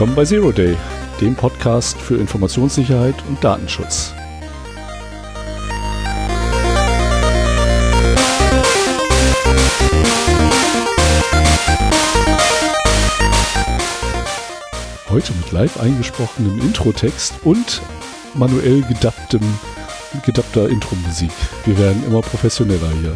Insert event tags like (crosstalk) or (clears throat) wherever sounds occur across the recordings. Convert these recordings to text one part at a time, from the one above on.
Willkommen bei Zero Day, dem Podcast für Informationssicherheit und Datenschutz. Heute mit live eingesprochenem Introtext und manuell gedapptem, gedappter Intro-Musik. Wir werden immer professioneller hier.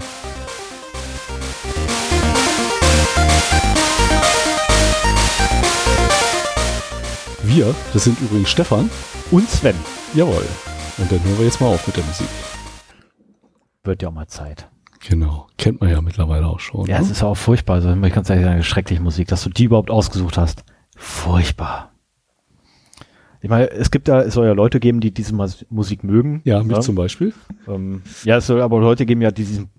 Wir, das sind übrigens Stefan Und Sven. Jawohl. Und dann hören wir jetzt mal auf mit der Musik. Wird ja auch mal Zeit. Genau. Kennt man ja mittlerweile auch schon. Ja, ne? es ist auch furchtbar. Also, ich kann sagen, schreckliche Musik, dass du die überhaupt ausgesucht hast. Furchtbar. Ich meine, es gibt ja, es soll ja Leute geben, die diese Musik mögen. ja, mich ja. zum Beispiel. Ähm, ja, es soll aber Leute geben, ja, die diesen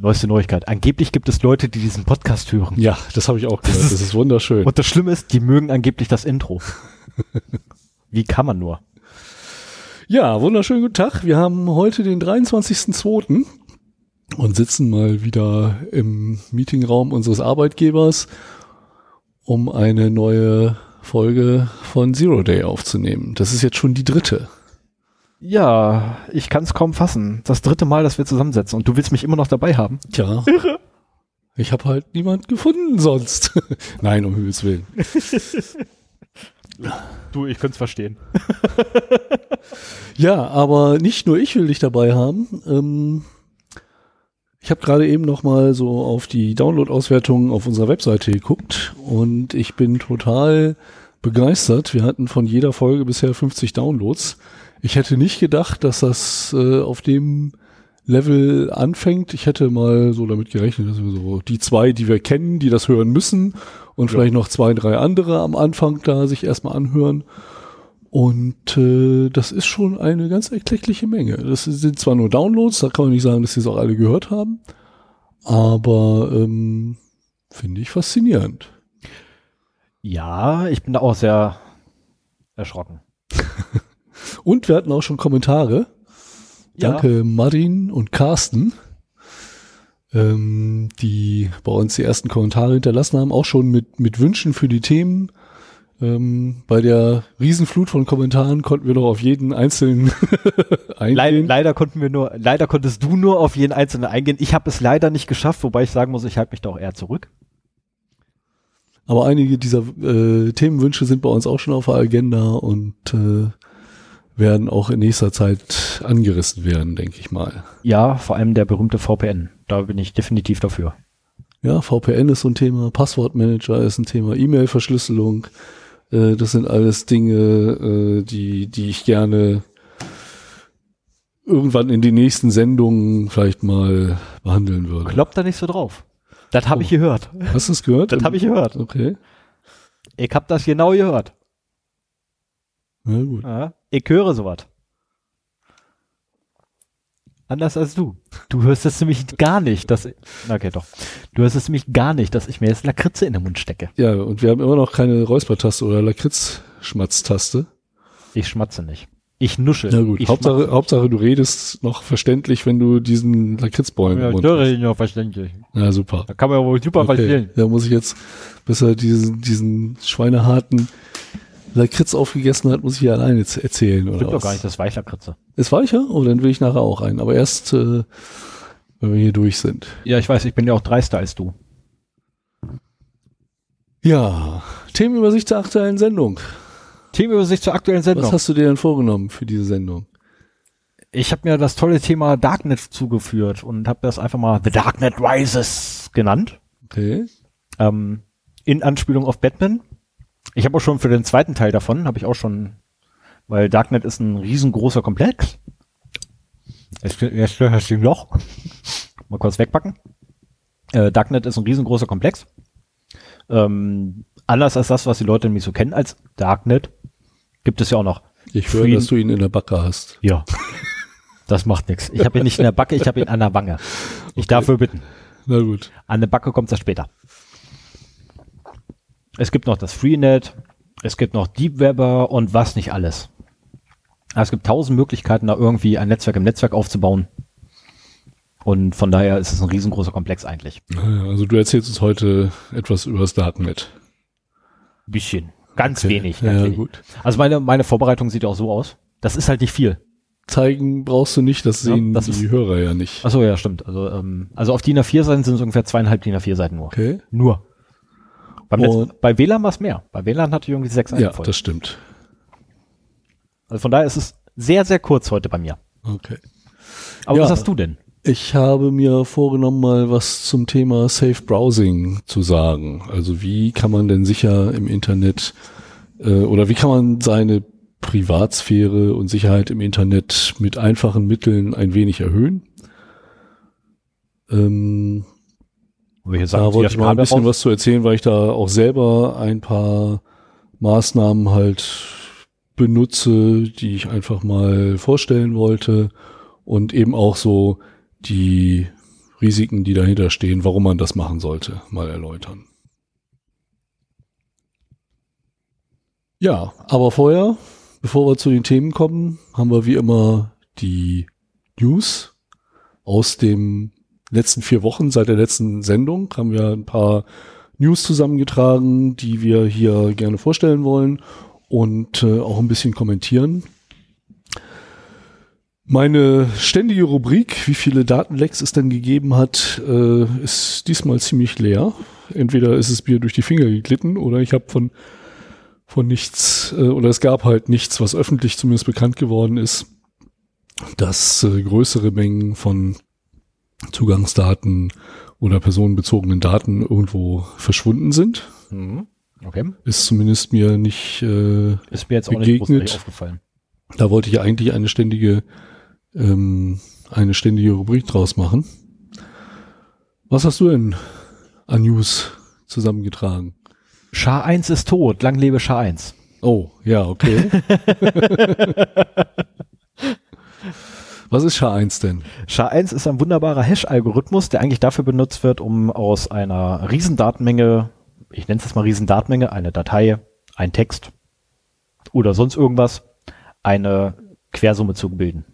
neueste Neuigkeit. Angeblich gibt es Leute, die diesen Podcast hören. Ja, das habe ich auch gehört. Das ist wunderschön. Und das Schlimme ist, die mögen angeblich das Intro. (laughs) Wie kann man nur? Ja, wunderschönen guten Tag. Wir haben heute den 23.02. und sitzen mal wieder im Meetingraum unseres Arbeitgebers, um eine neue Folge von Zero Day aufzunehmen. Das ist jetzt schon die dritte. Ja, ich kann es kaum fassen. Das dritte Mal, dass wir zusammensetzen und du willst mich immer noch dabei haben. Tja. (laughs) Ich habe halt niemand gefunden sonst. (laughs) Nein, um Himmels Willen. (laughs) Du, ich könnte es verstehen. Ja, aber nicht nur ich will dich dabei haben. Ähm, ich habe gerade eben noch mal so auf die Download-Auswertungen auf unserer Webseite geguckt und ich bin total begeistert. Wir hatten von jeder Folge bisher 50 Downloads. Ich hätte nicht gedacht, dass das äh, auf dem Level anfängt. Ich hätte mal so damit gerechnet, dass wir so die zwei, die wir kennen, die das hören müssen und vielleicht noch zwei, drei andere am Anfang da sich erstmal anhören. Und äh, das ist schon eine ganz erkleckliche Menge. Das sind zwar nur Downloads, da kann man nicht sagen, dass sie es auch alle gehört haben, aber ähm, finde ich faszinierend. Ja, ich bin da auch sehr erschrocken. (laughs) Und wir hatten auch schon Kommentare. Ja. Danke Marin und Carsten, ähm, die bei uns die ersten Kommentare hinterlassen haben, auch schon mit, mit Wünschen für die Themen. Ähm, bei der Riesenflut von Kommentaren konnten wir noch auf jeden einzelnen (laughs) eingehen. Leider, leider konnten wir nur, leider konntest du nur auf jeden einzelnen eingehen. Ich habe es leider nicht geschafft, wobei ich sagen muss, ich halte mich da auch eher zurück. Aber einige dieser äh, Themenwünsche sind bei uns auch schon auf der Agenda und äh, werden auch in nächster Zeit angerissen werden, denke ich mal. Ja, vor allem der berühmte VPN. Da bin ich definitiv dafür. Ja, VPN ist so ein Thema, Passwortmanager ist ein Thema, E-Mail-Verschlüsselung. Äh, das sind alles Dinge, äh, die, die ich gerne irgendwann in den nächsten Sendungen vielleicht mal behandeln würde. Kloppt da nicht so drauf. Das habe Oh. ich gehört. Hast du es gehört? Das habe ich gehört. Okay, Ich habe das genau gehört. na gut. Ja, ich höre sowas. Anders als du. Du hörst es nämlich gar nicht, dass na, okay, doch. Du hörst es nämlich gar nicht, dass ich mir jetzt Lakritze in den Mund stecke. Ja, und wir haben immer noch keine Räuspertaste oder Lakritz-Schmatztaste. Ich schmatze nicht. Ich nuschel. Na gut, ich Hauptsache, schmatze. Hauptsache du redest noch verständlich, wenn du diesen Lakritzbäumen Ja, das hast. ist ja verständlich. Ja, super. Da kann man ja wohl super Okay, verstehen. da muss ich jetzt, bis er diesen, diesen schweineharten Lakritz aufgegessen hat, muss ich hier alleine erzählen, oder Stimmt doch was? gar nicht, das ist Weichlakritze. Ist weicher? Oh, dann will ich nachher auch ein. Aber erst, äh, wenn wir hier durch sind. Ja, ich weiß, ich bin ja auch dreister als du. Ja, Themenübersicht der aktuellen Sendung. Themenübersicht zur aktuellen Was Sendung. hast du dir denn vorgenommen für diese Sendung? Ich habe mir das tolle Thema Darknet zugeführt und habe das einfach mal The Darknet Rises genannt. Okay. Ähm, in Anspielung auf Batman. Ich habe auch schon für den zweiten Teil davon, habe ich auch schon, weil Darknet ist ein riesengroßer Komplex. Jetzt, jetzt hast du ein Loch. Mal kurz wegpacken. Äh, Darknet ist ein riesengroßer Komplex. Ähm, anders als das, was die Leute nämlich so kennen als Darknet, gibt es ja auch noch. Ich höre, Free- dass du ihn in der Backe hast. Ja. Das macht nichts. Ich habe ihn nicht in der Backe, ich habe ihn an der Wange. Ich darf für bitten. Na gut. An der Backe kommt das später. Es gibt noch das Freenet, es gibt noch Deep Webber und was nicht alles. Es gibt tausend Möglichkeiten, da irgendwie ein Netzwerk im Netzwerk aufzubauen. Und von daher ist es ein riesengroßer Komplex eigentlich. Also du erzählst uns heute etwas über das Darknet. Bisschen. Ganz Okay. wenig. Ganz Ja, wenig. gut. Also meine, meine Vorbereitung sieht auch so aus. Das ist halt nicht viel. Zeigen brauchst du nicht, das Ja, sehen das die ist- Hörer ja nicht. Achso, ja, stimmt. Also, ähm, also auf DIN A4 Seiten sind es ungefähr zweieinhalb DIN A4 Seiten nur. Okay. Nur. Beim letzten, bei WLAN war es mehr. Bei WLAN hatte ich irgendwie sechs Ja, voll. das stimmt. Also von daher ist es sehr, sehr kurz heute bei mir. Okay. Aber Ja. was hast du denn? Ich habe mir vorgenommen, mal was zum Thema Safe Browsing zu sagen. Also wie kann man denn sicher im Internet äh, oder wie kann man seine Privatsphäre und Sicherheit im Internet mit einfachen Mitteln ein wenig erhöhen? Ähm, Wir da wollte ich mal ein bisschen was zu erzählen, weil ich da auch selber ein paar Maßnahmen halt benutze, die ich einfach mal vorstellen wollte und eben auch so die Risiken, die dahinter stehen, warum man das machen sollte, mal erläutern. Ja, aber vorher, bevor wir zu den Themen kommen, haben wir wie immer die News aus dem letzten vier Wochen, seit der letzten Sendung, haben wir ein paar News zusammengetragen, die wir hier gerne vorstellen wollen und äh, auch ein bisschen kommentieren. Meine ständige Rubrik, wie viele Datenlecks es denn gegeben hat, äh, ist diesmal ziemlich leer. Entweder ist es mir durch die Finger geglitten oder ich habe von, von nichts, äh, oder es gab halt nichts, was öffentlich zumindest bekannt geworden ist, dass äh, größere Mengen von Zugangsdaten oder personenbezogenen Daten irgendwo verschwunden sind. Mhm. Okay. Ist zumindest mir nicht, äh, Ist mir jetzt auch nicht Begegnet. großartig aufgefallen. da wollte ich eigentlich eine ständige, ähm, eine ständige Rubrik draus machen. Was hast du denn an News zusammengetragen? Schar 1 ist tot. Lang lebe Schar 1. Oh, ja, okay. (laughs) Was ist SHA-1 denn? SHA-1 ist ein wunderbarer Hash-Algorithmus, der eigentlich dafür benutzt wird, um aus einer Riesendatenmenge, ich nenne es jetzt mal Riesendatenmenge, eine Datei, ein Text oder sonst irgendwas, eine Quersumme zu bilden.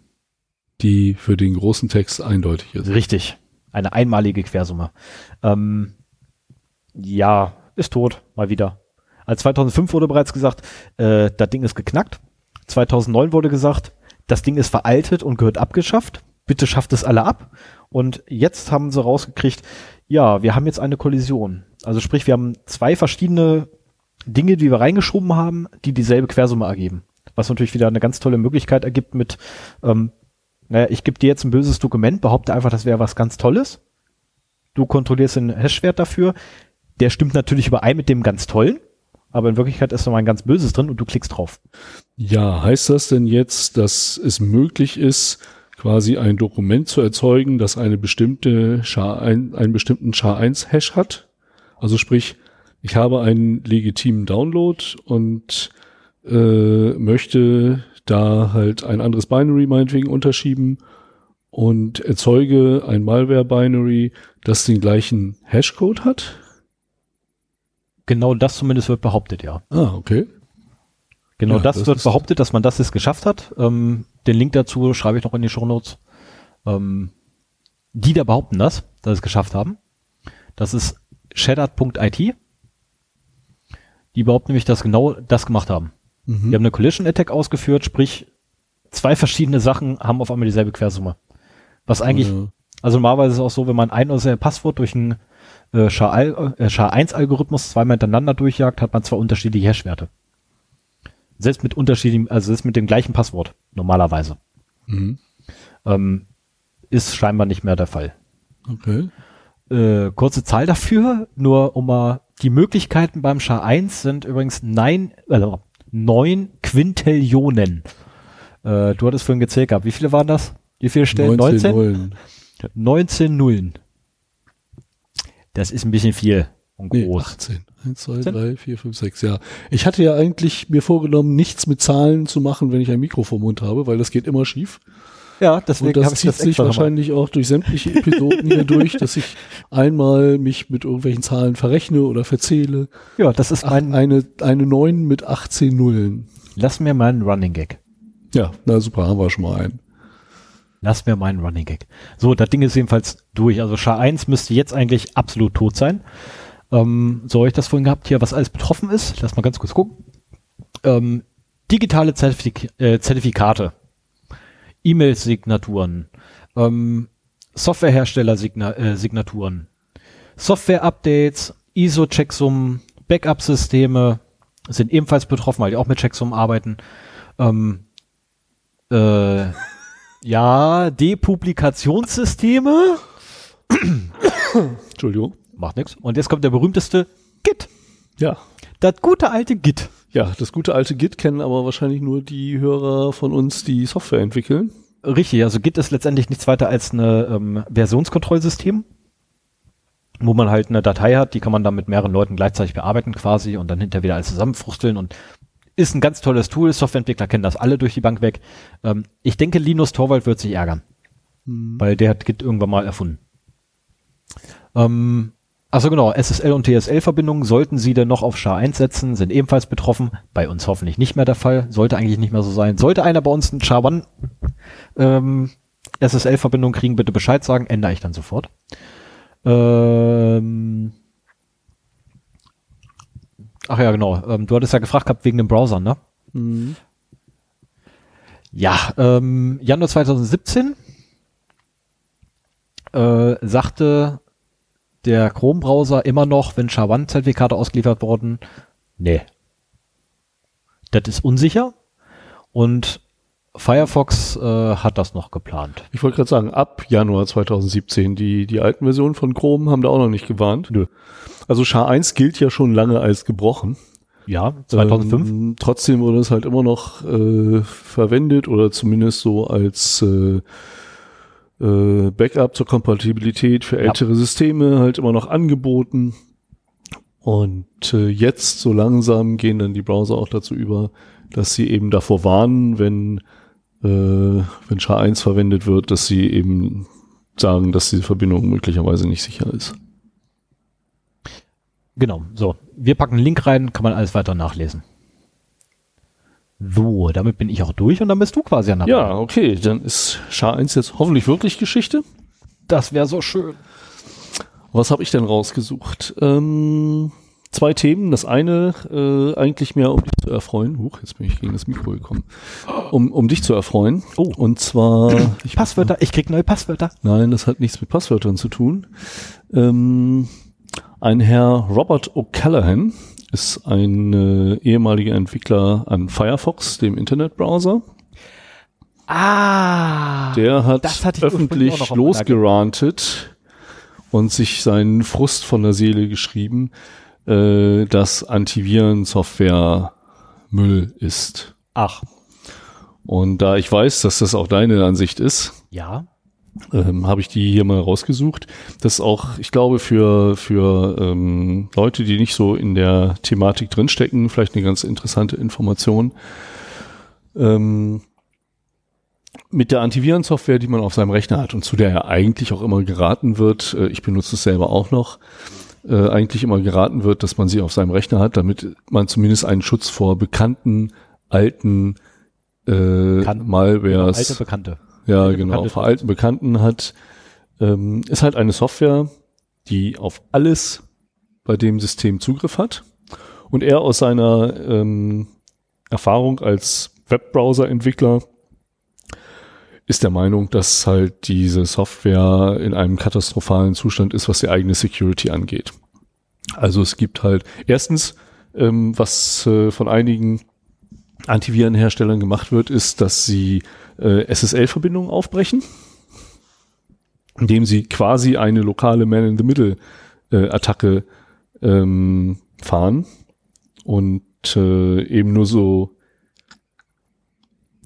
Die für den großen Text eindeutig ist. Richtig. Eine einmalige Quersumme. Ähm, ja, ist tot, mal wieder. Als 2005 wurde bereits gesagt, äh, das Ding ist geknackt. 2009 wurde gesagt, das Ding ist veraltet und gehört abgeschafft. Bitte schafft es alle ab. Und jetzt haben sie rausgekriegt, ja, wir haben jetzt eine Kollision. Also sprich, wir haben zwei verschiedene Dinge, die wir reingeschoben haben, die dieselbe Quersumme ergeben. Was natürlich wieder eine ganz tolle Möglichkeit ergibt mit, ähm, naja, ich gebe dir jetzt ein böses Dokument, behaupte einfach, das wäre was ganz Tolles. Du kontrollierst den Hashwert dafür. Der stimmt natürlich überein mit dem ganz Tollen, aber in Wirklichkeit ist noch mal ein ganz Böses drin und du klickst drauf. Ja, heißt das denn jetzt, dass es möglich ist, quasi ein Dokument zu erzeugen, das eine bestimmte SHA-1, einen bestimmten SHA-1-Hash hat? Also sprich, ich habe einen legitimen Download und äh, möchte da halt ein anderes Binary meinetwegen unterschieben und erzeuge ein Malware-Binary, das den gleichen Hashcode hat? Genau das zumindest wird behauptet, ja. Ah, okay. Genau Ja, das, das wird behauptet, dass man das jetzt geschafft hat. Ähm, den Link dazu schreibe ich noch in die Shownotes. Ähm, die da behaupten das, dass es geschafft haben. Das ist shaddard.it. Die behaupten nämlich, dass genau das gemacht haben. Mhm. Die haben eine Collision Attack ausgeführt, sprich zwei verschiedene Sachen haben auf einmal dieselbe Quersumme. Was eigentlich, Ja. also normalerweise ist es auch so, wenn man ein oder dasselbe Passwort durch einen äh, SHA-1-Algorithmus zweimal hintereinander durchjagt, hat man zwei unterschiedliche Hashwerte. Selbst mit unterschiedlichen, also selbst mit dem gleichen Passwort, normalerweise. Mhm. Ähm, ist scheinbar nicht mehr der Fall. Okay. Äh, kurze Zahl dafür, nur um mal die Möglichkeiten beim SHA-1 sind übrigens neun, also neun Quintillionen. Äh, du hattest vorhin gezählt gehabt. Wie viele waren das? Wie viele Stellen? 19? 19 Nullen. 19 Nullen. Das ist ein bisschen viel und Nee, groß. 18. 1, 2, 18? 3, 4, 5, 6, ja. Ich hatte ja eigentlich mir vorgenommen, nichts mit Zahlen zu machen, wenn ich ein Mikro vor Mund habe, weil das geht immer schief. Ja, Und deswegen das habe ich zieht das sich wahrscheinlich auch durch sämtliche Episoden hier durch, dass ich einmal mich mit irgendwelchen Zahlen verrechne oder verzähle. Ja, das ist Ach, mein, eine, eine 9 mit 18 Nullen. lass mir mal einen Running Gag. Ja, na super, haben wir schon mal einen. Lass mir meinen Running Gag. So, das Ding ist jedenfalls durch. Also SHA-1 müsste jetzt eigentlich absolut tot sein. Ähm, so habe ich das vorhin gehabt hier, was alles betroffen ist. Lass mal ganz kurz gucken. Ähm, digitale Zertifik äh, Zertifikate, E-Mail-Signaturen, ähm, Softwarehersteller-Signaturen, Software-Updates, ISO-Checksummen, Backup-Systeme sind ebenfalls betroffen, weil die auch mit Checksummen arbeiten. Ähm, äh, ja, Depublikationssysteme. (coughs) Entschuldigung. Macht nix. Und jetzt kommt der berühmteste Git. Ja. Das gute alte Git. Ja, das gute alte Git kennen aber wahrscheinlich nur die Hörer von uns, die Software entwickeln. Richtig, also Git ist letztendlich nichts weiter als eine ähm, Versionskontrollsystem, wo man halt eine Datei hat, die kann man dann mit mehreren Leuten gleichzeitig bearbeiten quasi und dann hinterher wieder alles zusammenfrusteln und ist ein ganz tolles Tool. Softwareentwickler kennen das alle durch die Bank weg. Ähm, ich denke, Linus Torwald wird sich ärgern, Hm. weil der hat Git irgendwann mal erfunden. Ähm, also genau, SSL und TSL-Verbindungen sollten Sie denn noch auf SHA-1 setzen, sind ebenfalls betroffen. Bei uns hoffentlich nicht mehr der Fall. Sollte eigentlich nicht mehr so sein. Sollte einer bei uns einen SHA-1 ähm, SSL-Verbindung kriegen, bitte Bescheid sagen. Ändere ich dann sofort. Ähm, ach ja, genau. Ähm, du hattest ja gefragt gehabt wegen dem Browser, ne? Mhm. Ja, ähm, Januar 2017 äh, sagte der Chrome-Browser immer noch, wenn SHA-1-Zertifikate ausgeliefert wurden, nee. Das ist unsicher und Firefox äh, hat das noch geplant. Ich wollte gerade sagen, ab Januar 2017, die, die alten Versionen von Chrome haben da auch noch nicht gewarnt. Nö. Also SHA-1 gilt ja schon lange als gebrochen. Ja, 2005. Ähm, trotzdem wurde es halt immer noch äh, verwendet oder zumindest so als äh, äh, Backup zur Kompatibilität für ältere Systeme halt immer noch angeboten. Und äh, jetzt so langsam gehen dann die Browser auch dazu über, dass sie eben davor warnen, wenn, äh, wenn SHA-1 verwendet wird, dass sie eben sagen, dass diese Verbindung möglicherweise nicht sicher ist. Genau, so. Wir packen einen Link rein, kann man alles weiter nachlesen. So, damit bin ich auch durch und dann bist du quasi an der Ja, okay, dann ist SHA-1 jetzt hoffentlich wirklich Geschichte. Das wäre so schön. Was habe ich denn rausgesucht? Ähm, zwei Themen. Das eine äh, eigentlich mehr, um dich zu erfreuen. Huch, jetzt bin ich gegen das Mikro gekommen. Um, um dich zu erfreuen. Oh. Und zwar... (clears throat) Ich, Passwörter, ich krieg neue Passwörter. nein, das hat nichts mit Passwörtern zu tun. Ähm, ein Herr Robert O'Callaghan ist ein äh, ehemaliger Entwickler an Firefox, dem Internetbrowser. Ah. Der hat das hatte ich ursprünglich öffentlich losgerantet und sich seinen Frust von der Seele geschrieben, äh, dass Antivirensoftware Müll ist. Ach, Und da ich weiß, dass das auch deine Ansicht ist, ja. ähm, habe ich die hier mal rausgesucht. Das ist auch, ich glaube, für, für ähm, Leute, die nicht so in der Thematik drinstecken, vielleicht eine ganz interessante Information. Ähm, mit der Antivirensoftware, die man auf seinem Rechner hat und zu der er eigentlich auch immer geraten wird, äh, ich benutze es selber auch noch, äh, eigentlich immer geraten wird, dass man sie auf seinem Rechner hat, damit man zumindest einen Schutz vor bekannten, alten äh, Kann- Malwares Alte Bekannte. ja, Alte genau, Bekannte vor alten Bekannten hat, ähm, ist halt eine Software, die auf alles bei dem System Zugriff hat. Und er aus seiner ähm, Erfahrung als Webbrowser-Entwickler ist der Meinung, dass halt diese Software in einem katastrophalen Zustand ist, was die eigene Security angeht. Also es gibt halt erstens, ähm, was äh, von einigen Antivirenherstellern gemacht wird, ist, dass sie äh, SSL-Verbindungen aufbrechen, indem sie quasi eine lokale Man-in-the-Middle-Attacke ähm, fahren und äh, eben nur so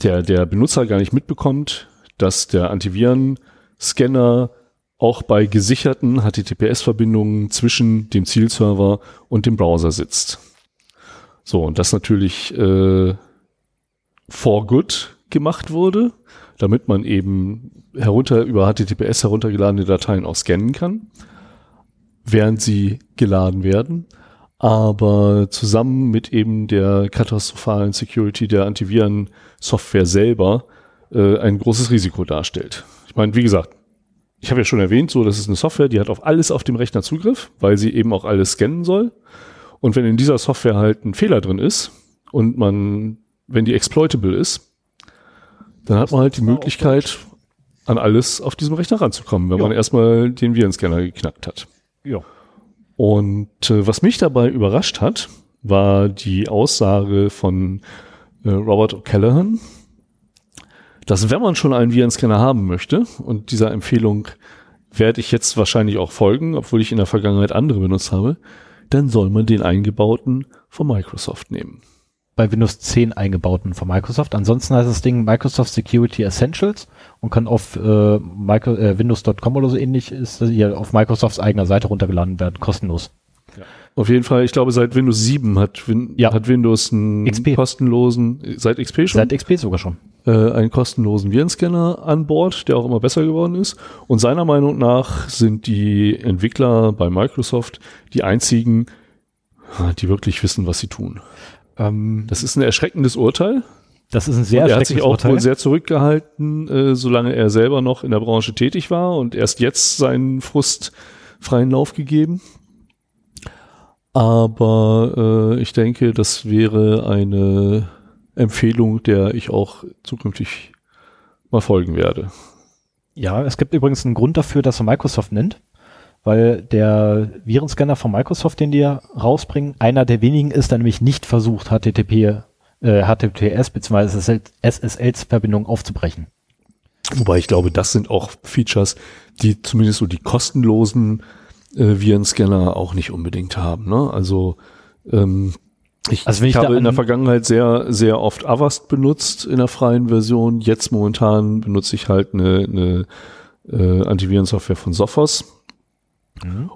der, der Benutzer gar nicht mitbekommt, dass der Antiviren-Scanner auch bei gesicherten HTTPS-Verbindungen zwischen dem Zielserver und dem Browser sitzt. So, und das natürlich äh, for good gemacht wurde, damit man eben herunter über HTTPS heruntergeladene Dateien auch scannen kann, während sie geladen werden, aber zusammen mit eben der katastrophalen Security der Antiviren-Software selber äh, ein großes Risiko darstellt. Ich meine, wie gesagt, ich habe ja schon erwähnt, so, das ist eine Software, die hat auf alles auf dem Rechner Zugriff, weil sie eben auch alles scannen soll. Und wenn in dieser Software halt ein Fehler drin ist und man, wenn die exploitable ist, dann hat man halt die Möglichkeit, an alles auf diesem Rechner ranzukommen, wenn Ja. man erstmal den Virenscanner geknackt hat. Ja. Und äh, was mich dabei überrascht hat, war die Aussage von äh, Robert O'Callaghan, dass wenn man schon einen Virenscanner haben möchte, und dieser Empfehlung werde ich jetzt wahrscheinlich auch folgen, obwohl ich in der Vergangenheit andere benutzt habe, dann soll man den eingebauten von Microsoft nehmen. Bei Windows 10 eingebauten von Microsoft. Ansonsten heißt das Ding Microsoft Security Essentials und kann auf äh, äh, Windows.com oder so ähnlich ist hier auf Microsofts eigener Seite runtergeladen werden, kostenlos. Auf jeden Fall, ich glaube, seit Windows 7 hat, Win Ja. hat Windows einen XP. kostenlosen, seit XP schon? Seit XP sogar schon. äh, einen kostenlosen Virenscanner an Bord, der auch immer besser geworden ist. Und seiner Meinung nach sind die Entwickler bei Microsoft die einzigen, die wirklich wissen, was sie tun. Ähm, Das ist ein erschreckendes Urteil. das ist ein sehr er hat sich auch Urteil. wohl sehr zurückgehalten, äh, solange er selber noch in der Branche tätig war und erst jetzt seinen Frust freien Lauf gegeben. Aber äh, ich denke, das wäre eine Empfehlung, der ich auch zukünftig mal folgen werde. Ja, es gibt übrigens einen Grund dafür, dass er Microsoft nennt, weil der Virenscanner von Microsoft, den die rausbringen, einer der wenigen ist, der nämlich nicht versucht, HTTP, äh, HTTPS bzw. SSL-Verbindung aufzubrechen. Wobei ich glaube, das sind auch Features, die zumindest so die kostenlosen äh, Virenscanner auch nicht unbedingt haben. Ne? Also ähm, ich, Also ich habe in der an- Vergangenheit sehr, sehr oft Avast benutzt in der freien Version. Jetzt momentan benutze ich halt eine, eine äh, Antivirensoftware von Sophos.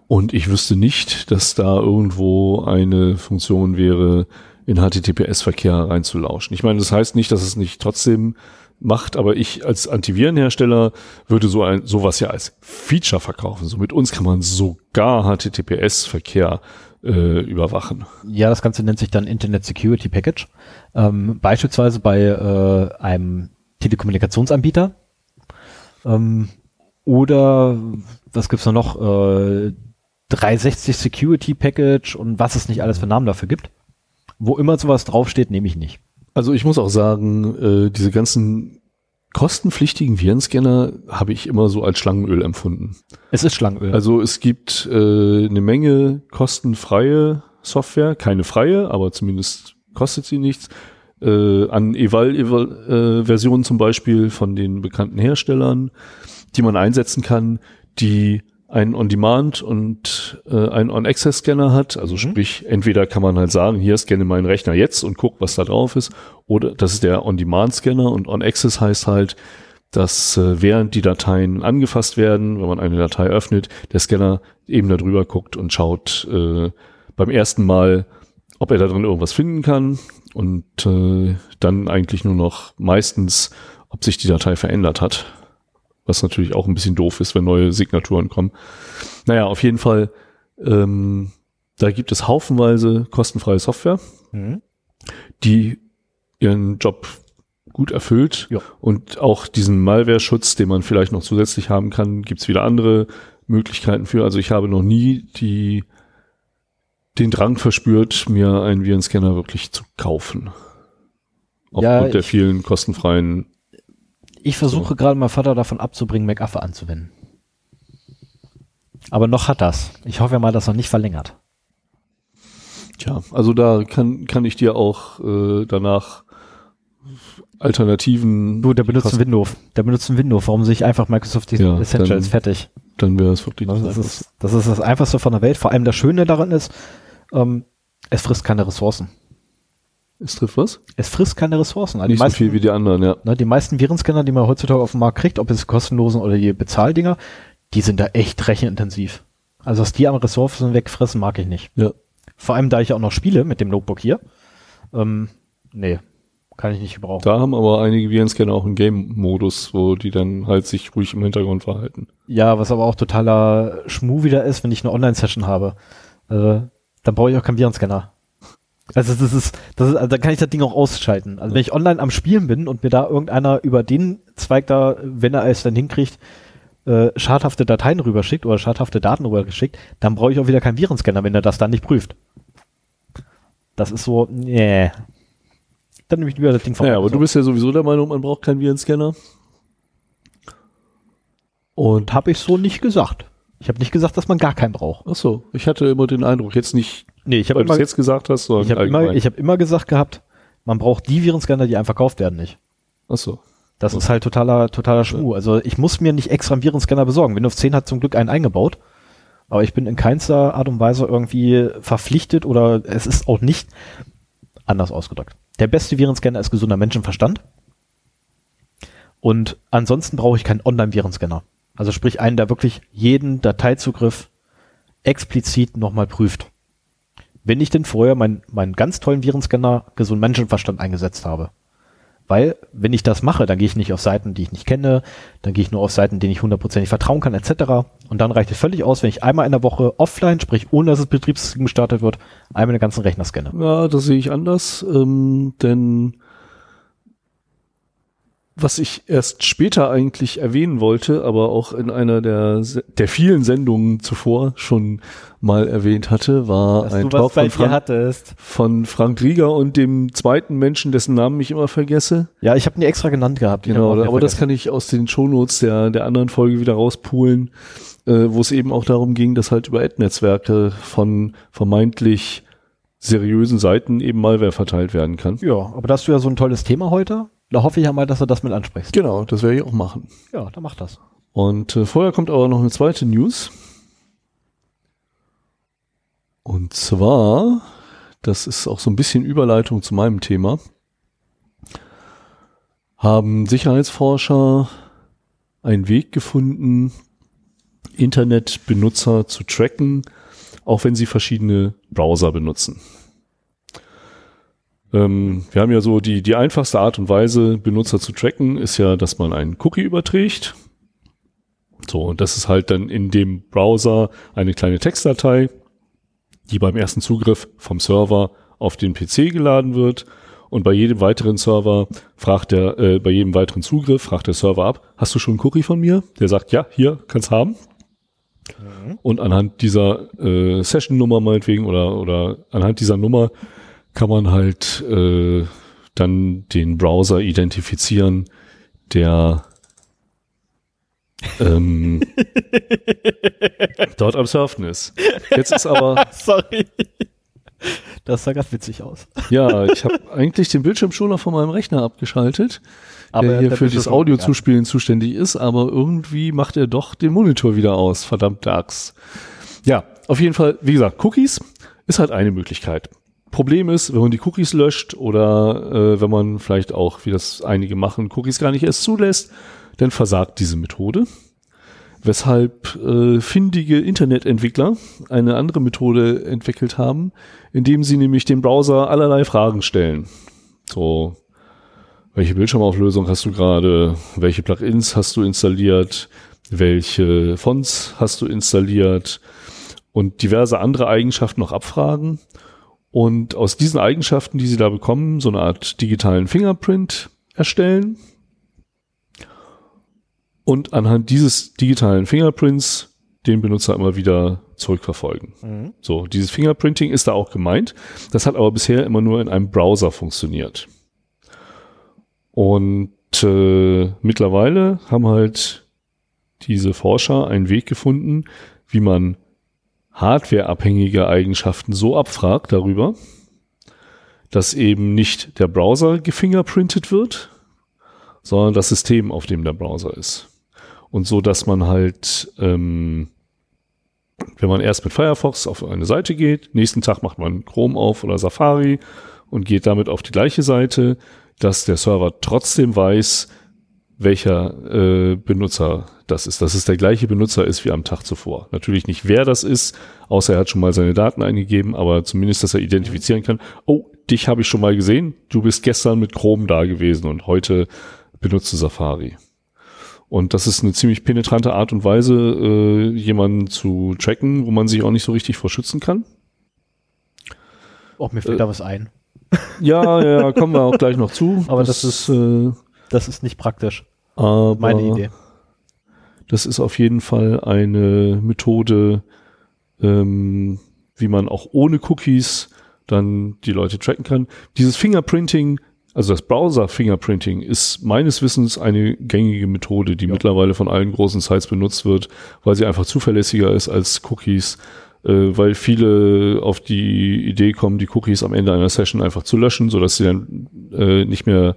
Und ich wüsste nicht, dass da irgendwo eine Funktion wäre, in HTTPS-Verkehr reinzulauschen. Ich meine, das heißt nicht, dass es nicht trotzdem macht, aber ich als Antivirenhersteller würde so ein, sowas ja als Feature verkaufen. So mit uns kann man sogar HTTPS-Verkehr äh, überwachen. Ja, das Ganze nennt sich dann Internet Security Package. Ähm, beispielsweise bei äh, einem Telekommunikationsanbieter. Ähm, oder was gibt's da noch? Äh, 360 Security Package und was es nicht alles für Namen dafür gibt. Wo immer sowas draufsteht, nehme ich nicht. Also ich muss auch sagen, äh, diese ganzen kostenpflichtigen Virenscanner habe ich immer so als Schlangenöl empfunden. Es ist Schlangenöl. Also es gibt äh, eine Menge kostenfreie Software, keine freie, aber zumindest kostet sie nichts. Äh, an Eval-Versionen zum Beispiel von den bekannten Herstellern, die man einsetzen kann, die einen On-Demand und äh, einen On-Access-Scanner hat. Also sprich, entweder kann man halt sagen, hier scanne meinen Rechner jetzt und guck, was da drauf ist. Oder das ist der On-Demand-Scanner und On-Access heißt halt, dass äh, während die Dateien angefasst werden, wenn man eine Datei öffnet, der Scanner eben da drüber guckt und schaut äh, beim ersten Mal, ob er da drin irgendwas finden kann und äh, dann eigentlich nur noch meistens, ob sich die Datei verändert hat. Was natürlich auch ein bisschen doof ist, wenn neue Signaturen kommen. Naja, auf jeden Fall, ähm, da gibt es haufenweise kostenfreie Software, Mhm. die ihren Job gut erfüllt. Ja. Und auch diesen Malware-Schutz, den man vielleicht noch zusätzlich haben kann, gibt's wieder andere Möglichkeiten für. Also ich habe noch nie die, den Drang verspürt, mir einen Virenscanner wirklich zu kaufen. Ja, Aufgrund der ich- vielen kostenfreien. Ich versuche gerade mal Vater davon abzubringen, McAfee anzuwenden. Aber noch hat das. Ich hoffe ja mal, dass er nicht verlängert. Tja, also da kann, kann ich dir auch äh, danach Alternativen. Du, der benutzt ein Windows. Der benutzt ein Windows. Warum sich einfach Microsoft die Ja, Essentials dann- fertig? Dann wäre es wirklich Das das ist, das ist das Einfachste von der Welt. Vor allem das Schöne daran ist, ähm, es frisst keine Ressourcen. Es trifft was? Es frisst keine Ressourcen. Also die, Nicht so meisten, viel wie die anderen, ja. ne, die meisten Virenscanner, die man heutzutage auf dem Markt kriegt, ob es kostenlosen oder die Bezahldinger, die sind da echt rechenintensiv. Also dass die am Ressourcen wegfressen, mag ich nicht. Ja. Vor allem, da ich auch noch spiele mit dem Notebook hier. Ähm, nee, kann ich nicht gebrauchen. Da haben aber einige Virenscanner auch einen Game-Modus, wo die dann halt sich ruhig im Hintergrund verhalten. Ja, was aber auch totaler Schmu wieder ist, wenn ich eine Online-Session habe. Äh, dann brauche ich auch keinen Virenscanner. Also das ist, das ist, also da kann ich das Ding auch ausschalten. Also wenn ich online am Spielen bin und mir da irgendeiner über den Zweig da, wenn er es dann hinkriegt, äh, schadhafte Dateien rüberschickt oder schadhafte Daten rübergeschickt, dann brauche ich auch wieder keinen Virenscanner, wenn er das dann nicht prüft. Das ist so, nee. Dann nehme ich lieber das Ding von Naja, aber du bist ja sowieso der Meinung, man braucht keinen Virenscanner. Und habe ich so nicht gesagt. Ich habe nicht gesagt, dass man gar keinen braucht. Ach so, ich hatte immer den Eindruck, jetzt nicht, Nee, ich habe weil du immer, es jetzt gesagt hast, sondern ich hab immer, ich hab immer gesagt gehabt, man braucht die Virenscanner, die einem verkauft werden, nicht. Ach so. Das ist halt totaler, totaler Schmuh. Also ich muss mir nicht extra einen Virenscanner besorgen. Windows 10 hat zum Glück einen eingebaut. Aber ich bin in keinster Art und Weise irgendwie verpflichtet oder es ist auch nicht anders ausgedrückt. Der beste Virenscanner ist gesunder Menschenverstand. Und ansonsten brauche ich keinen Online-Virenscanner. Also sprich einen, der wirklich jeden Dateizugriff explizit nochmal prüft. Wenn ich denn vorher meinen, meinen ganz tollen Virenscanner gesund Menschenverstand eingesetzt habe. Weil, wenn ich das mache, dann gehe ich nicht auf Seiten, die ich nicht kenne, dann gehe ich nur auf Seiten, denen ich hundertprozentig vertrauen kann, etc. Und dann reicht es völlig aus, wenn ich einmal in der Woche offline, sprich ohne dass das Betriebssystem gestartet wird, einmal den ganzen Rechner scanne. Ja, das sehe ich anders, ähm, denn was ich erst später eigentlich erwähnen wollte, aber auch in einer der, der vielen Sendungen zuvor schon mal erwähnt hatte, war ein Talk von Frank, von Frank Rieger und dem zweiten Menschen, dessen Namen ich immer vergesse. Ja, ich habe ihn extra genannt gehabt. Genau, aber das vergessen. kann ich aus den Shownotes der, der anderen Folge wieder rauspulen, äh, wo es eben auch darum ging, dass halt über Ad-Netzwerke von vermeintlich seriösen Seiten eben Malware verteilt werden kann. Ja, aber da hast du ja so ein tolles Thema heute. Da hoffe ich ja mal, dass du das mit ansprichst. Genau, das werde ich auch machen. Ja, dann mach das. Und äh, vorher kommt aber noch eine zweite News. Und zwar, das ist auch so ein bisschen Überleitung zu meinem Thema, haben Sicherheitsforscher einen Weg gefunden, Internetbenutzer zu tracken, auch wenn sie verschiedene Browser benutzen. Ähm, wir haben ja so die, die einfachste Art und Weise, Benutzer zu tracken, ist ja, dass man einen Cookie überträgt. So, und das ist halt dann in dem Browser eine kleine Textdatei, die beim ersten Zugriff vom Server auf den PC geladen wird. Und bei jedem weiteren Server fragt der, äh, bei jedem weiteren Zugriff fragt der Server ab, hast du schon einen Cookie von mir? Der sagt, ja, hier, kannst haben. Und anhand dieser äh, Session-Nummer meinetwegen oder, oder anhand dieser Nummer kann man halt äh, dann den Browser identifizieren, der ähm, (laughs) dort am Surfen ist. Jetzt ist aber, (laughs) Sorry. Das sah ganz witzig aus. ja, ich habe eigentlich den Bildschirmschoner von meinem Rechner abgeschaltet, Aber der hier der für das Audio-Zuspielen zuständig ist, aber irgendwie macht er doch den Monitor wieder aus, verdammt Axt. Ja, auf jeden Fall, wie gesagt, Cookies ist halt eine Möglichkeit. Problem ist, wenn man die Cookies löscht oder äh, wenn man vielleicht auch, wie das einige machen, Cookies gar nicht erst zulässt, dann versagt diese Methode. Weshalb äh, findige Internetentwickler eine andere Methode entwickelt haben, indem sie nämlich dem Browser allerlei Fragen stellen. So, welche Bildschirmauflösung hast du gerade? Welche Plugins hast du installiert? Welche Fonts hast du installiert? Und diverse andere Eigenschaften noch abfragen. Und aus diesen Eigenschaften, die sie da bekommen, so eine Art digitalen Fingerprint erstellen. Und anhand dieses digitalen Fingerprints den Benutzer immer wieder zurückverfolgen. Mhm. So, dieses Fingerprinting ist da auch gemeint. Das hat aber bisher immer nur in einem Browser funktioniert. Und äh, mittlerweile haben halt diese Forscher einen Weg gefunden, wie man hardwareabhängige Eigenschaften so abfragt darüber, dass eben nicht der Browser gefingerprintet wird, sondern das System, auf dem der Browser ist. Und so, dass man halt, ähm, wenn man erst mit Firefox auf eine Seite geht, nächsten Tag macht man Chrome auf oder Safari und geht damit auf die gleiche Seite, dass der Server trotzdem weiß, welcher äh, Benutzer das ist, dass es der gleiche Benutzer ist wie am Tag zuvor. Natürlich nicht, wer das ist, außer er hat schon mal seine Daten eingegeben, aber zumindest, dass er identifizieren kann, oh, dich habe ich schon mal gesehen, du bist gestern mit Chrome da gewesen und heute benutzt du Safari. Und das ist eine ziemlich penetrante Art und Weise, äh, jemanden zu tracken, wo man sich auch nicht so richtig vor schützen kann. Oh, mir fällt da was ein. Ja, ja, kommen wir auch gleich noch zu. (laughs) Aber das, das- ist äh, Das ist nicht praktisch. Aber Meine Idee. Das ist auf jeden Fall eine Methode, ähm, wie man auch ohne Cookies dann die Leute tracken kann. Dieses Fingerprinting, also das Browser-Fingerprinting ist meines Wissens eine gängige Methode, die ja. mittlerweile von allen großen Sites benutzt wird, weil sie einfach zuverlässiger ist als Cookies, äh, weil viele auf die Idee kommen, die Cookies am Ende einer Session einfach zu löschen, sodass sie dann äh, nicht mehr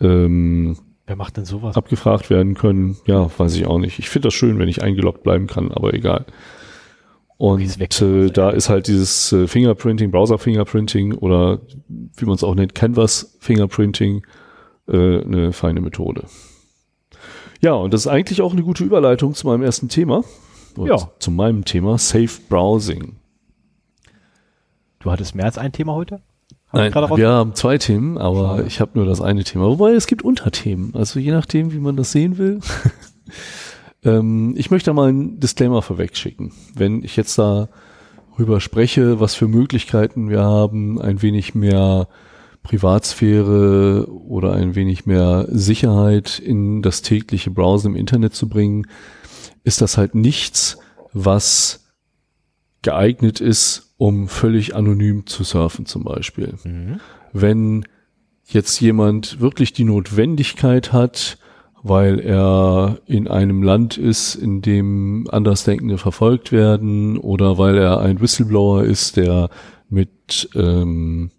ähm, Wer macht denn sowas? abgefragt werden können. Ja, weiß ich auch nicht. Ich finde das schön, wenn ich eingeloggt bleiben kann, aber egal. Und äh, da ist halt dieses äh, Fingerprinting, Browser-Fingerprinting oder wie man es auch nennt, Canvas-Fingerprinting äh, eine feine Methode. Ja, und das ist eigentlich auch eine gute Überleitung zu meinem ersten Thema. Ja. Zu meinem Thema Safe Browsing. Du hattest mehr als ein Thema heute? Nein, wir haben zwei Themen, aber Schade. ich habe nur das eine Thema. Wobei es gibt Unterthemen. Also je nachdem, wie man das sehen will. (laughs) Ähm, ich möchte mal einen Disclaimer vorweg schicken. Wenn ich jetzt darüber spreche, was für Möglichkeiten wir haben, ein wenig mehr Privatsphäre oder ein wenig mehr Sicherheit in das tägliche Browsen im Internet zu bringen, ist das halt nichts, was geeignet ist, um völlig anonym zu surfen zum Beispiel. Mhm. Wenn jetzt jemand wirklich die Notwendigkeit hat, weil er in einem Land ist, in dem Andersdenkende verfolgt werden oder weil er ein Whistleblower ist, der mit ähm,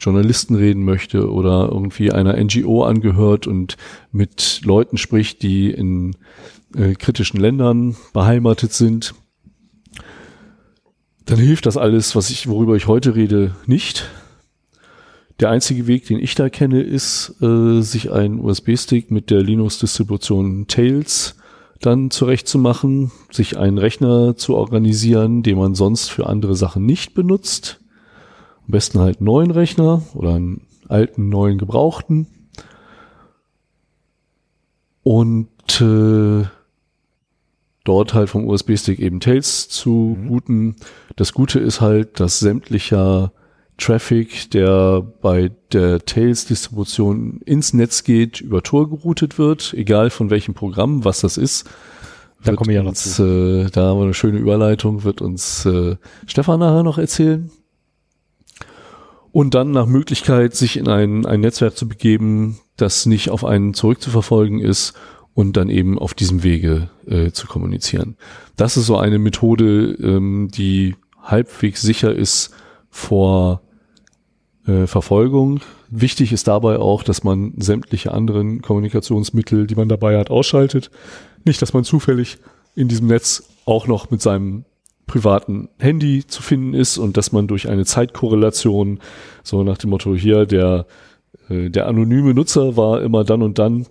Journalisten reden möchte oder irgendwie einer NGO angehört und mit Leuten spricht, die in äh, kritischen Ländern beheimatet sind, dann hilft das alles, was ich, worüber ich heute rede, nicht. Der einzige Weg, den ich da kenne, ist, äh, sich einen USB-Stick mit der Linux-Distribution Tails dann zurechtzumachen, sich einen Rechner zu organisieren, den man sonst für andere Sachen nicht benutzt. Am besten halt einen neuen Rechner oder einen alten, neuen, gebrauchten. Und äh, dort halt vom USB-Stick eben Tails zu mhm. booten. Das Gute ist halt, dass sämtlicher Traffic, der bei der Tails-Distribution ins Netz geht, über Tor geroutet wird, egal von welchem Programm, was das ist. Da kommen wir ja noch zu. Äh, da haben wir eine schöne Überleitung, wird uns äh, Stefan nachher noch erzählen. Und dann nach Möglichkeit, sich in ein, ein Netzwerk zu begeben, das nicht auf einen zurückzuverfolgen ist und dann eben auf diesem Wege äh, zu kommunizieren. Das ist so eine Methode, ähm, die halbwegs sicher ist, vor äh, Verfolgung. Wichtig ist dabei auch, dass man sämtliche anderen Kommunikationsmittel, die man dabei hat, ausschaltet. Nicht, dass man zufällig in diesem Netz auch noch mit seinem privaten Handy zu finden ist und dass man durch eine Zeitkorrelation, so nach dem Motto hier, der, äh, der anonyme Nutzer war immer dann und dann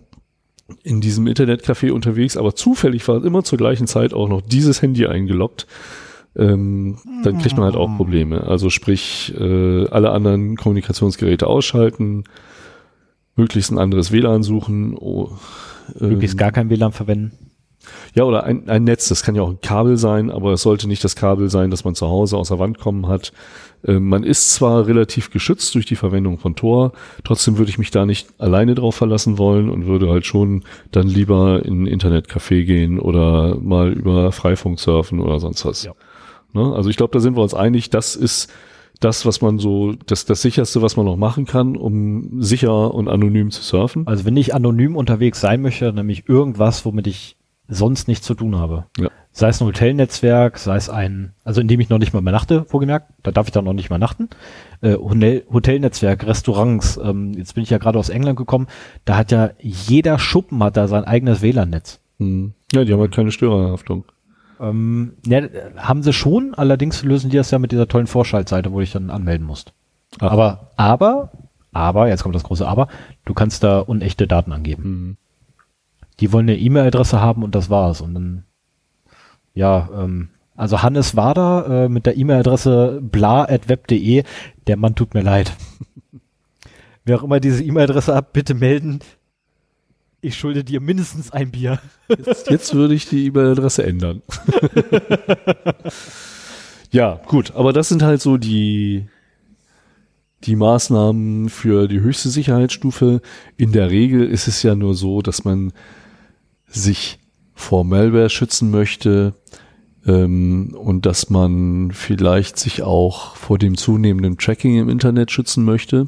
in diesem Internetcafé unterwegs, aber zufällig war immer zur gleichen Zeit auch noch dieses Handy eingeloggt ähm, dann kriegt man halt auch Probleme. Also sprich, äh, alle anderen Kommunikationsgeräte ausschalten, möglichst ein anderes WLAN suchen. Oh, ähm, möglichst gar kein WLAN verwenden. Ja, oder ein, ein Netz, das kann ja auch ein Kabel sein, aber es sollte nicht das Kabel sein, das man zu Hause aus der Wand kommen hat. Ähm, man ist zwar relativ geschützt durch die Verwendung von Tor, trotzdem würde ich mich da nicht alleine drauf verlassen wollen und würde halt schon dann lieber in ein Internetcafé gehen oder mal über Freifunk surfen oder sonst was. Ja. Ne? Also ich glaube, da sind wir uns einig, das ist das, was man so, das, das sicherste, was man noch machen kann, um sicher und anonym zu surfen. Also wenn ich anonym unterwegs sein möchte, nämlich irgendwas, womit ich sonst nichts zu tun habe. Ja. Sei es ein Hotelnetzwerk, sei es ein, also in dem ich noch nicht mal übernachte, vorgemerkt, da darf ich dann noch nicht mal nachten. Äh, Hotel, Hotelnetzwerk, Restaurants, ähm, jetzt bin ich ja gerade aus England gekommen, da hat ja jeder Schuppen hat da sein eigenes WLAN-Netz. Hm. Ja, die haben halt keine Störerhaftung. Ähm, ja, haben sie schon, allerdings lösen die das ja mit dieser tollen Vorschaltseite, wo ich dann anmelden musst. Ach. Aber, aber, aber, jetzt kommt das große Aber, du kannst da unechte Daten angeben. Mhm. Die wollen eine E-Mail-Adresse haben und das war's. Und dann, ja, ähm, also Hannes war da äh, mit der E-Mail-Adresse bla.web.de. Der Mann tut mir leid. (laughs) Wer auch immer diese E-Mail-Adresse hat, bitte melden ich schulde dir mindestens ein Bier. Jetzt, jetzt würde ich die E-Mail-Adresse ändern. (laughs) ja, gut, aber das sind halt so die, die Maßnahmen für die höchste Sicherheitsstufe. In der Regel ist es ja nur so, dass man sich vor Malware schützen möchte ähm, und dass man vielleicht sich auch vor dem zunehmenden Tracking im Internet schützen möchte.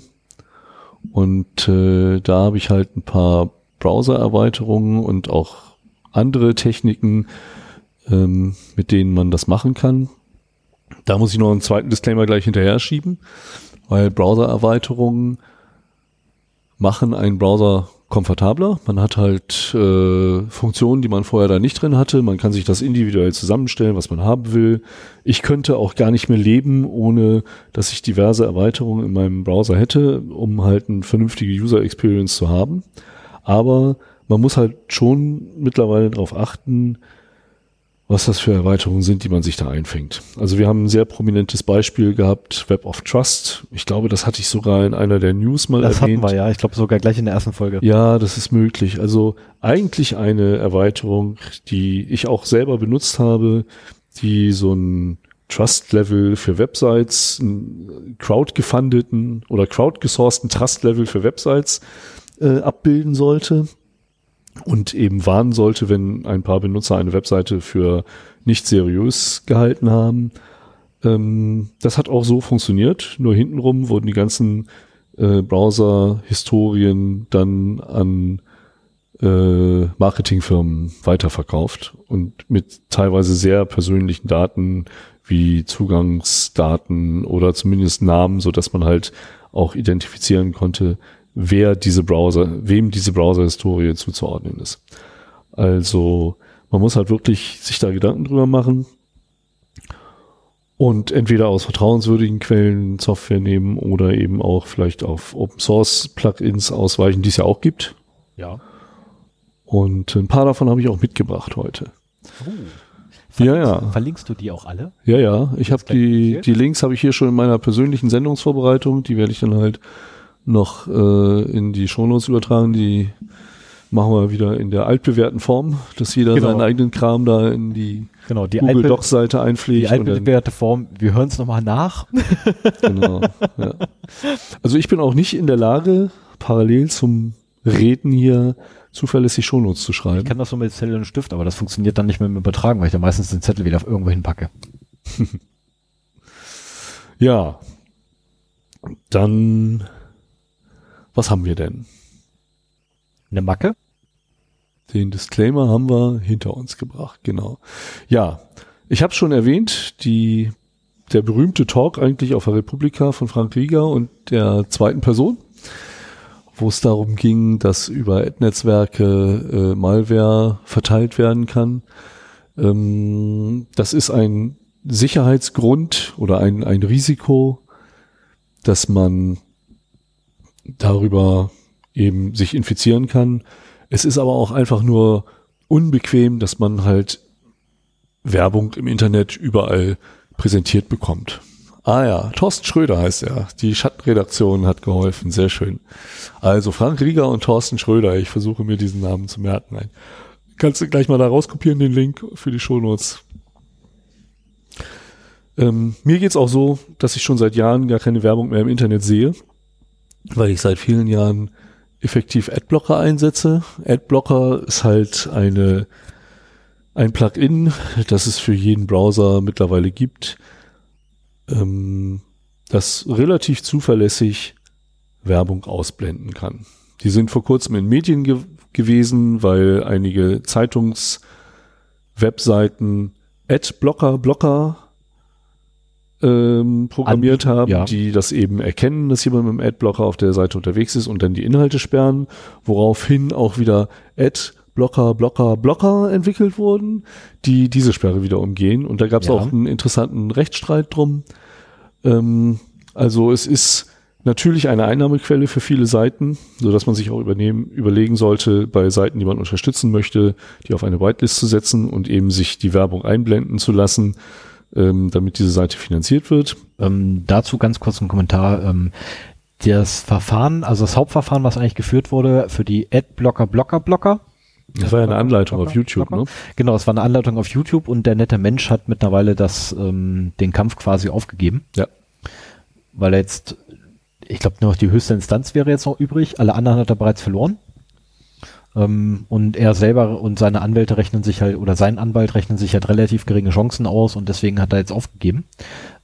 Und äh, da habe ich halt ein paar Browser-Erweiterungen und auch andere Techniken, ähm, mit denen man das machen kann. Da muss ich noch einen zweiten Disclaimer gleich hinterher schieben, weil Browser-Erweiterungen machen einen Browser komfortabler. Man hat halt äh, Funktionen, die man vorher da nicht drin hatte. Man kann sich das individuell zusammenstellen, was man haben will. Ich könnte auch gar nicht mehr leben, ohne dass ich diverse Erweiterungen in meinem Browser hätte, um halt eine vernünftige User Experience zu haben. Aber man muss halt schon mittlerweile darauf achten, was das für Erweiterungen sind, die man sich da einfängt. Also wir haben ein sehr prominentes Beispiel gehabt, Web of Trust. Ich glaube, das hatte ich sogar in einer der News mal Das erwähnt. hatten wir ja, ich glaube sogar gleich in der ersten Folge. Ja, das ist möglich. Also eigentlich eine Erweiterung, die ich auch selber benutzt habe, die so ein Trust-Level für Websites, einen crowdgefundeten oder crowdgesourceten Trust-Level für Websites äh, abbilden sollte und eben warnen sollte, wenn ein paar Benutzer eine Webseite für nicht seriös gehalten haben. Ähm, das hat auch so funktioniert, nur hintenrum wurden die ganzen äh, Browser-Historien dann an äh, Marketingfirmen weiterverkauft und mit teilweise sehr persönlichen Daten wie Zugangsdaten oder zumindest Namen, so dass man halt auch identifizieren konnte, wer diese Browser, wem diese Browser-Historie zuzuordnen ist. Also man muss halt wirklich sich da Gedanken drüber machen und entweder aus vertrauenswürdigen Quellen Software nehmen oder eben auch vielleicht auf Open Source Plugins ausweichen, die es ja auch gibt. Ja. Und ein paar davon habe ich auch mitgebracht heute. Oh. Ja, ja. Verlinkst du die auch alle? Ja, ja. Ich habe die, die Links habe ich hier schon in meiner persönlichen Sendungsvorbereitung. Die werde ich dann halt noch äh, in die Shownotes übertragen. Die machen wir wieder in der altbewährten Form, dass jeder Genau. seinen eigenen Kram da in die Genau, die Google Docs Seite Die einpflegt. dann- altbewährte Form, wir hören es nochmal nach. (laughs) Genau. ja. Also ich bin auch nicht in der Lage, parallel zum Reden hier zuverlässig Shownotes zu Ich schreiben. kann das so mit Zettel und Stift, aber das funktioniert dann nicht mehr mit dem Übertragen, weil ich da meistens den Zettel wieder auf irgendwo hinpacke. (laughs) Ja. Dann, was haben wir denn? Eine Macke? Den Disclaimer haben wir hinter uns gebracht, genau. Ja, ich habe schon erwähnt, die, der berühmte Talk eigentlich auf der Republika von Frank Rieger und der zweiten Person, wo es darum ging, dass über Ad-Netzwerke äh, Malware verteilt werden kann. Ähm, das ist ein Sicherheitsgrund oder ein, ein Risiko, dass man darüber eben sich infizieren kann. Es ist aber auch einfach nur unbequem, dass man halt Werbung im Internet überall präsentiert bekommt. Ah ja, Thorsten Schröder heißt er. Die Schattenredaktion hat geholfen. Sehr schön. Also Frank Rieger und Thorsten Schröder. Ich versuche mir diesen Namen zu merken. Nein. Kannst du gleich mal da rauskopieren, den Link für die Shownotes. Ähm, mir geht's auch so, dass ich schon seit Jahren gar keine Werbung mehr im Internet sehe, weil ich seit vielen Jahren effektiv Adblocker einsetze. Adblocker ist halt eine, ein Plugin, das es für jeden Browser mittlerweile gibt, ähm, das relativ zuverlässig Werbung ausblenden kann. Die sind vor kurzem in Medien ge gewesen, weil einige Zeitungswebseiten Adblocker, Blocker ähm, programmiert Anbieten, haben, ja. die das eben erkennen, dass jemand mit dem Adblocker auf der Seite unterwegs ist und dann die Inhalte sperren, woraufhin auch wieder Adblocker, Blocker, Blocker entwickelt wurden, die diese Sperre wieder umgehen. Und da gab es Ja. auch einen interessanten Rechtsstreit drum. Ähm, also es ist natürlich eine Einnahmequelle für viele Seiten, so dass man sich auch übernehmen, überlegen sollte, bei Seiten, die man unterstützen möchte, die auf eine Whitelist zu setzen und eben sich die Werbung einblenden zu lassen, ähm, damit diese Seite finanziert wird. Ähm, dazu ganz kurz ein Kommentar. Ähm, das Verfahren, also das Hauptverfahren, was eigentlich geführt wurde für die Adblocker, Blocker, Blocker. Das war ja eine Anleitung auf YouTube, ne? Genau, es war eine Anleitung auf YouTube und der nette Mensch hat mittlerweile das, ähm, den Kampf quasi aufgegeben. Ja. Weil er jetzt, ich glaube, nur noch die höchste Instanz wäre jetzt noch übrig. Alle anderen hat er bereits verloren. Ähm, und er selber und seine Anwälte rechnen sich halt, oder sein Anwalt rechnen sich halt relativ geringe Chancen aus und deswegen hat er jetzt aufgegeben.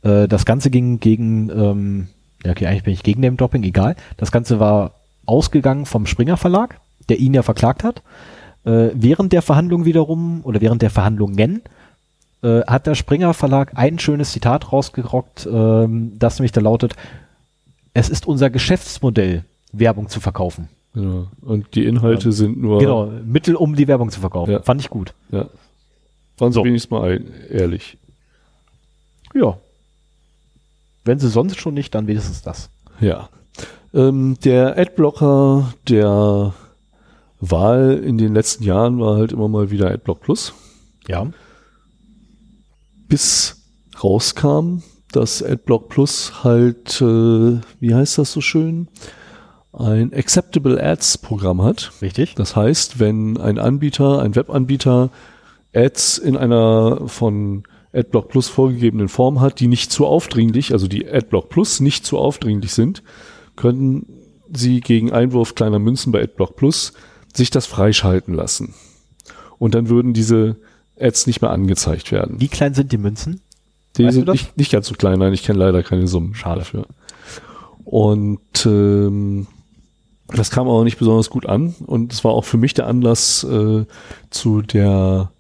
Äh, das Ganze ging gegen, ähm, ja, okay, eigentlich bin ich gegen Name Dropping, egal. Das Ganze war ausgegangen vom Springer Verlag, der ihn ja verklagt hat. Äh, während der Verhandlung wiederum, oder während der Verhandlungen, äh, hat der Springer Verlag ein schönes Zitat rausgerockt, ähm, das nämlich da lautet, es ist unser Geschäftsmodell, Werbung zu verkaufen. Genau. Und die Inhalte ja. sind nur. Genau, Mittel, um die Werbung zu verkaufen. Ja. Fand ich gut. Ja. Waren sie so. wenigstens mal ein, ehrlich. Ja. Wenn sie sonst schon nicht, dann wenigstens das. Ja. Ähm, der Adblocker der Wahl in den letzten Jahren war halt immer mal wieder Adblock Plus. Ja. Bis rauskam, dass Adblock Plus halt, äh, wie heißt das so schön? Ein Acceptable Ads Programm hat. Richtig. Das heißt, wenn ein Anbieter, ein Webanbieter Ads in einer von AdBlock Plus vorgegebenen Form hat, die nicht zu aufdringlich, also die AdBlock Plus nicht zu aufdringlich sind, können sie gegen Einwurf kleiner Münzen bei AdBlock Plus sich das freischalten lassen. Und dann würden diese Ads nicht mehr angezeigt werden. Wie klein sind die Münzen? Die weißt sind nicht, nicht ganz so klein, nein, ich kenne leider keine Summen. Schade für. Und ähm, das kam aber nicht besonders gut an und es war auch für mich der Anlass äh, zu der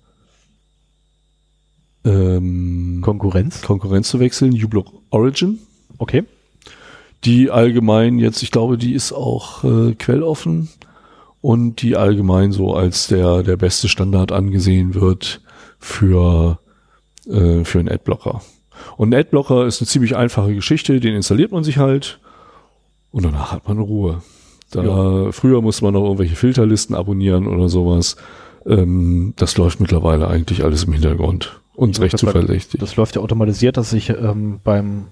ähm, Konkurrenz Konkurrenz zu wechseln, uBlock Origin. Okay. Die allgemein jetzt, ich glaube, die ist auch äh, quelloffen und die allgemein so als der der beste Standard angesehen wird für äh, für einen Adblocker. Und ein Adblocker ist eine ziemlich einfache Geschichte, den installiert man sich halt und danach hat man Ruhe. Da, ja. Früher musste man noch irgendwelche Filterlisten abonnieren oder sowas. Ähm, das läuft mittlerweile eigentlich alles im Hintergrund und ja, recht zuverlässig. Das läuft ja automatisiert, dass sich ähm, beim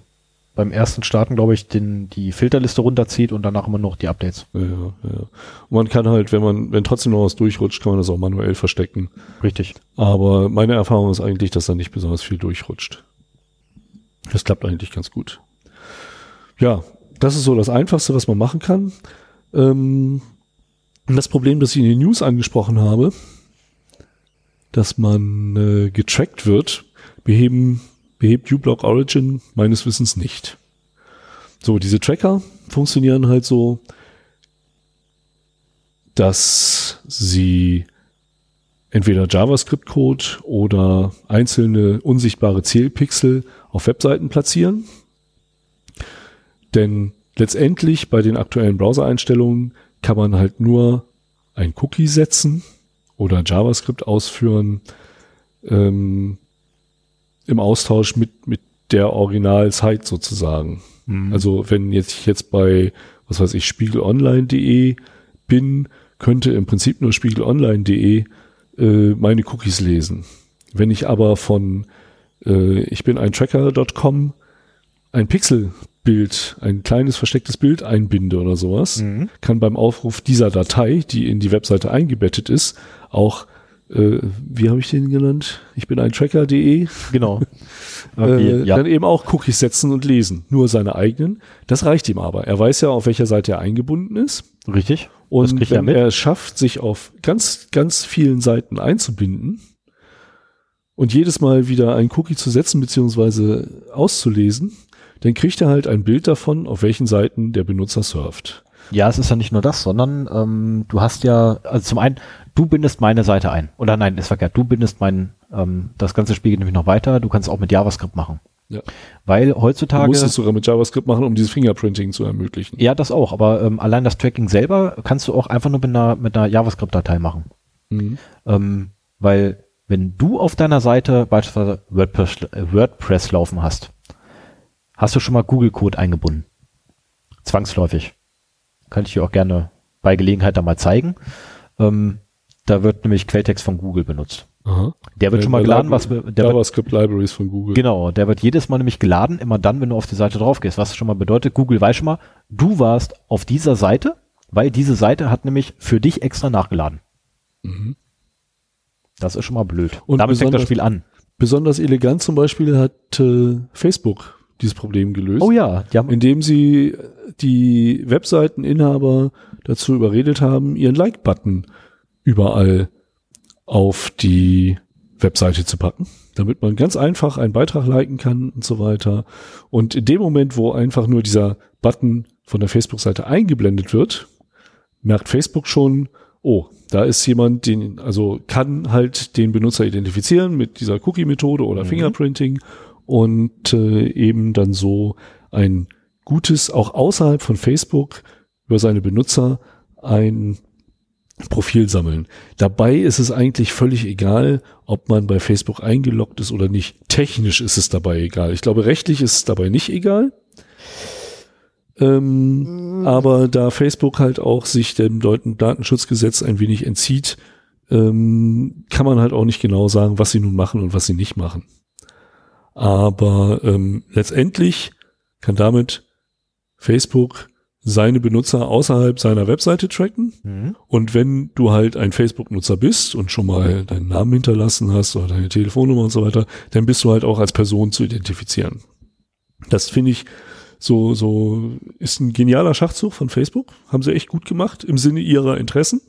beim ersten Starten, glaube ich, den, die Filterliste runterzieht und danach immer noch die Updates. Ja, ja. Man kann halt, wenn man, wenn trotzdem noch was durchrutscht, kann man das auch manuell verstecken. Richtig. Aber meine Erfahrung ist eigentlich, dass da nicht besonders viel durchrutscht. Das klappt eigentlich ganz gut. Ja, das ist so das Einfachste, was man machen kann. Ähm, das Problem, das ich in den News angesprochen habe, dass man äh, getrackt wird, beheben, behebt uBlock Origin meines Wissens nicht. So, diese Tracker funktionieren halt so, dass sie entweder JavaScript-Code oder einzelne unsichtbare Zählpixel auf Webseiten platzieren. Denn letztendlich bei den aktuellen Browser-Einstellungen kann man halt nur ein Cookie setzen oder JavaScript ausführen ähm, im Austausch mit, mit der Original-Site sozusagen. Mhm. Also wenn jetzt ich jetzt bei, was weiß ich, spiegelonline.de bin, könnte im Prinzip nur spiegelonline.de äh, meine Cookies lesen. Wenn ich aber von äh, ich bin ein Tracker.com ein Pixel Bild, ein kleines verstecktes Bild einbinde oder sowas, mhm. kann beim Aufruf dieser Datei, die in die Webseite eingebettet ist, auch äh, wie habe ich den genannt? Ich bin ein Tracker.de. Genau. Okay, (laughs) äh, ja. Dann eben auch Cookies setzen und lesen. Nur seine eigenen. Das reicht ihm aber. Er weiß ja, auf welcher Seite er eingebunden ist. Richtig. Und wenn er es schafft, sich auf ganz, ganz vielen Seiten einzubinden und jedes Mal wieder ein Cookie zu setzen bzw. auszulesen, dann kriegt er halt ein Bild davon, auf welchen Seiten der Benutzer surft. Ja, es ist ja nicht nur das, sondern ähm, du hast ja, also zum einen, du bindest meine Seite ein. Oder nein, ist verkehrt, du bindest mein, ähm, das ganze Spiel geht nämlich noch weiter, du kannst auch mit JavaScript machen. Ja. Weil heutzutage. Du musst es sogar mit JavaScript machen, um dieses Fingerprinting zu ermöglichen. Ja, das auch, aber ähm, allein das Tracking selber kannst du auch einfach nur mit einer, mit einer JavaScript-Datei machen. Mhm. Ähm, weil wenn du auf deiner Seite beispielsweise WordPress, äh, WordPress laufen hast, Hast du schon mal Google-Code eingebunden? Zwangsläufig. Kann ich dir auch gerne bei Gelegenheit da mal zeigen. Ähm, da wird nämlich Quelltext von Google benutzt. Aha. Der wird der, schon mal geladen, was der JavaScript Libraries von Google. Genau, der wird jedes Mal nämlich geladen, immer dann, wenn du auf die Seite drauf gehst. Was schon mal bedeutet, Google weiß schon mal, du warst auf dieser Seite, weil diese Seite hat nämlich für dich extra nachgeladen. Mhm. Das ist schon mal blöd. Und damit fängt das Spiel an. Besonders elegant zum Beispiel hat äh, Facebook dieses Problem gelöst. Oh ja, die haben indem sie die Webseiteninhaber dazu überredet haben, ihren Like-Button überall auf die Webseite zu packen, damit man ganz einfach einen Beitrag liken kann und so weiter. Und in dem Moment, wo einfach nur dieser Button von der Facebook-Seite eingeblendet wird, merkt Facebook schon, oh, da ist jemand, den, also kann halt den Benutzer identifizieren mit dieser Cookie-Methode oder mhm. Fingerprinting und äh, eben dann so ein gutes, auch außerhalb von Facebook über seine Benutzer ein Profil sammeln. Dabei ist es eigentlich völlig egal, ob man bei Facebook eingeloggt ist oder nicht. Technisch ist es dabei egal. Ich glaube, rechtlich ist es dabei nicht egal. Ähm, mhm. Aber da Facebook halt auch sich dem Datenschutzgesetz ein wenig entzieht, ähm, kann man halt auch nicht genau sagen, was sie nun machen und was sie nicht machen. Aber ähm, letztendlich kann damit Facebook seine Benutzer außerhalb seiner Webseite tracken. Mhm. Und wenn du halt ein Facebook-Nutzer bist und schon mal deinen Namen hinterlassen hast oder deine Telefonnummer und so weiter, dann bist du halt auch als Person zu identifizieren. Das finde ich so, so ist ein genialer Schachzug von Facebook. Haben sie echt gut gemacht im Sinne ihrer Interessen.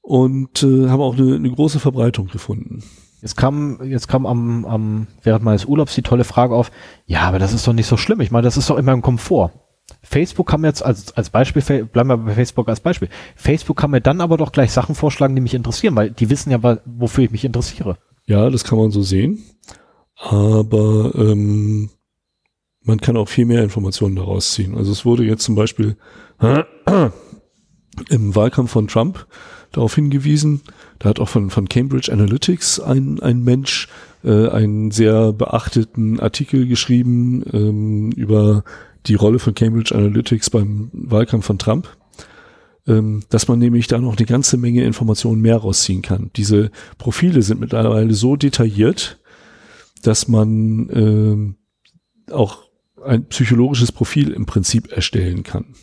Und äh, haben auch eine, eine große Verbreitung gefunden. Jetzt kam, jetzt kam am, am, während meines Urlaubs die tolle Frage auf, ja, aber das ist doch nicht so schlimm. Ich meine, das ist doch immer ein Komfort. Facebook kann mir jetzt als, als Beispiel, bleiben wir bei Facebook als Beispiel. Facebook kann mir dann aber doch gleich Sachen vorschlagen, die mich interessieren, weil die wissen ja, wofür ich mich interessiere. Ja, das kann man so sehen. Aber ähm, man kann auch viel mehr Informationen daraus ziehen. Also es wurde jetzt zum Beispiel (clears throat) im Wahlkampf von Trump darauf hingewiesen, da hat auch von, von Cambridge Analytics ein, ein Mensch äh, einen sehr beachteten Artikel geschrieben ähm, über die Rolle von Cambridge Analytics beim Wahlkampf von Trump, ähm, dass man nämlich da noch eine ganze Menge Informationen mehr rausziehen kann. Diese Profile sind mittlerweile so detailliert, dass man äh, auch ein psychologisches Profil im Prinzip erstellen kann.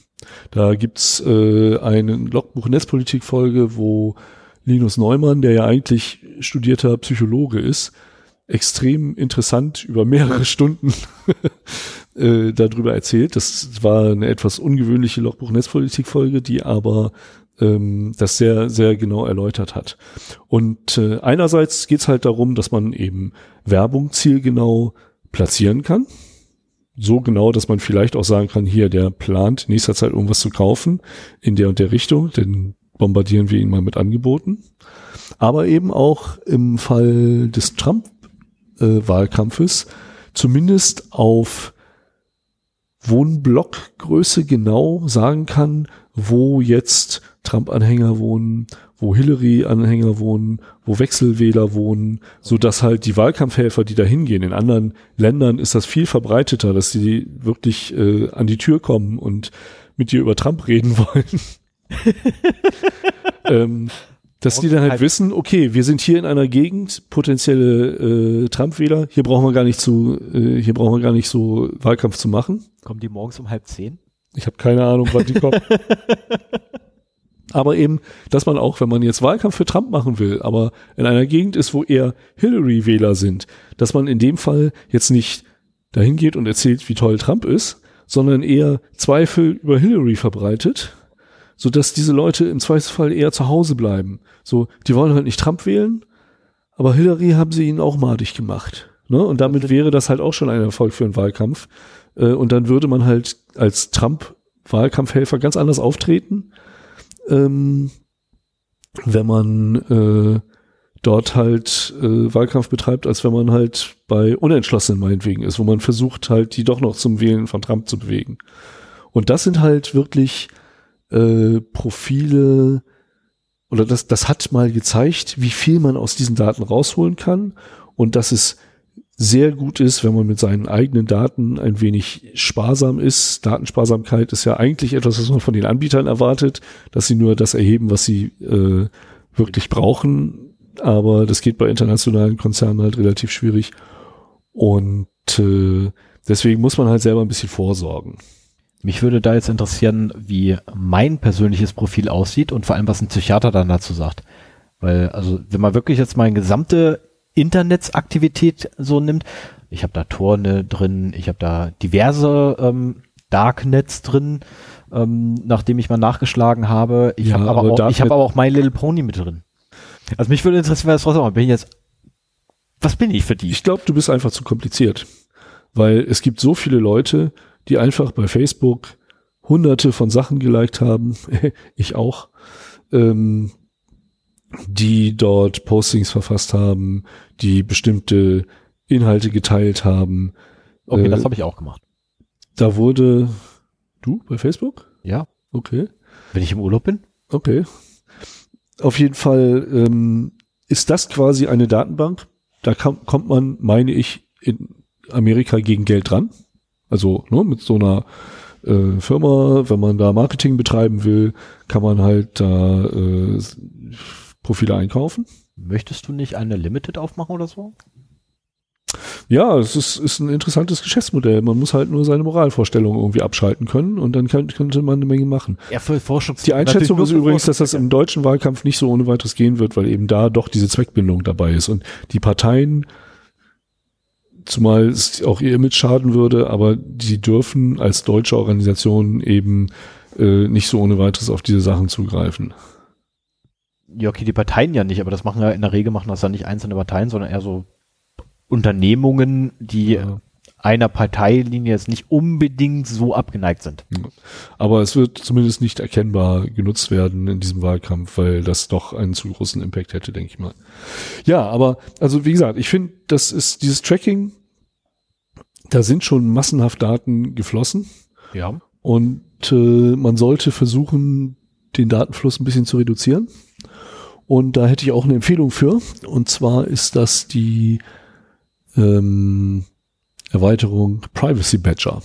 Da gibt's äh, eine Logbuch-Netzpolitik-Folge, wo Linus Neumann, der ja eigentlich studierter Psychologe ist, extrem interessant über mehrere Stunden (laughs) äh, darüber erzählt. Das war eine etwas ungewöhnliche Logbuch-Netzpolitik-Folge, die aber ähm, das sehr, sehr genau erläutert hat. Und äh, einerseits geht's halt darum, dass man eben Werbung zielgenau platzieren kann so genau, dass man vielleicht auch sagen kann, hier, der plant nächster Zeit irgendwas zu kaufen in der und der Richtung, dann bombardieren wir ihn mal mit Angeboten. Aber eben auch im Fall des Trump-Wahlkampfes zumindest auf Wohnblockgröße genau sagen kann, wo jetzt Trump-Anhänger wohnen, wo Hillary-Anhänger wohnen, wo Wechselwähler wohnen, so dass halt die Wahlkampfhelfer, die da hingehen, in anderen Ländern ist das viel verbreiteter, dass die wirklich äh, an die Tür kommen und mit dir über Trump reden (laughs) wollen. (laughs) ähm, dass die dann halt, halt, wissen, okay, wir sind hier in einer Gegend, potenzielle äh, Trump-Wähler, hier brauchen wir gar nicht zu, äh, hier brauchen wir gar nicht so Wahlkampf zu machen. Kommen die morgens um halb zehn? Ich habe keine Ahnung, wann die kommen. (laughs) aber eben, dass man auch, wenn man jetzt Wahlkampf für Trump machen will, aber in einer Gegend ist, wo eher Hillary-Wähler sind, dass man in dem Fall jetzt nicht dahin geht und erzählt, wie toll Trump ist, sondern eher Zweifel über Hillary verbreitet, so dass diese Leute im Zweifelsfall eher zu Hause bleiben. So, die wollen halt nicht Trump wählen, aber Hillary haben sie ihnen auch madig gemacht. Ne? Und damit wäre das halt auch schon ein Erfolg für einen Wahlkampf. Äh, und dann würde man halt als Trump-Wahlkampfhelfer ganz anders auftreten ähm, wenn man äh, dort halt äh, Wahlkampf betreibt, als wenn man halt bei Unentschlossenen meinetwegen ist, wo man versucht halt, die doch noch zum Wählen von Trump zu bewegen. Und das sind halt wirklich äh, Profile, oder das, das hat mal gezeigt, wie viel man aus diesen Daten rausholen kann und dass es sehr gut ist, wenn man mit seinen eigenen Daten ein wenig sparsam ist. Datensparsamkeit ist ja eigentlich etwas, was man von den Anbietern erwartet, dass sie nur das erheben, was sie äh, wirklich brauchen. Aber das geht bei internationalen Konzernen halt relativ schwierig. Und äh, deswegen muss man halt selber ein bisschen vorsorgen. Mich würde da jetzt interessieren, wie mein persönliches Profil aussieht und vor allem, was ein Psychiater dann dazu sagt. Weil, also, wenn man wirklich jetzt meine gesamte Internetsaktivität so nimmt. Ich habe da Torne drin, ich habe da diverse ähm, Darknets drin ähm, nachdem ich mal nachgeschlagen habe. Ich Ja, habe aber, aber auch, ich habe aber auch My Little Pony mit drin. Also mich würde interessieren, was trotzdem, bin ich jetzt, was bin ich für die? Ich glaube, du bist einfach zu kompliziert. Weil es gibt so viele Leute, die einfach bei Facebook hunderte von Sachen geliked haben, (laughs) ich auch, ähm, die dort Postings verfasst haben, die bestimmte Inhalte geteilt haben. Okay, äh, das habe ich auch gemacht. Da wurde, du bei Facebook? Ja, Okay. wenn ich im Urlaub bin. Okay. Auf jeden Fall ähm, ist das quasi eine Datenbank. Da kam, kommt man, meine ich, in Amerika gegen Geld dran. Also ne, mit so einer äh, Firma, wenn man da Marketing betreiben will, kann man halt da äh, Profile einkaufen. Möchtest du nicht eine Limited aufmachen oder so? Ja, es ist, ist ein interessantes Geschäftsmodell. Man muss halt nur seine Moralvorstellungen irgendwie abschalten können und dann kann, könnte man eine Menge machen. Ja, für Forschungs Die Einschätzung ist übrigens, dass das im deutschen Wahlkampf nicht so ohne weiteres gehen wird, weil eben da doch diese Zweckbindung dabei ist. Und die Parteien, zumal es auch ihr Image schaden würde, aber die dürfen als deutsche Organisation eben äh, nicht so ohne weiteres auf diese Sachen zugreifen. Ja, okay, die Parteien ja nicht, aber das machen ja in der Regel machen das ja nicht einzelne Parteien, sondern eher so Unternehmungen, die Ja. einer Parteilinie jetzt nicht unbedingt so abgeneigt sind. Aber es wird zumindest nicht erkennbar genutzt werden in diesem Wahlkampf, weil das doch einen zu großen Impact hätte, denke ich mal. Ja, aber also wie gesagt, ich finde, das ist dieses Tracking, da sind schon massenhaft Daten geflossen. Ja. Und äh, man sollte versuchen, den Datenfluss ein bisschen zu reduzieren. Und da hätte ich auch eine Empfehlung für. Und zwar ist das die ähm, Erweiterung Privacy Badger.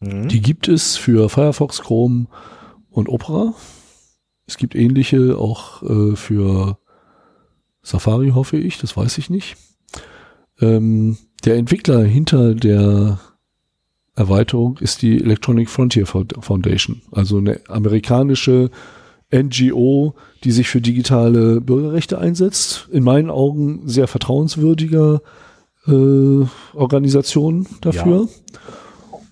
Mhm. Die gibt es für Firefox, Chrome und Opera. Es gibt ähnliche auch äh, für Safari, hoffe ich, das weiß ich nicht. Ähm, der Entwickler hinter der Erweiterung ist die Electronic Frontier Fo- Foundation, also eine amerikanische NGO, die sich für digitale Bürgerrechte einsetzt. In meinen Augen sehr vertrauenswürdiger äh, Organisation dafür.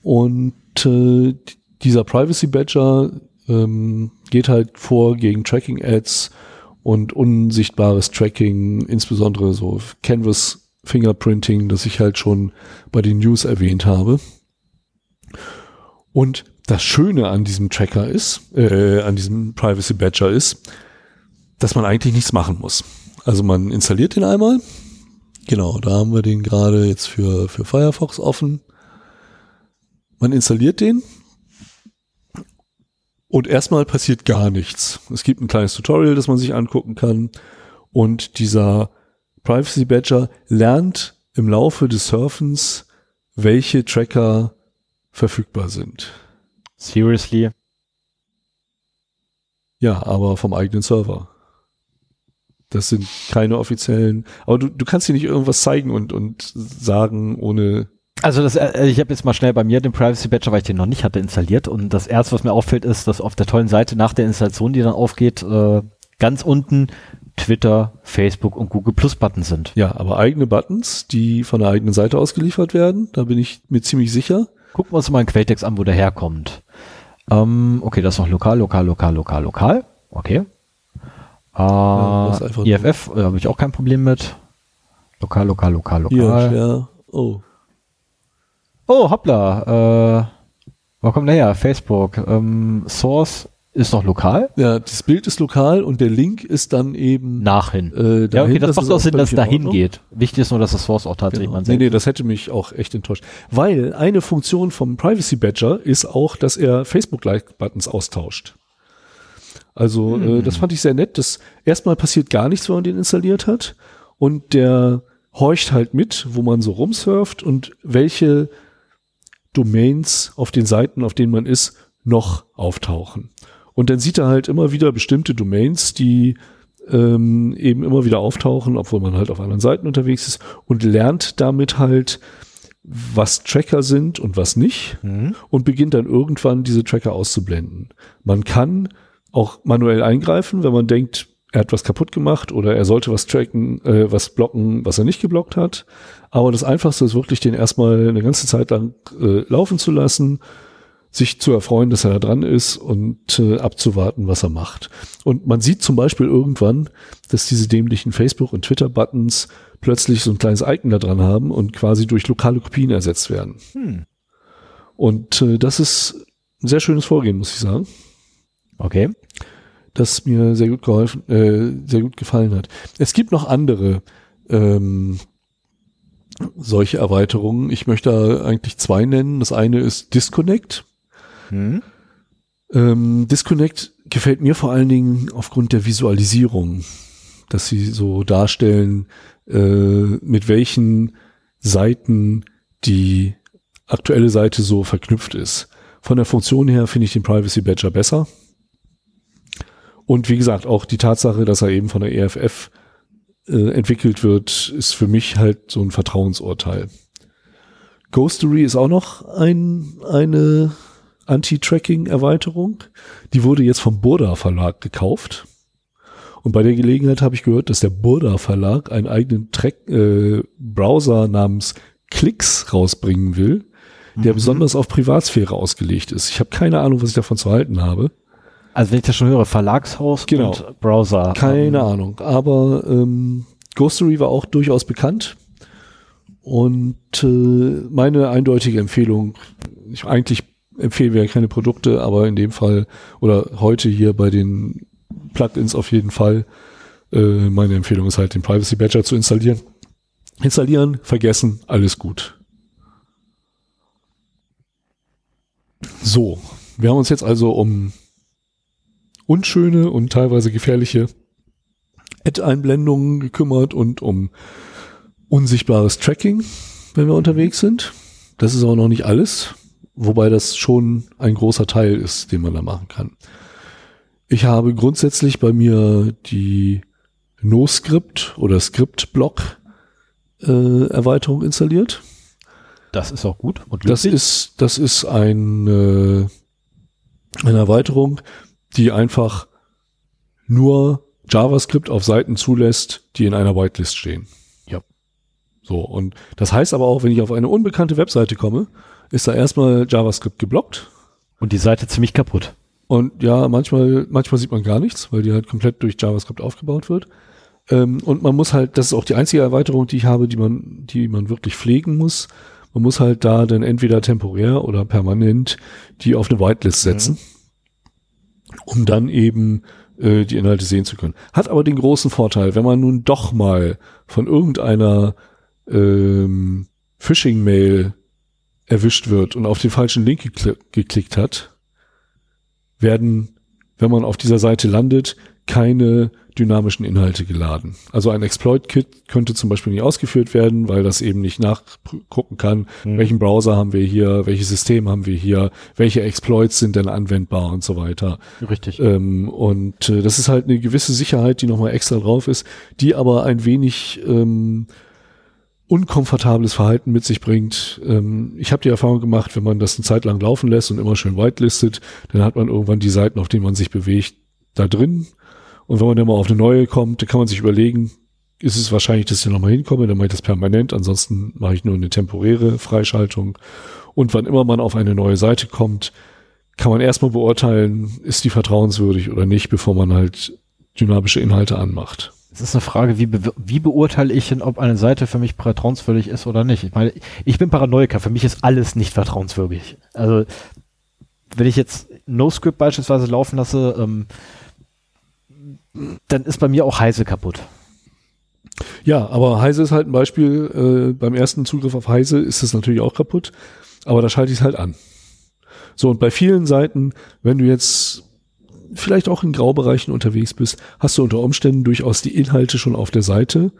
Und äh, dieser Privacy Badger ähm, geht halt vor gegen Tracking Ads und unsichtbares Tracking, insbesondere so Canvas Fingerprinting, das ich halt schon bei den News erwähnt habe. Und das Schöne an diesem Tracker ist, äh, an diesem Privacy Badger ist, dass man eigentlich nichts machen muss. Also man installiert den einmal. Genau, da haben wir den gerade jetzt für, für Firefox offen. Man installiert den und erstmal passiert gar nichts. Es gibt ein kleines Tutorial, das man sich angucken kann und dieser Privacy Badger lernt im Laufe des Surfens, welche Tracker verfügbar sind. Seriously? Ja, aber vom eigenen Server. Das sind keine offiziellen, aber du, du kannst hier nicht irgendwas zeigen und, und sagen, ohne Also das, äh, ich habe jetzt mal schnell bei mir den Privacy Badger, weil ich den noch nicht hatte, installiert. Und das erste, was mir auffällt, ist, dass auf der tollen Seite nach der Installation, die dann aufgeht, äh, ganz unten Twitter, Facebook und Google Plus Button sind. Ja, aber eigene Buttons, die von der eigenen Seite ausgeliefert werden, da bin ich mir ziemlich sicher. Gucken wir uns mal einen Quelltext an, wo der herkommt. Ähm, okay, das ist noch lokal, lokal, lokal, lokal, lokal. Okay. Ja, Äh, einfach IFF äh, habe ich auch kein Problem mit. Lokal, lokal, lokal, lokal. ja. Oh. Oh, hoppla. Äh, wo kommt der her? Facebook. Ähm, Source ist noch lokal. Ja, das Bild ist lokal und der Link ist dann eben Nachhin. äh, ja, dahin. okay, das, macht ist auch Sinn, dass es dahin geht. Wichtig ist nur, dass das Source auch tatsächlich Genau. man Nee, nee, das hätte mich auch echt enttäuscht. Weil eine Funktion vom Privacy Badger ist auch, dass er Facebook-Like-Buttons austauscht. Also äh, das fand ich sehr nett. Das erstmal passiert gar nichts, wenn man den installiert hat. Und der horcht halt mit, wo man so rumsurft und welche Domains auf den Seiten, auf denen man ist, noch auftauchen. Und dann sieht er halt immer wieder bestimmte Domains, die ähm, eben immer wieder auftauchen, obwohl man halt auf anderen Seiten unterwegs ist und lernt damit halt, was Tracker sind und was nicht Mhm. und beginnt dann irgendwann diese Tracker auszublenden. Man kann auch manuell eingreifen, wenn man denkt, er hat was kaputt gemacht oder er sollte was tracken, äh, was blocken, was er nicht geblockt hat. Aber das Einfachste ist wirklich, den erstmal eine ganze Zeit lang äh, laufen zu lassen, sich zu erfreuen, dass er da dran ist und äh, abzuwarten, was er macht. Und man sieht zum Beispiel irgendwann, dass diese dämlichen Facebook- und Twitter-Buttons plötzlich so ein kleines Icon da dran haben und quasi durch lokale Kopien ersetzt werden. Hm. Und äh, das ist ein sehr schönes Vorgehen, muss ich sagen. Okay. Das mir sehr gut geholfen, äh, sehr gut gefallen hat. Es gibt noch andere ähm, solche Erweiterungen. Ich möchte da eigentlich zwei nennen. Das eine ist Disconnect. Hm. Ähm, Disconnect gefällt mir vor allen Dingen aufgrund der Visualisierung, dass sie so darstellen, äh, mit welchen Seiten die aktuelle Seite so verknüpft ist. Von der Funktion her finde ich den Privacy Badger besser. Und wie gesagt, auch die Tatsache, dass er eben von der EFF äh, entwickelt wird, ist für mich halt so ein Vertrauensurteil. Ghostery ist auch noch ein, eine Anti-Tracking-Erweiterung. Die wurde jetzt vom Burda Verlag gekauft. Und bei der Gelegenheit habe ich gehört, dass der Burda Verlag einen eigenen Track, äh, Browser namens Klicks rausbringen will, der Mhm. besonders auf Privatsphäre ausgelegt ist. Ich habe keine Ahnung, was ich davon zu halten habe. Also wenn ich das schon höre, Verlagshaus Genau. und Browser. Keine Ähm, Ahnung. Aber ähm, Ghostery war auch durchaus bekannt. Und äh, meine eindeutige Empfehlung, ich, eigentlich empfehlen wir ja keine Produkte, aber in dem Fall oder heute hier bei den Plugins auf jeden Fall, äh, meine Empfehlung ist halt den Privacy Badger zu installieren. Installieren, vergessen, alles gut. So, wir haben uns jetzt also um unschöne und teilweise gefährliche Ad-Einblendungen gekümmert und um unsichtbares Tracking, wenn wir unterwegs sind. Das ist aber noch nicht alles, wobei das schon ein großer Teil ist, den man da machen kann. Ich habe grundsätzlich bei mir die NoScript oder Script-Block äh, Erweiterung installiert. Das ist auch gut. Und Das ist, das ist ein, äh, eine Erweiterung, die einfach nur JavaScript auf Seiten zulässt, die in einer Whitelist stehen. Ja. So, und das heißt aber auch, wenn ich auf eine unbekannte Webseite komme, ist da erstmal JavaScript geblockt. und die Seite ziemlich kaputt. Und ja, manchmal, manchmal sieht man gar nichts, weil die halt komplett durch JavaScript aufgebaut wird. Ähm, und man muss halt, das ist auch die einzige Erweiterung, die ich habe, die man, die man wirklich pflegen muss. Man muss halt da dann entweder temporär oder permanent die auf eine Whitelist setzen, um dann eben äh, die Inhalte sehen zu können. Hat aber den großen Vorteil, wenn man nun doch mal von irgendeiner ähm, Phishing-Mail erwischt wird und auf den falschen Link gekl geklickt hat, werden, wenn man auf dieser Seite landet, keine dynamischen Inhalte geladen. Also ein Exploit-Kit könnte zum Beispiel nicht ausgeführt werden, weil das eben nicht nachgucken kann, Hm. welchen Browser haben wir hier, welches System haben wir hier, welche Exploits sind denn anwendbar und so weiter. Richtig. Ähm, und äh, das ist halt eine gewisse Sicherheit, die nochmal extra drauf ist, die aber ein wenig ähm, unkomfortables Verhalten mit sich bringt. Ähm, ich habe die Erfahrung gemacht, wenn man das eine Zeit lang laufen lässt und immer schön whitelistet, dann hat man irgendwann die Seiten, auf denen man sich bewegt, da drin. Und wenn man dann mal auf eine neue kommt, dann kann man sich überlegen, ist es wahrscheinlich, dass ich da nochmal hinkomme, dann mache ich das permanent, ansonsten mache ich nur eine temporäre Freischaltung. Und wann immer man auf eine neue Seite kommt, kann man erstmal beurteilen, ist die vertrauenswürdig oder nicht, bevor man halt dynamische Inhalte anmacht. Es ist eine Frage, wie, be wie beurteile ich denn, ob eine Seite für mich vertrauenswürdig ist oder nicht? Ich meine, ich bin Paranoiker, für mich ist alles nicht vertrauenswürdig. Also, wenn ich jetzt NoScript beispielsweise laufen lasse, ähm, dann ist bei mir auch Heise kaputt. Ja, aber Heise ist halt ein Beispiel. Äh, beim ersten Zugriff auf Heise ist es natürlich auch kaputt, aber da schalte ich es halt an. So, und bei vielen Seiten, wenn du jetzt vielleicht auch in Graubereichen unterwegs bist, hast du unter Umständen durchaus die Inhalte schon auf der Seite,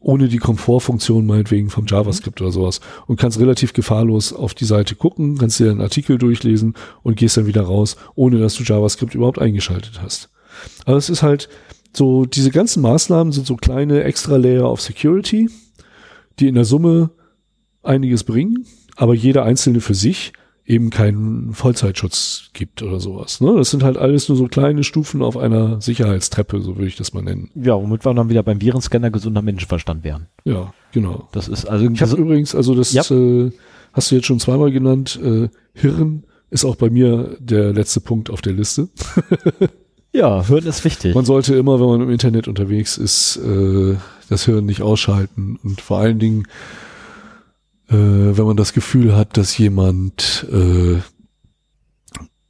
ohne die Komfortfunktion meinetwegen vom JavaScript oder sowas und kannst relativ gefahrlos auf die Seite gucken, kannst dir einen Artikel durchlesen und gehst dann wieder raus, ohne dass du JavaScript überhaupt eingeschaltet hast. Aber es ist halt so, diese ganzen Maßnahmen sind so kleine extra Layer of Security, die in der Summe einiges bringen, aber jeder einzelne für sich eben keinen Vollzeitschutz gibt oder sowas. Ne? Das sind halt alles nur so kleine Stufen auf einer Sicherheitstreppe, so würde ich das mal nennen. Ja, womit wir dann wieder beim Virenscanner gesunder Menschenverstand wären. Ja, genau. Das ist also Ich habe übrigens, also das Ja. äh, hast du jetzt schon zweimal genannt, äh, Hirn ist auch bei mir der letzte Punkt auf der Liste. (laughs) Ja, Hören ist wichtig. Man sollte immer, wenn man im Internet unterwegs ist, äh, das Hören nicht ausschalten und vor allen Dingen, äh, wenn man das Gefühl hat, dass jemand, äh,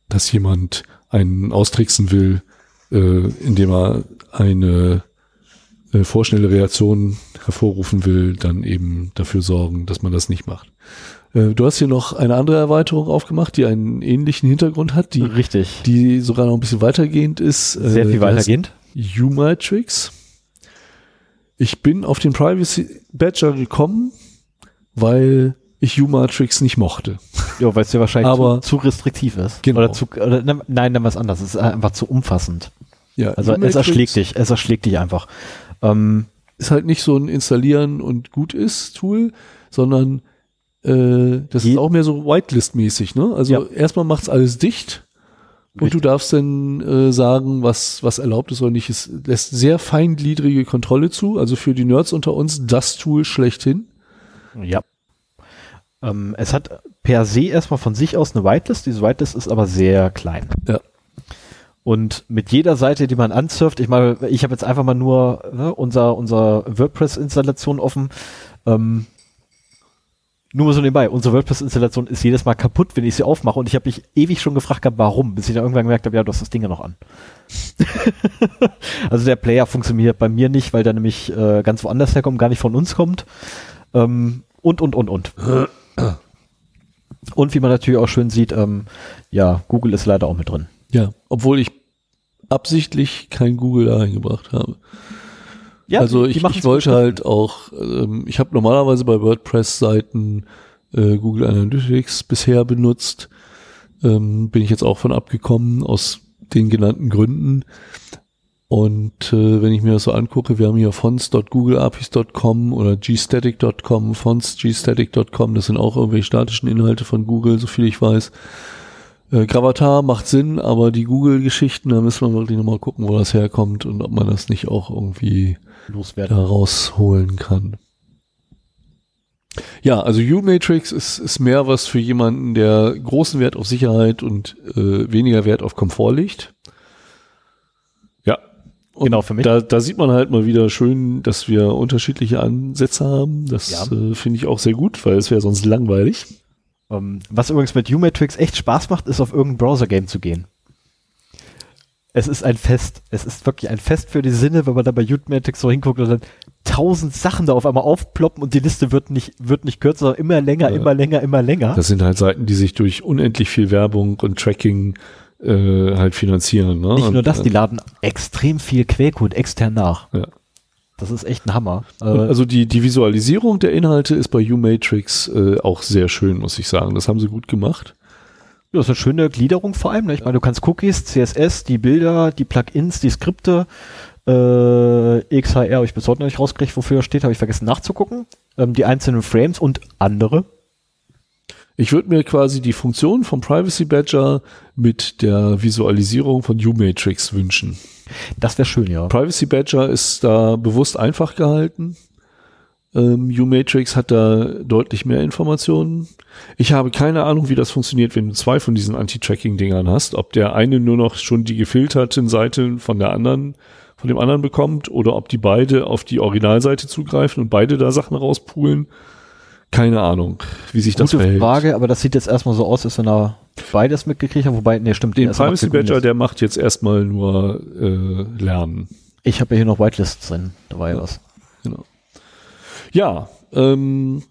dass jemand einen austricksen will, äh, indem er eine äh, vorschnelle Reaktion hervorrufen will, dann eben dafür sorgen, dass man das nicht macht. Äh, du hast hier noch eine andere Erweiterung aufgemacht, die einen ähnlichen Hintergrund hat, die, Richtig. die sogar noch ein bisschen weitergehend ist. Äh, Sehr viel weitergehend. U-Matrix. Ich bin auf den Privacy Badger gekommen, weil ich U-Matrix nicht mochte. Ja, weil es dir wahrscheinlich Aber- zu, zu restriktiv ist. Genau. Oder zu, oder, ne, nein, dann was anderes. Es ist einfach zu umfassend. Ja, Also es erschlägt dich, es erschlägt dich einfach. Ähm, Ist halt nicht so ein Installieren und gut ist Tool, sondern äh, das ist auch mehr so Whitelist-mäßig. Ne? Also Ja. erstmal macht's alles dicht und Richtig. du darfst dann äh, sagen, was, was erlaubt ist oder nicht. Es lässt sehr feingliedrige Kontrolle zu. Also für die Nerds unter uns das Tool schlechthin. Ja. Ähm, es hat per se erstmal von sich aus eine Whitelist. Diese Whitelist ist aber sehr klein. Ja. Und mit jeder Seite, die man ansurft, ich meine, ich habe jetzt einfach mal nur ne, unser, unser WordPress-Installation offen. Ähm, nur mal so nebenbei, unsere WordPress-Installation ist jedes Mal kaputt, wenn ich sie aufmache. Und ich habe mich ewig schon gefragt, gehabt, warum, bis ich dann irgendwann gemerkt habe, ja, du hast das Ding ja noch an. (laughs) also der Player funktioniert bei mir nicht, weil der nämlich äh, ganz woanders herkommt, gar nicht von uns kommt. Ähm, und, und, und, und. Und wie man natürlich auch schön sieht, ähm, ja, Google ist leider auch mit drin. Ja, obwohl ich absichtlich kein Google da eingebracht habe. Ja, also ich, ich wollte halt auch, ähm, ich habe normalerweise bei WordPress-Seiten äh, Google Analytics bisher benutzt. Ähm, bin ich jetzt auch von abgekommen aus den genannten Gründen. Und äh, wenn ich mir das so angucke, wir haben hier fonts.googleapis.com oder gstatic.com, fontsgstatic.com, das sind auch irgendwelche statischen Inhalte von Google, so viel ich weiß. Äh, Gravatar macht Sinn, aber die Google-Geschichten, da müssen wir wirklich nochmal gucken, wo das herkommt und ob man das nicht auch irgendwie loswerden. da rausholen kann. Ja, also U-Matrix ist, ist mehr was für jemanden, der großen Wert auf Sicherheit und äh, weniger Wert auf Komfort legt. Und Genau, für mich. Da, da sieht man halt mal wieder schön, dass wir unterschiedliche Ansätze haben. Das Ja. äh, finde ich auch sehr gut, weil es wäre sonst langweilig. Ähm, was übrigens mit U-Matrix echt Spaß macht, ist auf irgendein Browser-Game zu gehen. Es ist ein Fest. Es ist wirklich ein Fest für die Sinne, wenn man da bei U-Matrix so hinguckt und dann tausend Sachen da auf einmal aufploppen und die Liste wird nicht, wird nicht kürzer, sondern immer länger, Ja. immer länger, immer länger. Das sind halt Seiten, die sich durch unendlich viel Werbung und Tracking äh, halt finanzieren. Ne? nicht nur Und, das, die äh, laden extrem viel Quellcode extern nach. Ja. Das ist echt ein Hammer. Äh, also die, die Visualisierung der Inhalte ist bei U-Matrix äh, auch sehr schön, muss ich sagen. Das haben sie gut gemacht. Ja, das ist eine schöne Gliederung vor allem. Ne? Ich meine, du kannst Cookies, CSS, die Bilder, die Plugins, die Skripte, äh, XHR habe ich bis heute noch nicht rausgekriegt, wofür er steht, habe ich vergessen nachzugucken. Ähm, die einzelnen Frames und andere. Ich würde mir quasi die Funktion vom Privacy Badger mit der Visualisierung von U-Matrix wünschen. Das wäre schön, ja. Privacy Badger ist da bewusst einfach gehalten. Ähm, U-Matrix hat da deutlich mehr Informationen. Ich habe keine Ahnung, wie das funktioniert, wenn du zwei von diesen Anti-Tracking-Dingern hast. Ob der eine nur noch schon die gefilterten Seiten von der anderen, von dem anderen bekommt oder ob die beide auf die Originalseite zugreifen und beide da Sachen rauspulen. Keine Ahnung, wie sich das Gute verhält. Frage, aber das sieht jetzt erstmal so aus, als wenn er beides mitgekriegt hat, wobei, nee, stimmt. Den Privacy. Badger, der macht jetzt erstmal nur äh, Lernen. Ich habe ja hier noch Whitelists drin, da war ja was. Genau. Ja, ähm,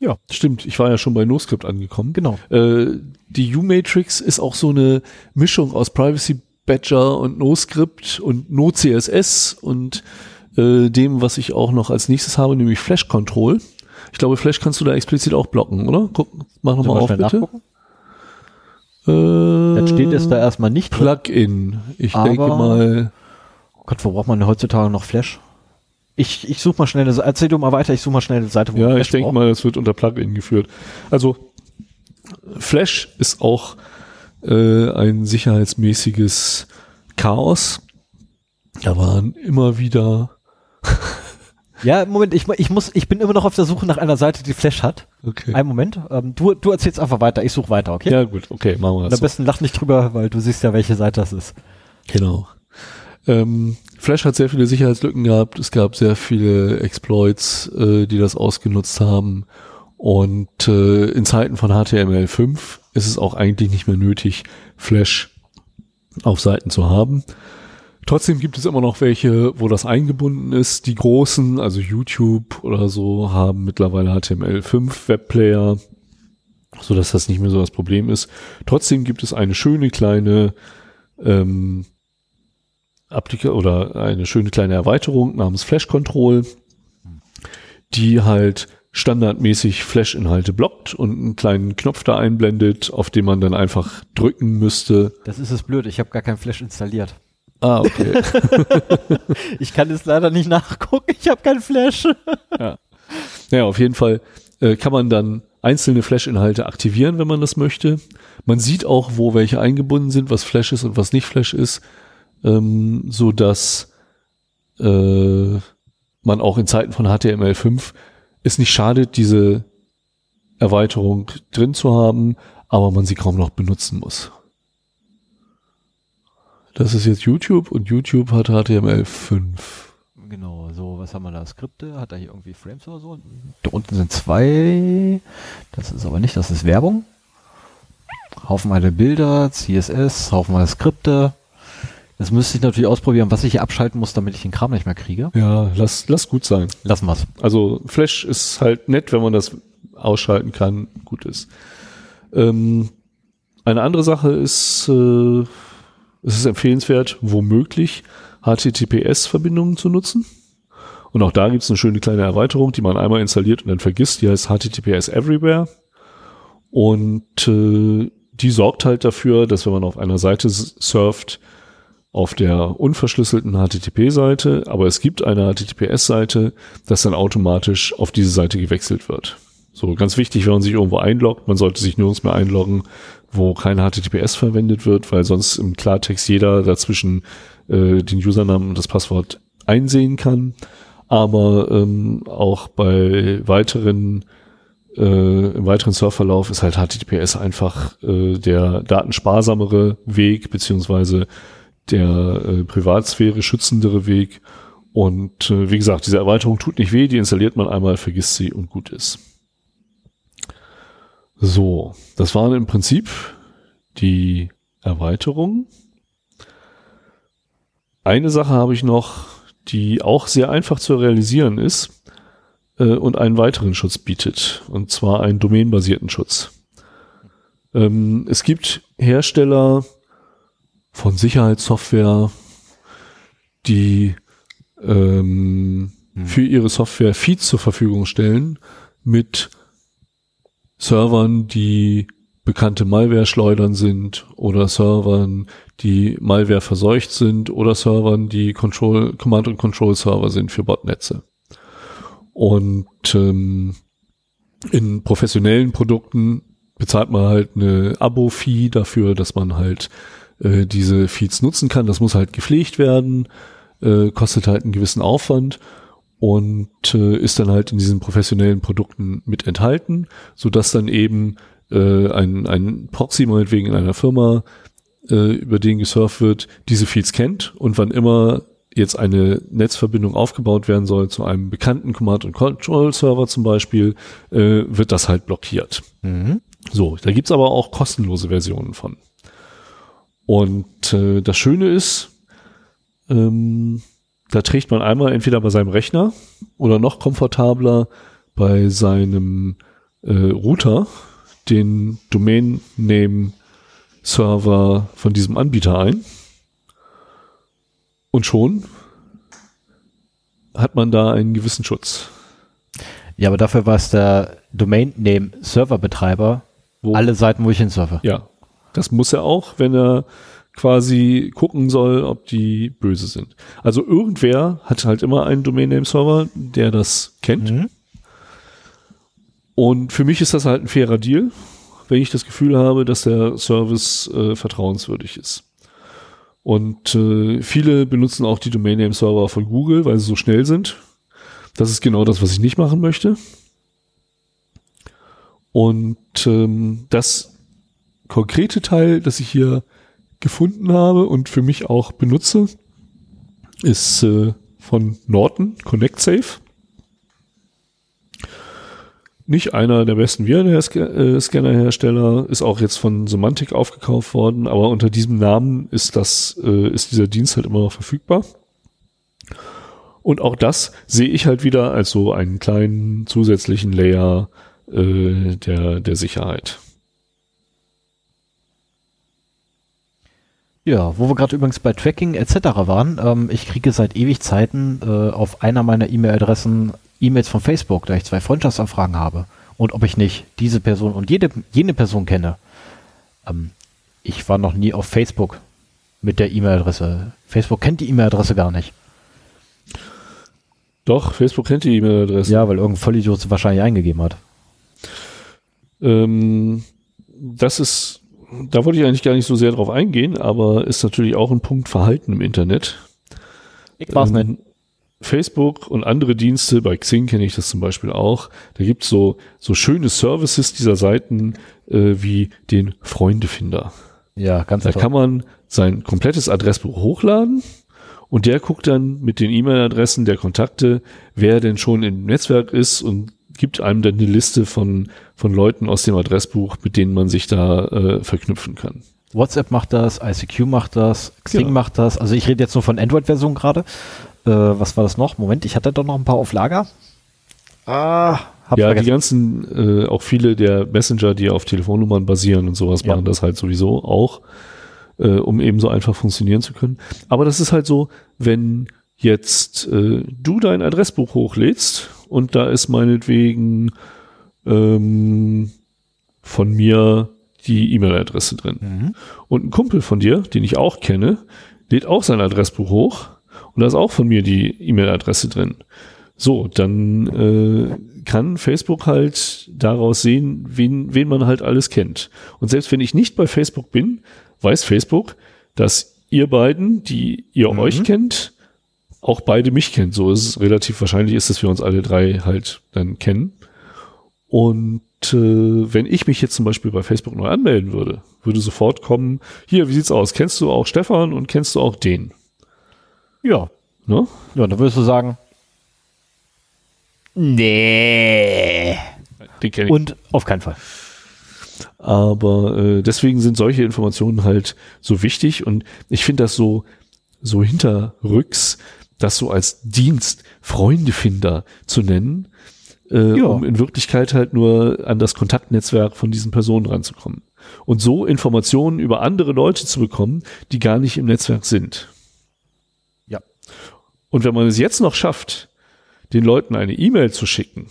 Ja. stimmt. Ich war ja schon bei NoScript angekommen. Genau. Äh, die U-Matrix ist auch so eine Mischung aus Privacy Badger und NoScript und NoCSS und äh, dem, was ich auch noch als nächstes habe, nämlich Flash Control. Ich glaube, Flash kannst du da explizit auch blocken, oder? Guck, mach nochmal auf, bitte. nachgucken? Äh, Jetzt steht es da erstmal nicht. Plugin. Ich denke mal, Gott, wo braucht man denn heutzutage noch Flash? Ich, ich suche mal schnell. Erzähl du mal weiter, ich suche mal schnell eine Seite, wo Ja, man ich Flash denke mal, es wird unter Plugin geführt. Also Flash ist auch äh, ein sicherheitsmäßiges Chaos. Da waren immer wieder Ja, Moment, ich, ich muss, ich bin immer noch auf der Suche nach einer Seite, die Flash hat. Okay. Einen Moment. Ähm, du, du erzählst einfach weiter, ich suche weiter, okay? Ja, gut, okay, machen wir Und das. am besten lach nicht drüber, weil du siehst ja, welche Seite das ist. Genau. Ähm, Flash hat sehr viele Sicherheitslücken gehabt. Es gab sehr viele Exploits, äh, die das ausgenutzt haben. Und äh, in Zeiten von HTML5 ist es auch eigentlich nicht mehr nötig, Flash auf Seiten zu haben. Trotzdem gibt es immer noch welche, wo das eingebunden ist. Die großen, also YouTube oder so, haben mittlerweile HTML5 Webplayer, so dass das nicht mehr so das Problem ist. Trotzdem gibt es eine schöne kleine ähm, Applika oder eine schöne kleine Erweiterung namens Flash Control, die halt standardmäßig Flash-Inhalte blockt und einen kleinen Knopf da einblendet, auf den man dann einfach drücken müsste. Das ist es blöd, ich habe gar kein Flash installiert. Ah, okay. (laughs) Ich kann es leider nicht nachgucken, ich habe kein Flash. Ja, auf jeden Fall äh, kann man dann einzelne Flash-Inhalte aktivieren, wenn man das möchte. Man sieht auch, wo welche eingebunden sind, was Flash ist und was nicht Flash ist, ähm, so dass äh, man auch in Zeiten von HTML5 es nicht schadet, diese Erweiterung drin zu haben, aber man sie kaum noch benutzen muss. Das ist jetzt YouTube und YouTube hat HTML5. Genau, so, was haben wir da? Skripte? Hat er hier irgendwie Frames oder so? Da unten sind zwei. Das ist aber nicht, das ist Werbung. Haufenweise Bilder, CSS, haufenweise Skripte. Das müsste ich natürlich ausprobieren, was ich hier abschalten muss, damit ich den Kram nicht mehr kriege. Ja, lass, lass gut sein. Lassen wir's. Also Flash ist halt nett, wenn man das ausschalten kann, gut ist. Ähm, eine andere Sache ist, äh, es ist empfehlenswert, womöglich HTTPS-Verbindungen zu nutzen. Und auch da gibt es eine schöne kleine Erweiterung, die man einmal installiert und dann vergisst. Die heißt HTTPS Everywhere. Und äh, die sorgt halt dafür, dass wenn man auf einer Seite surft, auf der unverschlüsselten HTTP-Seite, aber es gibt eine HTTPS-Seite, dass dann automatisch auf diese Seite gewechselt wird. So ganz wichtig, wenn man sich irgendwo einloggt, man sollte sich nirgends mehr einloggen, wo kein HTTPS verwendet wird, weil sonst im Klartext jeder dazwischen äh, den Usernamen und das Passwort einsehen kann. Aber ähm, auch bei weiteren äh, im weiteren Surfverlauf ist halt HTTPS einfach äh, der datensparsamere Weg, beziehungsweise der äh, Privatsphäre schützendere Weg. Und äh, wie gesagt, diese Erweiterung tut nicht weh, die installiert man einmal, vergisst sie und gut ist. So, das waren im Prinzip die Erweiterungen. Eine Sache habe ich noch, die auch sehr einfach zu realisieren ist äh, und einen weiteren Schutz bietet, und zwar einen domainbasierten Schutz. Ähm, es gibt Hersteller von Sicherheitssoftware, die ähm, für ihre Software Feeds zur Verfügung stellen mit Servern, die bekannte Malware-Schleudern sind oder Servern, die Malware verseucht sind oder Servern, die Control, Command- und Control-Server sind für Botnetze. Und ähm, in professionellen Produkten bezahlt man halt eine Abo-Fee dafür, dass man halt äh, diese Feeds nutzen kann. Das muss halt gepflegt werden, äh, kostet halt einen gewissen Aufwand und äh, ist dann halt in diesen professionellen Produkten mit enthalten, so dass dann eben äh, ein, ein Proxy meinetwegen in einer Firma, äh, über den gesurft wird, diese Feeds kennt und wann immer jetzt eine Netzverbindung aufgebaut werden soll zu einem bekannten Command- und Control-Server zum Beispiel, äh, wird das halt blockiert. Mhm. So, da gibt's aber auch kostenlose Versionen von. Und äh, das Schöne ist, ähm, da trägt man einmal entweder bei seinem Rechner oder noch komfortabler bei seinem äh, Router den Domain Name Server von diesem Anbieter ein. Und schon hat man da einen gewissen Schutz. Ja, aber dafür war es der Domain-Name-Serverbetreiber, Wo- alle Seiten, wo ich hinsurfe. Ja, das muss er auch, wenn er quasi gucken soll, ob die böse sind. Also irgendwer hat halt immer einen Domain Name Server, der das kennt. Mhm. Und für mich ist das halt ein fairer Deal, wenn ich das Gefühl habe, dass der Service äh, vertrauenswürdig ist. Und äh, viele benutzen auch die Domain Name Server von Google, weil sie so schnell sind. Das ist genau das, was ich nicht machen möchte. Und ähm, das konkrete Teil, das ich hier gefunden habe und für mich auch benutze, ist äh, von Norton Connect Safe. Nicht einer der besten Viren-Scanner-Hersteller, ist auch jetzt von Semantic aufgekauft worden, aber unter diesem Namen ist das, äh, ist dieser Dienst halt immer noch verfügbar. Und auch das sehe ich halt wieder als so einen kleinen zusätzlichen Layer äh, der, der Sicherheit. Ja, wo wir gerade übrigens bei Tracking etc. waren, ähm, ich kriege seit ewig Zeiten äh, auf einer meiner E-Mail-Adressen E-Mails von Facebook, da ich zwei Freundschaftsanfragen habe und ob ich nicht diese Person und jede, jene Person kenne. Ähm, ich war noch nie auf Facebook mit der E-Mail-Adresse. Facebook kennt die E-Mail-Adresse gar nicht. Doch, Facebook kennt die E-Mail-Adresse. Ja, weil irgendein Vollidiot sie wahrscheinlich eingegeben hat. Ähm, das ist, da wollte ich eigentlich gar nicht so sehr drauf eingehen, aber ist natürlich auch ein Punkt Verhalten im Internet. Ich war's Ähm, nicht. Facebook und andere Dienste, bei Xing kenne ich das zum Beispiel auch, da gibt's so, so schöne Services dieser Seiten äh, wie den Freundefinder. Ja, ganz Da einfach. kann man sein komplettes Adressbuch hochladen und der guckt dann mit den E-Mail-Adressen der Kontakte, wer denn schon im Netzwerk ist und gibt einem dann eine Liste von, von Leuten aus dem Adressbuch, mit denen man sich da äh, verknüpfen kann. WhatsApp macht das, ICQ macht das, Xing Genau. macht das. Also ich rede jetzt nur von Android-Version gerade. Äh, was war das noch? Moment, ich hatte doch noch ein paar auf Lager. Ah, hab ja, die vergessen. ganzen, äh, auch viele der Messenger, die auf Telefonnummern basieren und sowas, Ja. machen das halt sowieso auch, äh, um eben so einfach funktionieren zu können. Aber das ist halt so, wenn jetzt äh, du dein Adressbuch hochlädst und da ist meinetwegen ähm, von mir die E-Mail-Adresse drin. Mhm. Und ein Kumpel von dir, den ich auch kenne, lädt auch sein Adressbuch hoch und da ist auch von mir die E-Mail-Adresse drin. So, dann äh, kann Facebook halt daraus sehen, wen, wen man halt alles kennt. Und selbst wenn ich nicht bei Facebook bin, weiß Facebook, dass ihr beiden, die ihr Mhm. euch kennt, auch beide mich kennt. So ist es relativ wahrscheinlich ist, dass wir uns alle drei halt dann kennen. Und äh, wenn ich mich jetzt zum Beispiel bei Facebook neu anmelden würde, würde sofort kommen, hier, wie sieht's aus? Kennst du auch Stefan und kennst du auch den? Ja. Ne? Ja, dann würdest du sagen. Nee. Den kenne ich. Und auf keinen Fall. Aber äh, deswegen sind solche Informationen halt so wichtig und ich finde das so, so hinterrücks, das so als Dienst Freundefinder zu nennen, äh, Ja. um in Wirklichkeit halt nur an das Kontaktnetzwerk von diesen Personen ranzukommen. Und so Informationen über andere Leute zu bekommen, die gar nicht im Netzwerk sind. Ja. Und wenn man es jetzt noch schafft, den Leuten eine E-Mail zu schicken,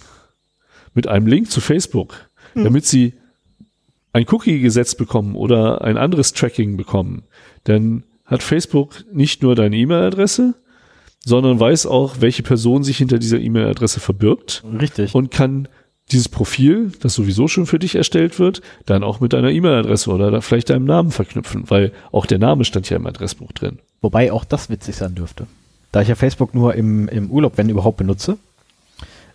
mit einem Link zu Facebook, damit sie ein Cookie gesetzt bekommen oder ein anderes Tracking bekommen, dann hat Facebook nicht nur deine E-Mail-Adresse, sondern weiß auch, welche Person sich hinter dieser E-Mail-Adresse verbirgt Richtig. und kann dieses Profil, das sowieso schon für dich erstellt wird, dann auch mit deiner E-Mail-Adresse oder vielleicht deinem Namen verknüpfen, weil auch der Name stand ja im Adressbuch drin. Wobei auch das witzig sein dürfte. Da ich ja Facebook nur im, im Urlaub, wenn überhaupt, benutze,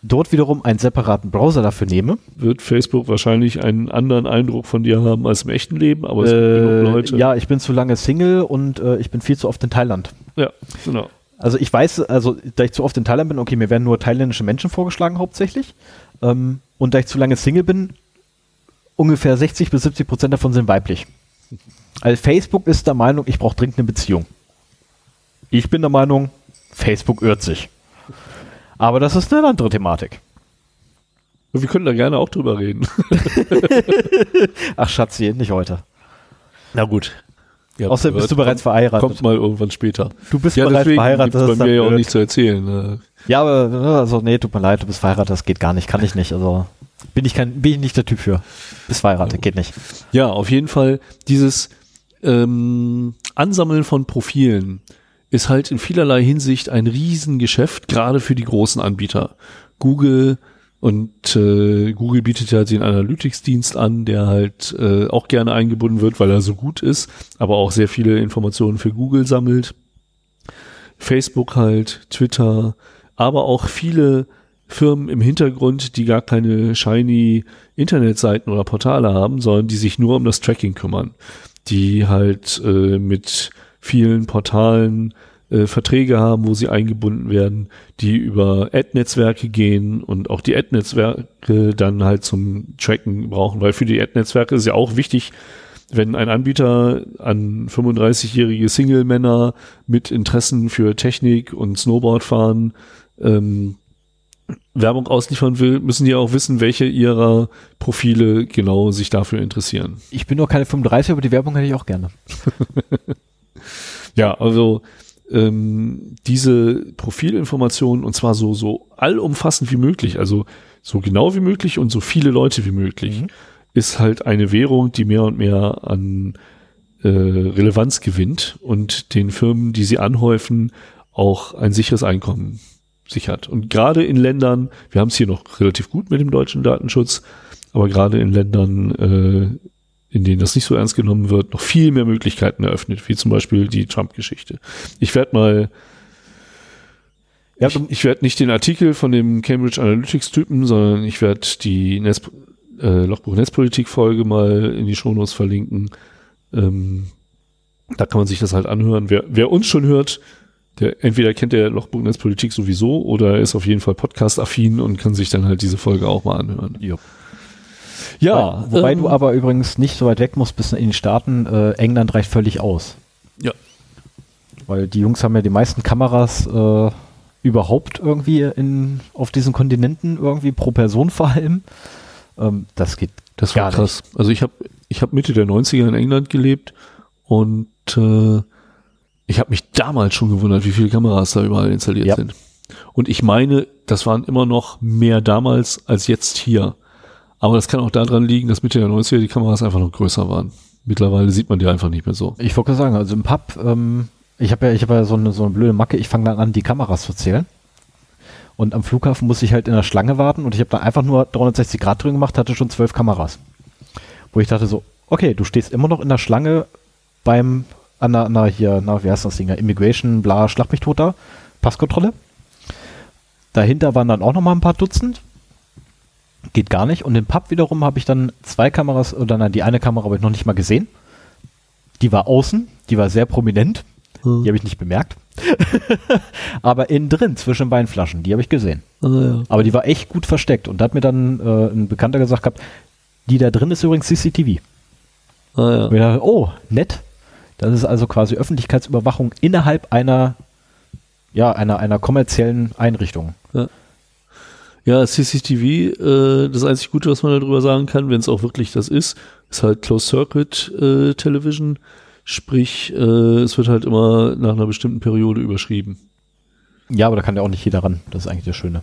dort wiederum einen separaten Browser dafür nehme. Wird Facebook wahrscheinlich einen anderen Eindruck von dir haben als im echten Leben, aber es gibt genug Äh, Leute. ja, ich bin zu lange Single und äh, ich bin viel zu oft in Thailand. ja, genau. Also ich weiß, also da ich zu oft in Thailand bin, okay, mir werden nur thailändische Menschen vorgeschlagen hauptsächlich. Ähm, und da ich zu lange Single bin, ungefähr 60 bis 70 Prozent davon sind weiblich. Also Facebook ist der Meinung, ich brauche dringend eine Beziehung. Ich bin der Meinung, Facebook irrt sich. Aber das ist eine andere Thematik. Wir können da gerne auch drüber reden. (laughs) Ach Schatzi, nicht heute. Na gut. Ja, Außerdem bist du bereits verheiratet. Kommt mal irgendwann später. Du bist ja, bereits verheiratet. das ist bei mir ja auch nicht zu erzählen. ne? Ja, aber also nee, tut mir leid, du bist verheiratet, das geht gar nicht, kann ich nicht. Also bin ich kein, bin ich nicht der Typ für. Bist verheiratet, geht nicht. Ja, auf jeden Fall dieses ähm, Ansammeln von Profilen ist halt in vielerlei Hinsicht ein Riesengeschäft, gerade für die großen Anbieter. Google und äh, Google bietet ja den Analytics-Dienst an, der halt äh, auch gerne eingebunden wird, weil er so gut ist, aber auch sehr viele Informationen für Google sammelt. Facebook halt, Twitter, aber auch viele Firmen im Hintergrund, die gar keine shiny Internetseiten oder Portale haben, sondern die sich nur um das Tracking kümmern. Die halt äh, mit vielen Portalen äh, Verträge haben, wo sie eingebunden werden, die über Ad-Netzwerke gehen und auch die Ad-Netzwerke dann halt zum Tracken brauchen, weil für die Ad-Netzwerke ist ja auch wichtig, wenn ein Anbieter an 35-jährige Single-Männer mit Interessen für Technik und Snowboardfahren ähm, Werbung ausliefern will, müssen die auch wissen, welche ihrer Profile genau sich dafür interessieren. Ich bin nur keine 35, aber die Werbung hätte ich auch gerne. (laughs) ja, also ähm, diese Profilinformationen und zwar so, so allumfassend wie möglich, also so genau wie möglich und so viele Leute wie möglich, mhm. ist halt eine Währung, die mehr und mehr an äh, Relevanz gewinnt und den Firmen, die sie anhäufen, auch ein sicheres Einkommen sichert. Und gerade in Ländern, wir haben es hier noch relativ gut mit dem deutschen Datenschutz, aber gerade in Ländern, äh, in denen das nicht so ernst genommen wird, noch viel mehr Möglichkeiten eröffnet, wie zum Beispiel die Trump-Geschichte. Ich werde mal ja, ich, ich werde nicht den Artikel von dem Cambridge Analytics-Typen, sondern ich werde die Netz, äh, Lochbuch-Netzpolitik-Folge mal in die Shownotes verlinken. Ähm, da kann man sich das halt anhören. Wer, wer uns schon hört, der entweder kennt der Lochbuch Netzpolitik sowieso oder ist auf jeden Fall Podcast-affin und kann sich dann halt diese Folge auch mal anhören. Jo. Ja, wobei, wobei ähm, du aber übrigens nicht so weit weg musst bis in den Staaten. Äh, England reicht völlig aus. Ja. Weil die Jungs haben ja die meisten Kameras äh, überhaupt irgendwie in, auf diesen Kontinenten irgendwie pro Person vor allem. Ähm, das geht das war krass. Nicht. Also ich habe ich hab Mitte der 90er in England gelebt und äh, ich habe mich damals schon gewundert, wie viele Kameras da überall installiert ja. sind. Und ich meine, das waren immer noch mehr damals als jetzt hier. Aber das kann auch daran liegen, dass Mitte der 90er die Kameras einfach noch größer waren. Mittlerweile sieht man die einfach nicht mehr so. Ich wollte sagen, also im Pub, ähm, ich habe ja, ich habe ja so eine, so eine blöde Macke, ich fange dann an, die Kameras zu zählen. Und am Flughafen muss ich halt in der Schlange warten und ich habe da einfach nur 360 Grad drin gemacht, hatte schon zwölf Kameras. Wo ich dachte so, okay, du stehst immer noch in der Schlange beim, an der, an der hier, na, wie heißt das Ding, Immigration, bla, schlag mich tot da, Passkontrolle. Dahinter waren dann auch noch mal ein paar Dutzend geht gar nicht. Und im Pub wiederum habe ich dann zwei Kameras, oder nein, die eine Kamera habe ich noch nicht mal gesehen. Die war außen, die war sehr prominent. Hm. Die habe ich nicht bemerkt. (laughs) Aber innen drin, zwischen Weinflaschen, die habe ich gesehen. Ah, ja. Aber die war echt gut versteckt. Und da hat mir dann äh, ein Bekannter gesagt gehabt, die da drin ist übrigens CCTV. Ah, ja. Und ich dachte, oh, nett. Das ist also quasi Öffentlichkeitsüberwachung innerhalb einer, ja, einer, einer kommerziellen Einrichtung. Ja. Ja, CCTV, äh, das einzig Gute, was man darüber sagen kann, wenn es auch wirklich das ist, ist halt Closed Circuit äh, Television. Sprich, äh, es wird halt immer nach einer bestimmten Periode überschrieben. Ja, aber da kann ja auch nicht jeder ran. Das ist eigentlich das Schöne.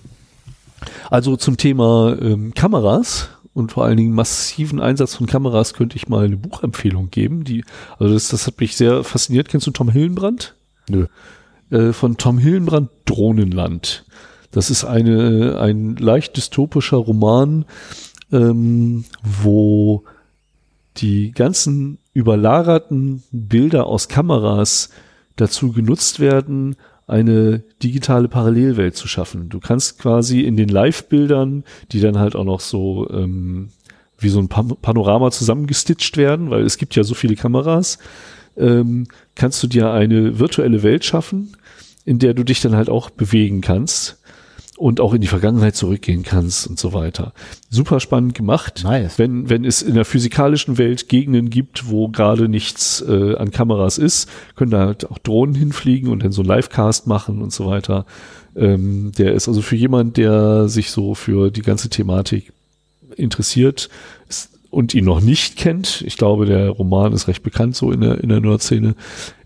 Also zum Thema ähm, Kameras und vor allen Dingen massiven Einsatz von Kameras könnte ich mal eine Buchempfehlung geben. Die, also das, das hat mich sehr fasziniert. Kennst du Tom Hillenbrand? Nö. Äh, von Tom Hillenbrand Drohnenland. Das ist eine, ein leicht dystopischer Roman, ähm, wo die ganzen überlagerten Bilder aus Kameras dazu genutzt werden, eine digitale Parallelwelt zu schaffen. Du kannst quasi in den Live-Bildern, die dann halt auch noch so ähm, wie so ein Panorama zusammengestitcht werden, weil es gibt ja so viele Kameras, ähm, kannst du dir eine virtuelle Welt schaffen, in der du dich dann halt auch bewegen kannst und auch in die Vergangenheit zurückgehen kannst und so weiter. Super spannend gemacht. Nice. Wenn, wenn es in der physikalischen Welt Gegenden gibt, wo gerade nichts äh, an Kameras ist, können da halt auch Drohnen hinfliegen und dann so Livecast machen und so weiter. Ähm, der ist also für jemand, der sich so für die ganze Thematik interessiert, ist und ihn noch nicht kennt, ich glaube, der Roman ist recht bekannt so in der, in der Nerd-Szene,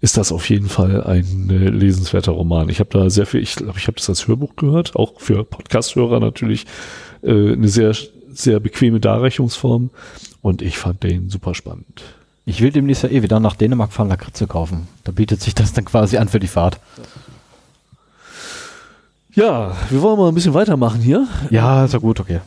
ist das auf jeden Fall ein äh, lesenswerter Roman. Ich habe da sehr viel, ich glaube, ich habe das als Hörbuch gehört, auch für Podcast-Hörer natürlich äh, eine sehr, sehr bequeme Darreichungsform und ich fand den super spannend. Ich will demnächst ja eh wieder nach Dänemark fahren, Lakritze kaufen. Da bietet sich das dann quasi an für die Fahrt. Ja, wir wollen mal ein bisschen weitermachen hier. Ja, ist ja gut, okay.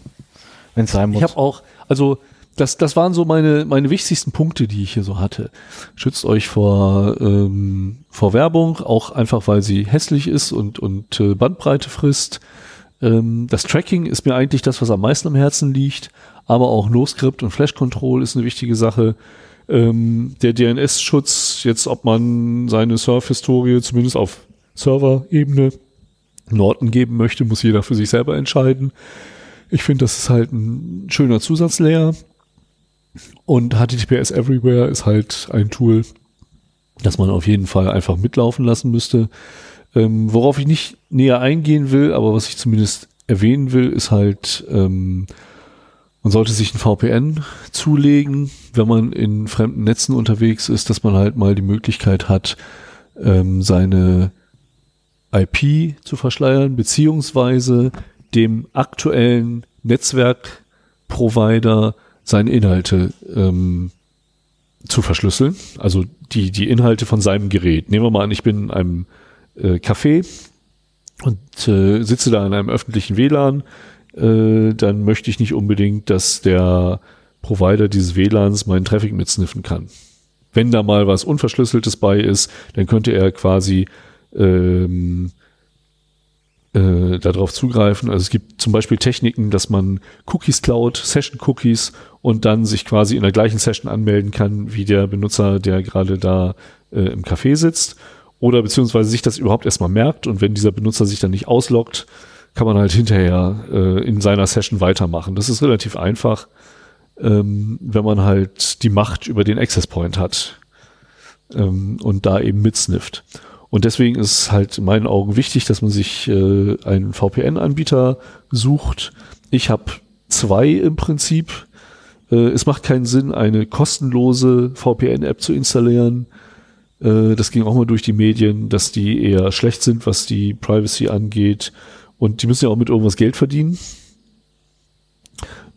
Wenn es sein muss. Ich habe auch, also das, das waren so meine, meine wichtigsten Punkte, die ich hier so hatte. Schützt euch vor, ähm, vor Werbung, auch einfach weil sie hässlich ist und, und äh, Bandbreite frisst. Ähm, das Tracking ist mir eigentlich das, was am meisten am Herzen liegt, aber auch NoScript und Flash Control ist eine wichtige Sache. Ähm, der DNS-Schutz, jetzt ob man seine Surf-Historie zumindest auf Server-Ebene Norton geben möchte, muss jeder für sich selber entscheiden. Ich finde, das ist halt ein schöner Zusatzlayer. Und HTTPS Everywhere ist halt ein Tool, das man auf jeden Fall einfach mitlaufen lassen müsste. Ähm, worauf ich nicht näher eingehen will, aber was ich zumindest erwähnen will, ist halt, ähm, man sollte sich ein VPN zulegen, wenn man in fremden Netzen unterwegs ist, dass man halt mal die Möglichkeit hat, ähm, seine IP zu verschleiern, beziehungsweise dem aktuellen Netzwerkprovider seine Inhalte ähm, zu verschlüsseln. Also die, die Inhalte von seinem Gerät. Nehmen wir mal an, ich bin in einem äh, Café und äh, sitze da in einem öffentlichen WLAN. Äh, dann möchte ich nicht unbedingt, dass der Provider dieses WLANs meinen Traffic mitsniffen kann. Wenn da mal was Unverschlüsseltes bei ist, dann könnte er quasi ähm, äh, darauf zugreifen. Also es gibt zum Beispiel Techniken, dass man Cookies klaut, Session-Cookies und dann sich quasi in der gleichen Session anmelden kann, wie der Benutzer, der gerade da äh, im Café sitzt. Oder beziehungsweise sich das überhaupt erstmal merkt und wenn dieser Benutzer sich dann nicht ausloggt, kann man halt hinterher äh, in seiner Session weitermachen. Das ist relativ einfach, ähm, wenn man halt die Macht über den Access Point hat ähm, und da eben mitsnifft. Und deswegen ist halt in meinen Augen wichtig, dass man sich äh, einen VPN-Anbieter sucht. Ich habe zwei im Prinzip. Äh, es macht keinen Sinn, eine kostenlose VPN-App zu installieren. Äh, das ging auch mal durch die Medien, dass die eher schlecht sind, was die Privacy angeht. Und die müssen ja auch mit irgendwas Geld verdienen.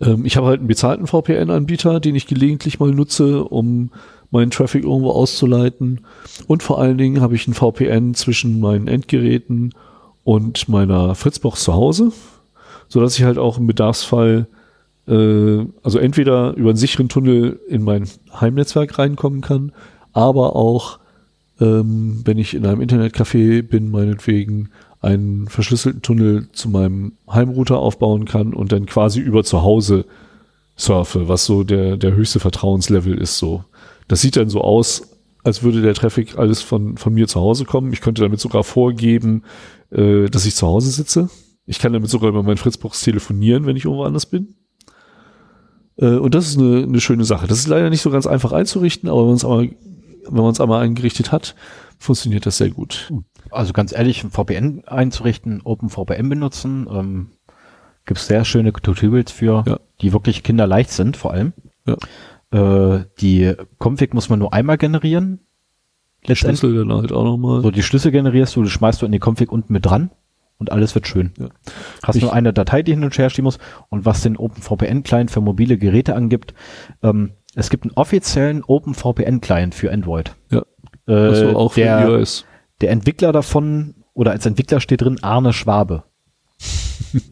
Ähm, ich habe halt einen bezahlten VPN-Anbieter, den ich gelegentlich mal nutze, um meinen Traffic irgendwo auszuleiten. Und vor allen Dingen habe ich ein VPN zwischen meinen Endgeräten und meiner Fritzbox zu Hause, so dass ich halt auch im Bedarfsfall äh, also entweder über einen sicheren Tunnel in mein Heimnetzwerk reinkommen kann, aber auch ähm, wenn ich in einem Internetcafé bin, meinetwegen einen verschlüsselten Tunnel zu meinem Heimrouter aufbauen kann und dann quasi über zu Hause surfe, was so der, der höchste Vertrauenslevel ist so. Das sieht dann so aus, als würde der Traffic alles von, von mir zu Hause kommen. Ich könnte damit sogar vorgeben, äh, dass ich zu Hause sitze. Ich kann damit sogar über meinen Fritzbox telefonieren, wenn ich irgendwo anders bin. Äh, und das ist eine, eine schöne Sache. Das ist leider nicht so ganz einfach einzurichten, aber wenn man es einmal, wenn man es einmal eingerichtet hat, funktioniert das sehr gut. Also ganz ehrlich, VPN einzurichten, OpenVPN benutzen, ähm, gibt es sehr schöne Tutorials für, ja. die wirklich kinderleicht sind, vor allem. Ja. Äh, die Config muss man nur einmal generieren. Schlüssel dann halt auch nochmal. So, die Schlüssel generierst du, die schmeißt du in die Config unten mit dran und alles wird schön. Ja. Hast ich nur eine Datei, die hin und her stehen muss und was den OpenVPN-Client für mobile Geräte angibt, ähm, es gibt einen offiziellen OpenVPN-Client für Android. Ja. Äh, also auch für der, iOS. Der Entwickler davon, oder als Entwickler steht drin Arne Schwabe. (laughs)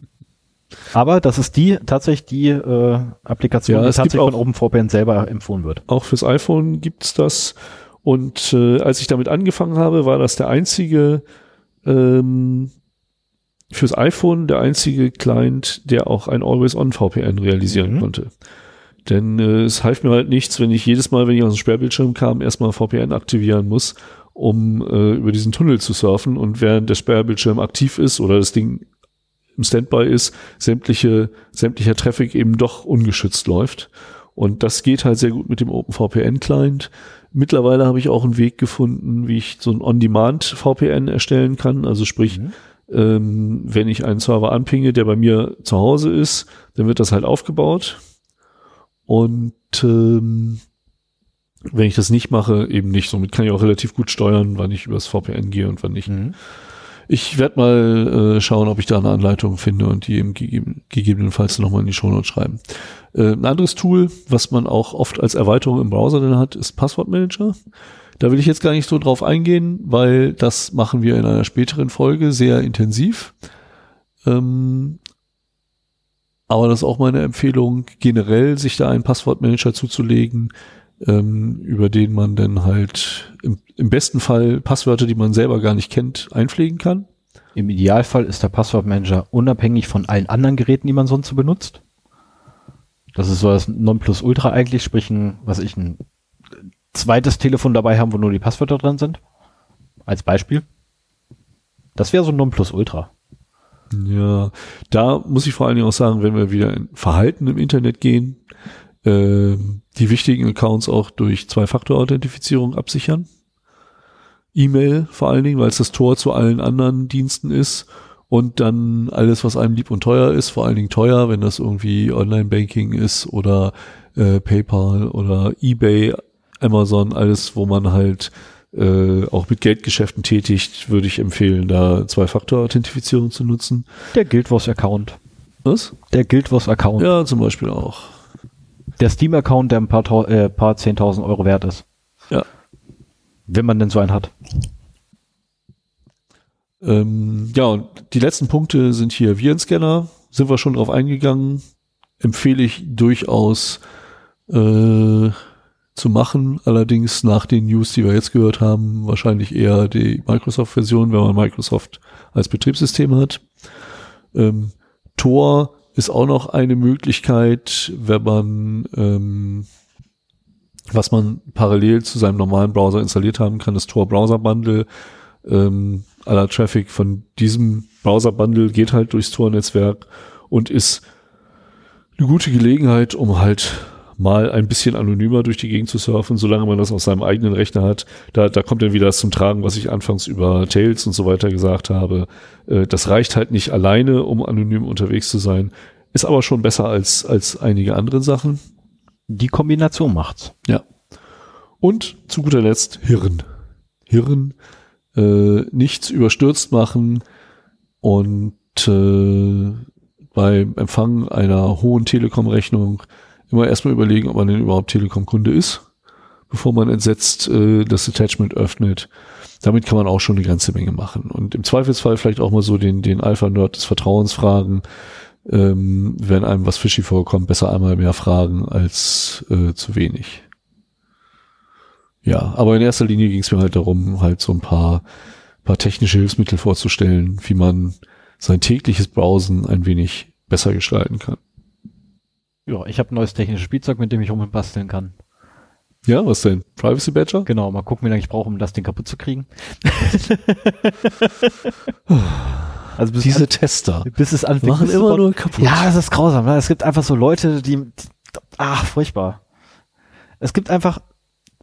Aber das ist die tatsächlich die äh, Applikation, ja, die tatsächlich von OpenVPN selber empfohlen wird. Auch fürs iPhone gibt's das. Und äh, als ich damit angefangen habe, war das der einzige ähm, fürs iPhone der einzige Client, der auch ein Always-On-VPN realisieren mhm. konnte. Denn äh, es half mir halt nichts, wenn ich jedes Mal, wenn ich aus dem Sperrbildschirm kam, erstmal VPN aktivieren muss, um äh, über diesen Tunnel zu surfen. Und während der Sperrbildschirm aktiv ist oder das Ding im Standby ist, sämtliche, sämtlicher Traffic eben doch ungeschützt läuft. Und das geht halt sehr gut mit dem OpenVPN-Client. Mittlerweile habe ich auch einen Weg gefunden, wie ich so ein On-Demand-VPN erstellen kann. Also sprich, mhm. Ähm, wenn ich einen Server anpinge, der bei mir zu Hause ist, dann wird das halt aufgebaut. Und ähm, wenn ich das nicht mache, eben nicht. Somit kann ich auch relativ gut steuern, wann ich übers VPN gehe und wann nicht. Mhm. Ich werde mal äh, schauen, ob ich da eine Anleitung finde und die eben gegeben, gegebenenfalls nochmal in die Shownotes schreiben. Äh, ein anderes Tool, was man auch oft als Erweiterung im Browser dann hat, ist Passwortmanager. Da will ich jetzt gar nicht so drauf eingehen, weil das machen wir in einer späteren Folge sehr intensiv. Ähm, aber das ist auch meine Empfehlung, generell sich da einen Passwortmanager zuzulegen, ähm, über den man dann halt im, im besten Fall Passwörter, die man selber gar nicht kennt, einpflegen kann. Im Idealfall ist der Passwortmanager unabhängig von allen anderen Geräten, die man sonst so benutzt. Das ist so das Nonplusultra eigentlich, sprich ein, was ich, ein zweites Telefon dabei haben, wo nur die Passwörter drin sind. Als Beispiel. Das wäre so ein Nonplusultra. Ja, da muss ich vor allen Dingen auch sagen, wenn wir wieder in Verhalten im Internet gehen, äh, die wichtigen Accounts auch durch Zwei-Faktor-Authentifizierung absichern. E-Mail vor allen Dingen, weil es das Tor zu allen anderen Diensten ist und dann alles, was einem lieb und teuer ist, vor allen Dingen teuer, wenn das irgendwie Online-Banking ist oder äh, PayPal oder eBay, Amazon, alles, wo man halt äh, auch mit Geldgeschäften tätigt, würde ich empfehlen, da Zwei-Faktor-Authentifizierung zu nutzen. Der Guild Wars Account. Was? Der Guild Wars Account. Ja, zum Beispiel auch. Der Steam-Account, der ein paar, äh, paar 10.000 Euro wert ist. Ja. Wenn man denn so einen hat. Ähm, ja, und die letzten Punkte sind hier Virenscanner. Sind wir schon drauf eingegangen. Empfehle ich durchaus äh, zu machen. Allerdings nach den News, die wir jetzt gehört haben, wahrscheinlich eher die Microsoft-Version, wenn man Microsoft als Betriebssystem hat. Ähm, Tor ist auch noch eine Möglichkeit, wenn man ähm, was man parallel zu seinem normalen Browser installiert haben kann, das Tor Browser Bundle. Ähm, aller Traffic von diesem Browser Bundle geht halt durchs Tor-Netzwerk und ist eine gute Gelegenheit, um halt mal ein bisschen anonymer durch die Gegend zu surfen, solange man das auf seinem eigenen Rechner hat. Da, da kommt dann wieder das zum Tragen, was ich anfangs über Tails und so weiter gesagt habe. Äh, das reicht halt nicht alleine, um anonym unterwegs zu sein. Ist aber schon besser als, als einige andere Sachen. Die Kombination macht's. Ja. Und zu guter Letzt Hirn. Hirn, äh, nichts überstürzt machen und äh, beim Empfang einer hohen Telekom-Rechnung immer erstmal überlegen, ob man denn überhaupt Telekom-Kunde ist, bevor man entsetzt äh, das Attachment öffnet. Damit kann man auch schon eine ganze Menge machen. Und im Zweifelsfall vielleicht auch mal so den, den Alpha-Nerd des Vertrauens fragen, ähm, wenn einem was fishy vorkommt, besser einmal mehr fragen als äh, zu wenig. Ja, aber in erster Linie ging es mir halt darum, halt so ein paar, paar technische Hilfsmittel vorzustellen, wie man sein tägliches Browsen ein wenig besser gestalten kann. Ja, ich habe ein neues technisches Spielzeug, mit dem ich rumbasteln kann. Ja, was denn? Privacy Badger? Genau, mal gucken, wie lange ich brauche, um das Ding kaputt zu kriegen. (laughs) also bis Diese an, Tester bis es anfängt. machen immer nur kaputt. Ja, das ist grausam. Ne? Es gibt einfach so Leute, die, die ach, furchtbar. Es gibt einfach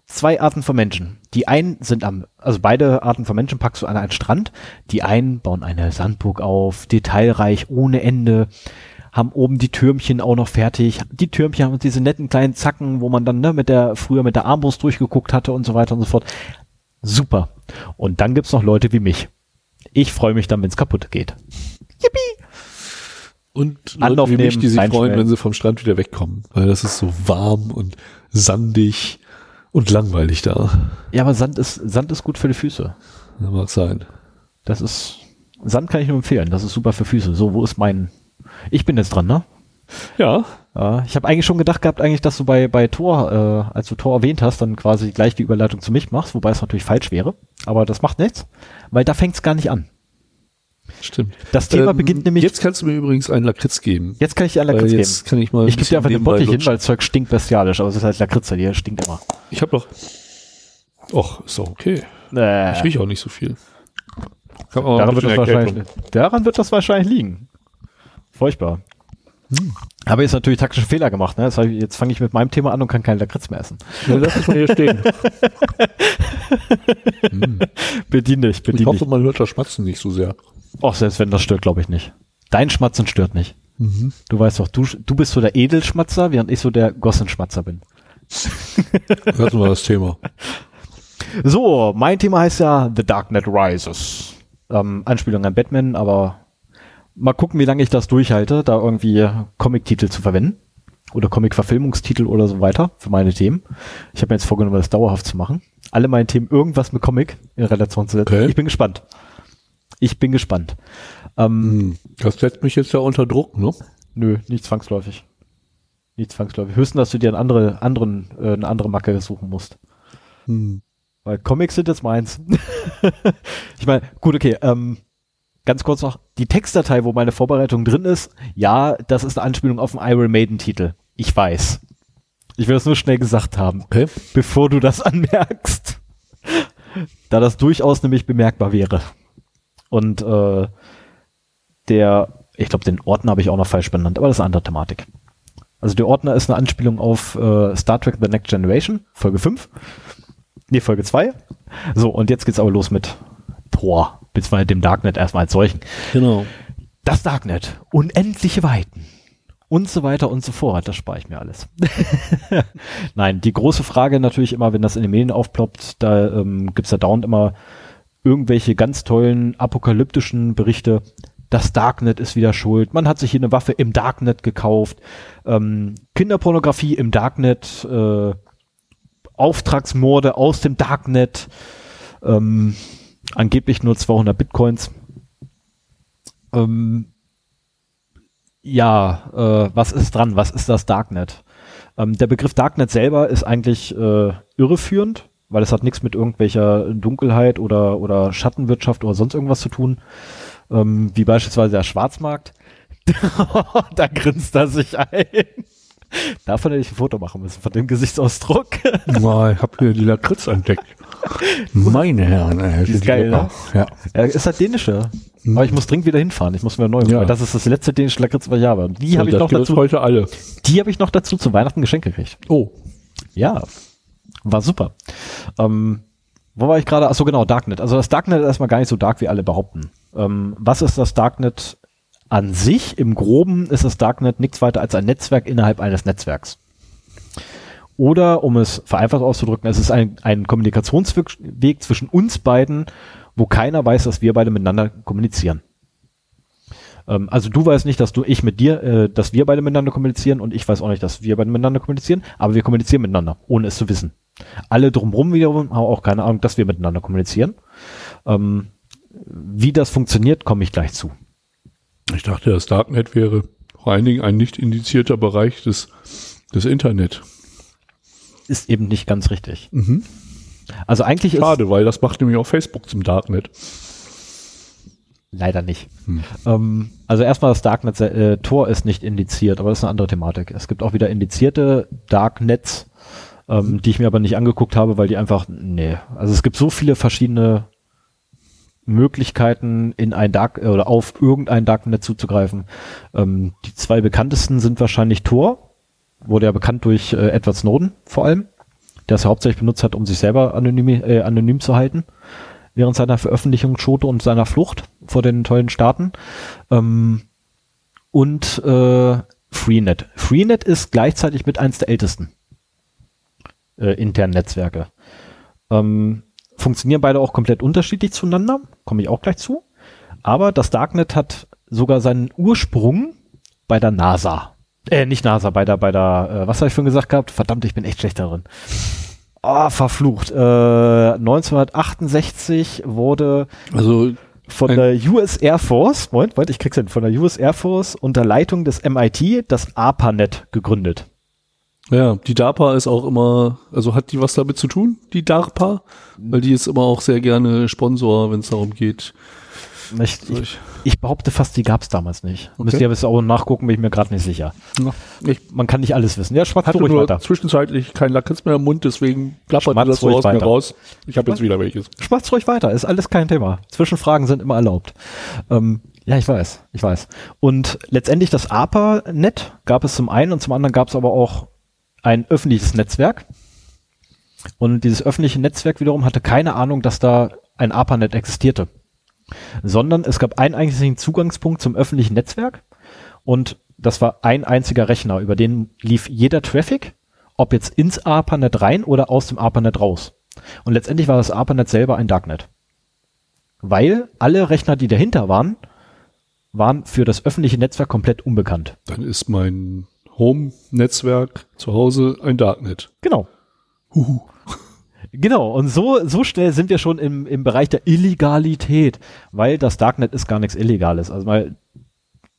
zwei Arten von Menschen. Die einen sind am, also beide Arten von Menschen packst du an einen Strand. Die einen bauen eine Sandburg auf, detailreich, ohne Ende, haben oben die Türmchen auch noch fertig. Die Türmchen haben diese netten kleinen Zacken, wo man dann ne, mit der, früher mit der Armbrust durchgeguckt hatte und so weiter und so fort. Super. Und dann gibt's noch Leute wie mich. Ich freue mich dann, wenn's kaputt geht. Und Anlauf Leute wie mich, nehmen, die sich freuen, reinschmellen. wenn sie vom Strand wieder wegkommen, weil das ist so warm und sandig und langweilig da. Ja, aber Sand ist, Sand ist gut für die Füße. Das mag sein. Das ist, Sand kann ich nur empfehlen. Das ist super für Füße. So, wo ist mein, ich bin jetzt dran, ne? Ja, Ja, ich habe eigentlich schon gedacht gehabt, eigentlich, dass du bei, bei Tor, äh, als du Tor erwähnt hast, dann quasi gleich die Überleitung zu mich machst, wobei es natürlich falsch wäre. Aber das macht nichts, weil da fängt's gar nicht an. stimmt. Das Thema Ähm, beginnt nämlich, jetzt, kannst du mir übrigens einen Lakritz geben. jetzt kann ich dir Weil Lakritz jetzt geben. kann ich mal. ein Ich gebe dir einfach den Bottich hin, weil das Zeug stinkt bestialisch, aber es ist halt Lakritze, die stinkt immer. Ich habe doch. Och, ist doch okay. Äh, Ich rieche auch nicht so viel. Daran, wird daran wird das wahrscheinlich liegen. Furchtbar. Aber jetzt natürlich taktischen Fehler gemacht. Ne? Ich- jetzt fange ich mit meinem Thema an und kann keinen Lakritz mehr essen. Ja, lass es mal hier stehen. (laughs) Bedien dich, Ich bedien dich. hoffe, man hört das Schmatzen nicht so sehr. Och, selbst wenn das stört, glaube ich nicht. Dein Schmatzen stört nicht. Mhm. Du weißt doch, du, du bist so der Edelschmatzer, während ich so der Gossenschmatzer bin. (laughs) Lassen wir das Thema. So, mein Thema heißt ja The Dark Knight Rises. Ähm, Anspielung an Batman, aber mal gucken, wie lange ich das durchhalte, da irgendwie Comic-Titel zu verwenden. Oder Comic-Verfilmungstitel oder so weiter für meine Themen. Ich habe mir jetzt vorgenommen, das dauerhaft zu machen. Alle meine Themen irgendwas mit Comic in Relation zu setzen. Okay. Ich bin gespannt. Ich bin gespannt. Ähm, Hm, Das setzt mich jetzt ja unter Druck, ne? Nö, nicht zwangsläufig. Nicht zwangsläufig. Höchstens, dass du dir eine andere, anderen, äh, eine andere Macke suchen musst. Hm. Weil Comics sind jetzt meins. (laughs) ich meine, gut, okay, ähm, ganz kurz noch, die Textdatei, wo meine Vorbereitung drin ist, ja, das ist eine Anspielung auf den Iron Maiden Titel. Ich weiß. Ich will das nur schnell gesagt haben, Okay. bevor du das (laughs) anmerkst. da das durchaus nämlich bemerkbar wäre. Und äh, der, ich glaube, den Ordner habe ich auch noch falsch benannt, aber das ist eine andere Thematik. Also der Ordner ist eine Anspielung auf äh, Star Trek The Next Generation, Folge 5. Nee, Folge 2. So, und jetzt geht's aber los mit Tor, beziehungsweise dem Darknet erstmal als solchen. Genau. Das Darknet, unendliche Weiten und so weiter und so fort. Das spare ich mir alles. (laughs) Nein, die große Frage natürlich immer, wenn das in den Medien aufploppt, da ähm, gibt's da dauernd immer irgendwelche ganz tollen apokalyptischen Berichte. Das Darknet ist wieder schuld. Man hat sich hier eine Waffe im Darknet gekauft. Ähm, Kinderpornografie im Darknet. Äh, Auftragsmorde aus dem Darknet. Ähm, angeblich nur 200 Bitcoins. Ähm, ja, äh, was ist dran? Was ist das Darknet? Ähm, der Begriff Darknet selber ist eigentlich äh, irreführend, weil es hat nichts mit irgendwelcher Dunkelheit oder, oder Schattenwirtschaft oder sonst irgendwas zu tun, ähm, wie beispielsweise der Schwarzmarkt. (laughs) da grinst er sich ein. (laughs) Davon hätte ich ein Foto machen müssen, von dem Gesichtsausdruck. (laughs) Boah, ich habe hier die Lakritz entdeckt. Meine Herren, ey, Die ist sind geil, lecker. Ja. Er ist halt dänische. Mhm. Aber ich muss dringend wieder hinfahren. Ich muss mir neu Ja. weil Das ist das letzte dänische Lakritz, was ich habe. Und die habe ich noch dazu. heute alle. Die habe ich noch dazu zu Weihnachten geschenkt gekriegt. Oh, Ja, war super. Ähm, wo war ich gerade? Achso, genau, Darknet. Also das Darknet ist erstmal gar nicht so dark, wie alle behaupten. Ähm, was ist das Darknet an sich? Im Groben ist das Darknet nichts weiter als ein Netzwerk innerhalb eines Netzwerks. Oder, um es vereinfacht auszudrücken, es ist ein, ein Kommunikationsweg Weg zwischen uns beiden, wo keiner weiß, dass wir beide miteinander kommunizieren. Ähm, also du weißt nicht, dass du ich mit dir, äh, dass wir beide miteinander kommunizieren und ich weiß auch nicht, dass wir beide miteinander kommunizieren, aber wir kommunizieren miteinander, ohne es zu wissen. Alle drumherum wiederum haben auch keine Ahnung, dass wir miteinander kommunizieren. Ähm, wie das funktioniert, komme ich gleich zu. Ich dachte, das Darknet wäre vor allen Dingen ein nicht indizierter Bereich des, des Internet. Ist eben nicht ganz richtig. Mhm. Also eigentlich ist Schade, weil das macht nämlich auch Facebook zum Darknet. leider nicht. Hm. Ähm, also erstmal das Darknet äh, Tor ist nicht indiziert, aber das ist eine andere Thematik. Es gibt auch wieder indizierte Darknets, ähm, die ich mir aber nicht angeguckt habe, weil die einfach, nee. Also es gibt so viele verschiedene Möglichkeiten in ein Dark äh, oder auf irgendein Darknet zuzugreifen. Ähm, die zwei bekanntesten sind wahrscheinlich Tor, wurde ja bekannt durch äh, Edward Snowden vor allem, der es hauptsächlich benutzt hat, um sich selber anonym, äh, anonym zu halten während seiner Veröffentlichungsschote und seiner Flucht vor den tollen Staaten. Ähm, und äh, Freenet. Freenet ist gleichzeitig mit eins der ältesten äh, internen Netzwerke. Ähm, funktionieren beide auch komplett unterschiedlich zueinander, komme ich auch gleich zu. Aber das Darknet hat sogar seinen Ursprung bei der NASA. Äh, nicht NASA, bei der, bei der, äh, was habe ich vorhin gesagt gehabt? Verdammt, ich bin echt schlecht darin. Ah, verflucht. Äh, 1968 wurde Also, von der US Air Force, Moment, Moment, ich krieg's hin, von der US Air Force unter Leitung des MIT das ARPANET gegründet. Ja, die DARPA ist auch immer, also hat die was damit zu tun, die DARPA? Weil die ist immer auch sehr gerne Sponsor, wenn es darum geht. Ich, ich, ich behaupte fast, die gab's damals nicht. Okay. Müsst ihr aber jetzt auch nachgucken, bin ich mir gerade nicht sicher. Ich Man kann nicht alles wissen. Ja, schwatzt hatte ruhig nur weiter. zwischenzeitlich keinen Lakritz mehr im Mund, deswegen Schmatz das so ruhig aus mir raus. Ich habe jetzt wieder welches. Schwatzt ruhig weiter, ist alles kein Thema. Zwischenfragen sind immer erlaubt. Ähm, ja, ich weiß, ich weiß. Und letztendlich das ARPA-Net gab es zum einen und zum anderen gab es aber auch ein öffentliches Netzwerk. Und dieses öffentliche Netzwerk wiederum hatte keine Ahnung, dass da ein ARPANET existierte. Sondern es gab einen einzigen Zugangspunkt zum öffentlichen Netzwerk und das war ein einziger Rechner, über den lief jeder Traffic, ob jetzt ins ARPANET rein oder aus dem ARPANET raus. Und letztendlich war das ARPANET selber ein Darknet. Weil alle Rechner, die dahinter waren, waren für das öffentliche Netzwerk komplett unbekannt. Dann ist mein Home-Netzwerk zu Hause ein Darknet. Genau. (laughs) Genau, und so, so schnell sind wir schon im, im Bereich der Illegalität, weil das Darknet ist gar nichts Illegales. Also mal,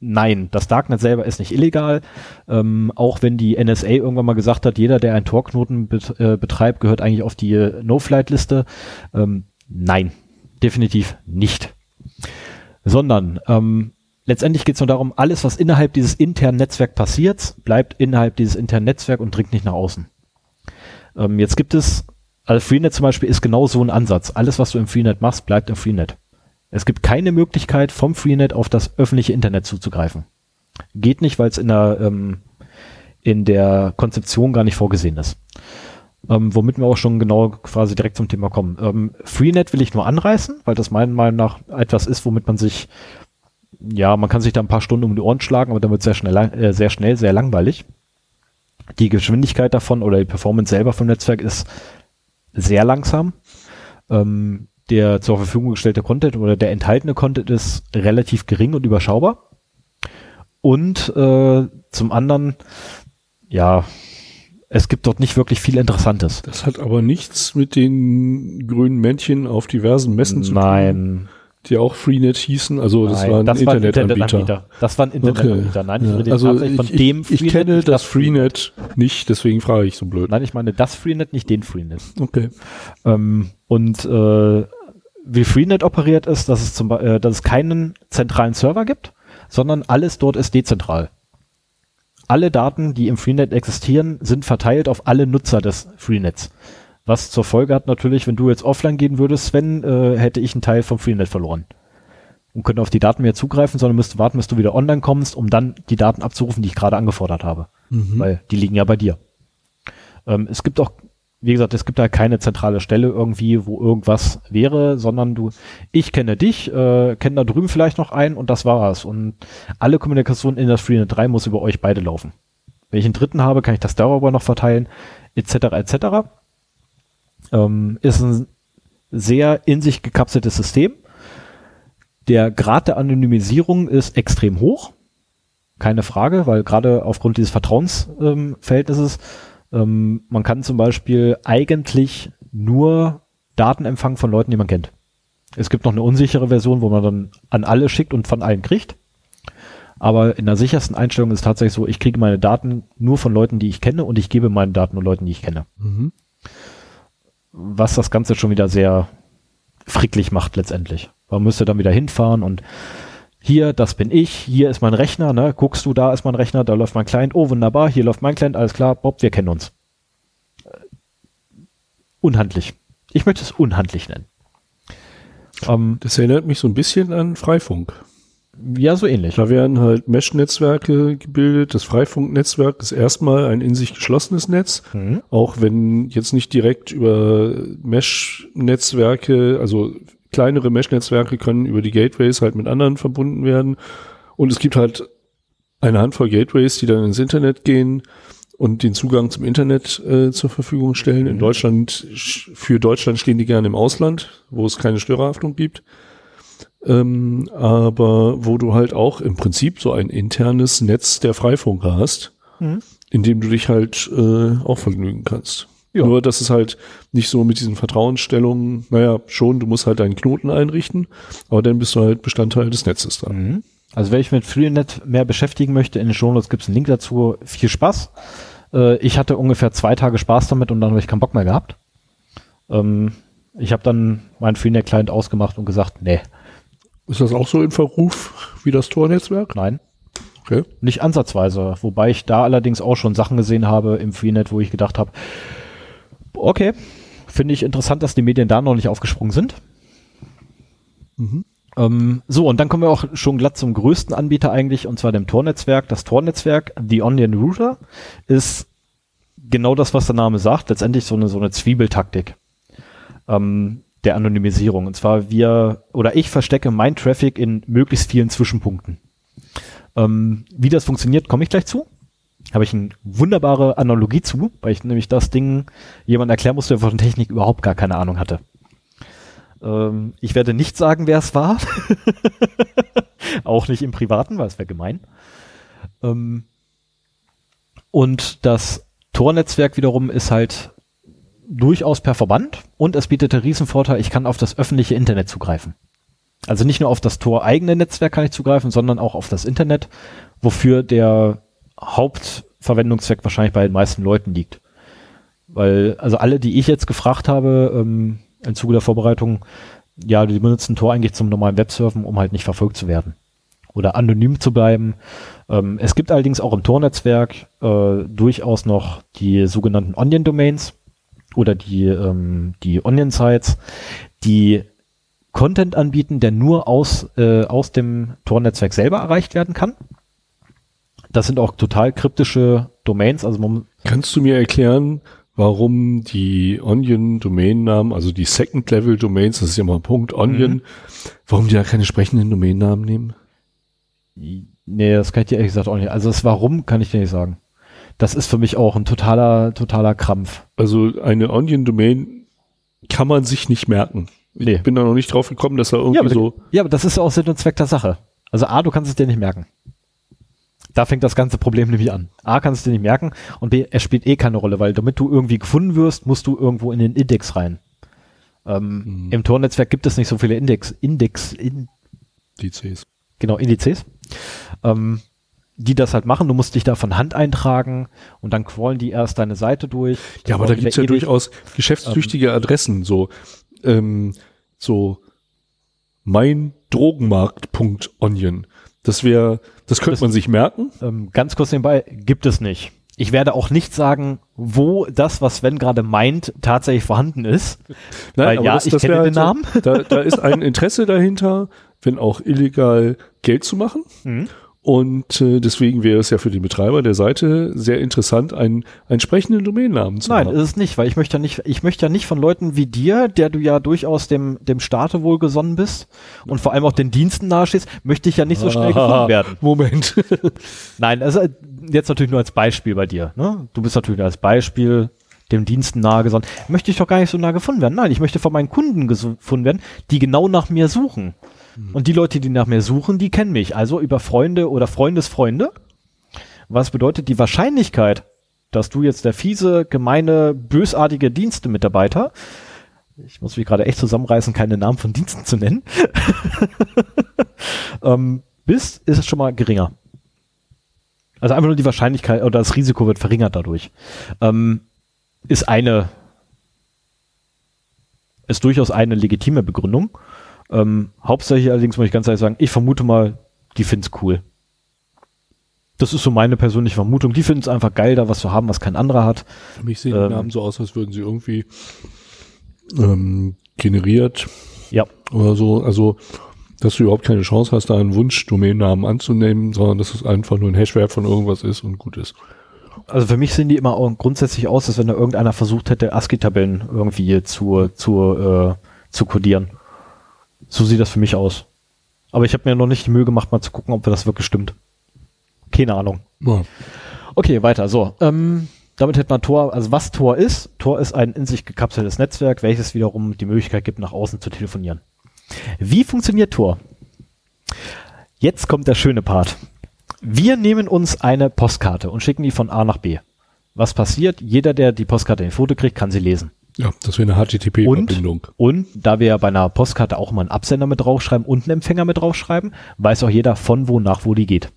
nein, das Darknet selber ist nicht illegal, ähm, auch wenn die NSA irgendwann mal gesagt hat, jeder, der einen Tor-Knoten bet, äh, betreibt, gehört eigentlich auf die äh, No-Flight-Liste. Ähm, nein, definitiv nicht. Sondern ähm, letztendlich geht es nur darum, alles, was innerhalb dieses internen Netzwerks passiert, bleibt innerhalb dieses internen Netzwerks und dringt nicht nach außen. Ähm, jetzt gibt es, also Freenet zum Beispiel ist genau so ein Ansatz. Alles, was du im Freenet machst, bleibt im Freenet. Es gibt keine Möglichkeit, vom Freenet auf das öffentliche Internet zuzugreifen. Geht nicht, weil es in der, ähm, in der Konzeption gar nicht vorgesehen ist. Ähm, womit wir auch schon genau quasi direkt zum Thema kommen. Ähm, Freenet will ich nur anreißen, weil das meiner Meinung nach etwas ist, womit man sich, ja, man kann sich da ein paar Stunden um die Ohren schlagen, aber dann wird sehr schnell, äh, sehr schnell, sehr langweilig. Die Geschwindigkeit davon oder die Performance selber vom Netzwerk ist sehr langsam. Ähm, der zur Verfügung gestellte Content oder der enthaltene Content ist relativ gering und überschaubar. Und äh, zum anderen, ja, es gibt dort nicht wirklich viel Interessantes. Das hat aber nichts mit den grünen Männchen auf diversen Messen zu tun. Nein. Die auch Freenet hießen, also das Nein, war ein das Internetanbieter. Internetanbieter. Das war ein Internetanbieter. Nein, ich Ja, rede also tatsächlich von ich, dem ich, ich kenne nicht das Freenet nicht, deswegen frage ich so blöd. Nein, ich meine das Freenet, nicht den Freenet. Okay. Ähm, und äh, wie Freenet operiert ist, dass es, zum, äh, dass es keinen zentralen Server gibt, sondern alles dort ist dezentral. Alle Daten, die im Freenet existieren, sind verteilt auf alle Nutzer des Freenets. Was zur Folge hat natürlich, wenn du jetzt offline gehen würdest, Sven, äh, hätte ich einen Teil vom Freenet verloren. Und könnte auf die Daten mehr zugreifen, sondern müsste warten, bis du wieder online kommst, um dann die Daten abzurufen, die ich gerade angefordert habe. Weil die liegen ja bei dir. Ähm, es gibt auch, wie gesagt, es gibt da keine zentrale Stelle irgendwie, wo irgendwas wäre, sondern du, ich kenne dich, äh, kenne da drüben vielleicht noch einen und das war's. Und alle Kommunikation in das Freenet 3 muss über euch beide laufen. Wenn ich einen dritten habe, kann ich das darüber noch verteilen, etc. etc. Ähm, ist ein sehr in sich gekapseltes System. Der Grad der Anonymisierung ist extrem hoch. Keine Frage, weil gerade aufgrund dieses Vertrauensverhältnisses, ähm, man kann zum Beispiel eigentlich nur Daten empfangen von Leuten, die man kennt. Es gibt noch eine unsichere Version, wo man dann an alle schickt und von allen kriegt. Aber in der sichersten Einstellung ist tatsächlich so, ich kriege meine Daten nur von Leuten, die ich kenne und ich gebe meine Daten nur Leuten, die ich kenne. Mhm. Was das Ganze schon wieder sehr fricklich macht letztendlich. Man müsste dann wieder hinfahren und hier, das bin ich, hier ist mein Rechner, ne? Guckst du, da ist mein Rechner, da läuft mein Client, oh wunderbar, hier läuft mein Client, alles klar, Bob, wir kennen uns. Äh, Unhandlich. Ich möchte es unhandlich nennen. Ähm, Das erinnert mich so ein bisschen an Freifunk. Ja, so ähnlich. Da werden halt Mesh-Netzwerke gebildet. Das Freifunknetzwerk ist erstmal ein in sich geschlossenes Netz. Mhm. Auch wenn jetzt nicht direkt über Mesh-Netzwerke, also kleinere Mesh-Netzwerke können über die Gateways halt mit anderen verbunden werden. Und es gibt halt eine Handvoll Gateways, die dann ins Internet gehen und den Zugang zum Internet äh, zur Verfügung stellen. In Deutschland, für Deutschland stehen die gerne im Ausland, wo es keine Störerhaftung gibt. Ähm, aber wo du halt auch im Prinzip so ein internes Netz der Freifunker hast, Mhm. in dem du dich halt äh, auch vergnügen kannst. Ja. Nur, dass es halt nicht so mit diesen Vertrauensstellungen, naja, schon, du musst halt deinen Knoten einrichten, aber dann bist du halt Bestandteil des Netzes da. Mhm. Also wer ich mit Freenet mehr beschäftigen möchte, in den Shownotes gibt es einen Link dazu. Viel Spaß. Äh, ich hatte ungefähr zwei Tage Spaß damit und dann habe ich keinen Bock mehr gehabt. Ähm, ich habe dann meinen Freenet-Client ausgemacht und gesagt, nee, Ist das auch so in Verruf wie das Tor-Netzwerk? nein, Okay. nicht ansatzweise. Wobei ich da allerdings auch schon Sachen gesehen habe im Freenet, wo ich gedacht habe, okay, finde ich interessant, dass die Medien da noch nicht aufgesprungen sind. Mhm. Ähm, so, und dann kommen wir auch schon glatt zum größten Anbieter eigentlich, und zwar dem Tor-Netzwerk. Das Tor-Netzwerk, The Onion Router, ist genau das, was der Name sagt, letztendlich so eine, so eine Zwiebeltaktik ähm, der Anonymisierung. Und zwar wir, oder ich verstecke mein Traffic in möglichst vielen Zwischenpunkten. Ähm, wie das funktioniert, komme ich gleich zu. Habe ich eine wunderbare Analogie zu, weil ich nämlich das Ding jemand erklären musste, der von Technik überhaupt gar keine Ahnung hatte. Ähm, ich werde nicht sagen, wer es war. (laughs) Auch nicht im Privaten, weil es wäre gemein. Ähm, und das Tor-Netzwerk wiederum ist halt durchaus performant und es bietet den Riesenvorteil, ich kann auf das öffentliche Internet zugreifen. Also nicht nur auf das Tor eigene Netzwerk kann ich zugreifen, sondern auch auf das Internet, wofür der Hauptverwendungszweck wahrscheinlich bei den meisten Leuten liegt. Weil, also alle, die ich jetzt gefragt habe, ähm, im Zuge der Vorbereitung, ja, die benutzen Tor eigentlich zum normalen Websurfen, um halt nicht verfolgt zu werden oder anonym zu bleiben. Ähm, es gibt allerdings auch im Tor-Netzwerk äh, durchaus noch die sogenannten Onion-Domains oder die, ähm, die Onion-Sites, die Content anbieten, der nur aus, äh, aus dem Tor-Netzwerk selber erreicht werden kann. Das sind auch total kryptische Domains. Also Kannst du mir erklären, warum die Onion-Domainnamen, also die Second-Level-Domains, das ist ja mal Punkt Onion, Mhm. warum die da keine sprechenden Domainnamen nehmen? Nee, das kann ich dir ehrlich gesagt auch nicht. Also das Warum kann ich dir nicht sagen. Das ist für mich auch ein totaler, totaler Krampf. Also eine Onion-Domain kann man sich nicht merken. Ich Nee. bin da noch nicht drauf gekommen, dass da irgendwie Ja aber, so, ja, aber das ist ja auch Sinn und Zweck der Sache. Also A, du kannst es dir nicht merken. Da fängt das ganze Problem nämlich an. A, kannst du dir nicht merken und B, es spielt eh keine Rolle, weil damit du irgendwie gefunden wirst, musst du irgendwo in den Index rein. Ähm, Mhm. Im Tor-Netzwerk gibt es nicht so viele Index, Index, in, die Cs. genau, Indizes, ähm, die das halt machen. Du musst dich da von Hand eintragen und dann crawlen die erst deine Seite durch. Ja, aber da gibt's ja wieder ewig. durchaus geschäftstüchtige Adressen, so, ähm, so mein Drogenmarkt.onion. Das wäre, das könnte Das- man sich merken. Ähm, ganz kurz nebenbei, gibt es nicht. Ich werde auch nicht sagen, wo das, was Sven gerade meint, tatsächlich vorhanden ist. Weil ja, ich kenne wär den Namen. So, da, da ist ein Interesse dahinter, wenn auch illegal Geld zu machen. Mhm. Und äh, deswegen wäre es ja für den Betreiber der Seite sehr interessant, einen, entsprechenden Domainnamen zu Nein, haben. ist es nicht, weil ich möchte ja nicht, ich möchte ja nicht von Leuten wie dir, der du ja durchaus dem, dem Staate wohlgesonnen bist und vor allem auch den Diensten nahestehst, möchte ich ja nicht so schnell (laughs) gefunden werden. Moment. (laughs) Nein, also jetzt natürlich nur als Beispiel bei dir. Ne? Du bist natürlich als Beispiel dem Diensten nahe gesonnen. Möchte ich doch gar nicht so nah gefunden werden. Nein, ich möchte von meinen Kunden gefunden werden, die genau nach mir suchen. Und die Leute, die nach mir suchen, die kennen mich. Also über Freunde oder Freundesfreunde. Was bedeutet die Wahrscheinlichkeit, dass du jetzt der fiese, gemeine, bösartige Dienstemitarbeiter, ich muss mich gerade echt zusammenreißen, keine Namen von Diensten zu nennen, (laughs) ähm, bist, ist es schon mal geringer. Also einfach nur die Wahrscheinlichkeit oder das Risiko wird verringert dadurch. Ähm, ist eine, ist durchaus eine legitime Begründung. Ähm, hauptsächlich allerdings muss ich ganz ehrlich sagen, ich vermute mal, die finden's cool. Das ist so meine persönliche Vermutung. Die finden es einfach geil, da was zu haben, was kein anderer hat. Für mich sehen Ähm. die Namen so aus, als würden sie irgendwie ähm, generiert Ja. oder so. Also, dass du überhaupt keine Chance hast, da einen Wunsch-Domainnamen anzunehmen, sondern dass es einfach nur ein Hashwert von irgendwas ist und gut ist. Also für mich sehen die immer auch grundsätzlich aus, als wenn da irgendeiner versucht hätte, ASCII-Tabellen irgendwie zu, zu, äh, zu codieren. So sieht das für mich aus. Aber ich habe mir noch nicht die Mühe gemacht, mal zu gucken, ob das wirklich stimmt. Keine Ahnung. Ja. Okay, weiter. So, ähm, damit hätte man Tor, also was Tor ist. Tor ist ein in sich gekapseltes Netzwerk, welches wiederum die Möglichkeit gibt, nach außen zu telefonieren. Wie funktioniert Tor? Jetzt kommt der schöne Part. Wir nehmen uns eine Postkarte und schicken die von A nach B. Was passiert? Jeder, der die Postkarte in Foto kriegt, kann sie lesen. Ja, das wäre eine HTTP-Verbindung. Und da wir ja bei einer Postkarte auch mal einen Absender mit draufschreiben und einen Empfänger mit draufschreiben, weiß auch jeder von wo nach wo die geht.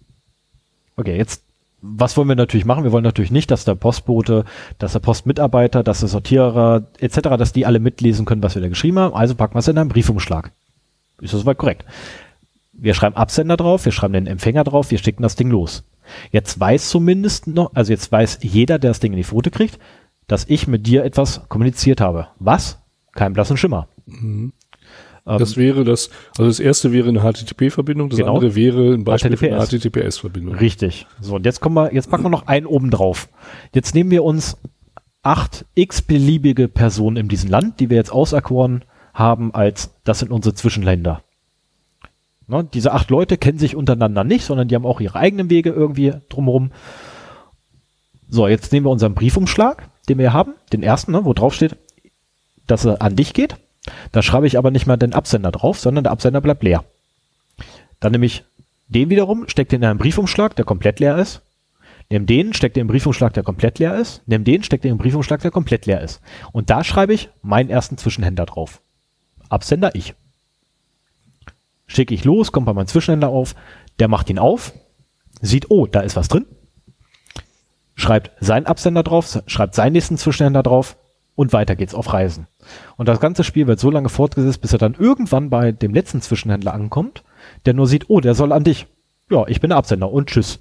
Okay, jetzt, was wollen wir natürlich machen? Wir wollen natürlich nicht, dass der Postbote, dass der Postmitarbeiter, dass der Sortierer etc., dass die alle mitlesen können, was wir da geschrieben haben. Also packen wir es in einen Briefumschlag. Ist das soweit korrekt? Wir schreiben Absender drauf, wir schreiben den Empfänger drauf, wir schicken das Ding los. Jetzt weiß zumindest noch, also jetzt weiß jeder, der das Ding in die Pfote kriegt, dass ich mit dir etwas kommuniziert habe. Was? Kein blassen Schimmer. Ähm, Das wäre das, also das erste wäre eine HTTP-Verbindung, das Genau. andere wäre ein Beispiel für eine HTTPS. HTTPS-Verbindung. Richtig. So, und jetzt kommen wir, jetzt packen wir noch einen oben drauf. Jetzt nehmen wir uns acht x-beliebige Personen in diesem Land, die wir jetzt auserkoren haben als, das sind unsere Zwischenländer. Ne, diese acht Leute kennen sich untereinander nicht, sondern die haben auch ihre eigenen Wege irgendwie drumherum. So, jetzt nehmen wir unseren Briefumschlag, den wir haben, den ersten, ne, wo drauf steht, dass er an dich geht. Da schreibe ich aber nicht mal den Absender drauf, sondern der Absender bleibt leer. Dann nehme ich den wiederum, steckt den in einen Briefumschlag, der komplett leer ist. Nimm den, steckt den in einen Briefumschlag, der komplett leer ist. Nimm den, steckt den in einen Briefumschlag, der komplett leer ist. Und da schreibe ich meinen ersten Zwischenhändler drauf. Absender ich. Schicke ich los, kommt bei meinem Zwischenhändler auf, der macht ihn auf, sieht, oh, da ist was drin, schreibt seinen Absender drauf, schreibt seinen nächsten Zwischenhändler drauf Und weiter geht's auf Reisen. Und das ganze Spiel wird so lange fortgesetzt, bis er dann irgendwann bei dem letzten Zwischenhändler ankommt, der nur sieht, oh, der soll an dich. Ja, ich bin der Absender und tschüss.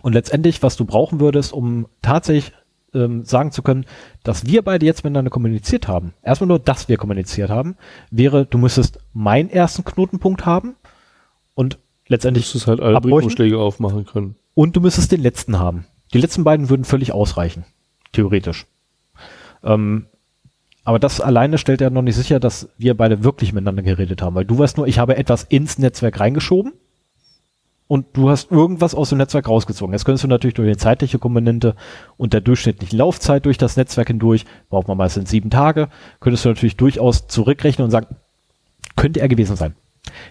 Und letztendlich, was du brauchen würdest, um tatsächlich ähm, sagen zu können, dass wir beide jetzt miteinander kommuniziert haben, erstmal nur, dass wir kommuniziert haben, wäre, du müsstest meinen ersten Knotenpunkt haben und letztendlich müsstest halt alle. Briefumschläge aufmachen können. Und du müsstest den letzten haben. Die letzten beiden würden völlig ausreichen, theoretisch. Ähm, aber das alleine stellt ja noch nicht sicher, dass wir beide wirklich miteinander geredet haben, weil du weißt nur, ich habe etwas ins Netzwerk reingeschoben und du hast irgendwas aus dem Netzwerk rausgezogen. Jetzt könntest du natürlich durch die zeitliche Komponente und der durchschnittlichen Laufzeit durch das Netzwerk hindurch, braucht man meistens sieben Tage, könntest du natürlich durchaus zurückrechnen und sagen, könnte er gewesen sein.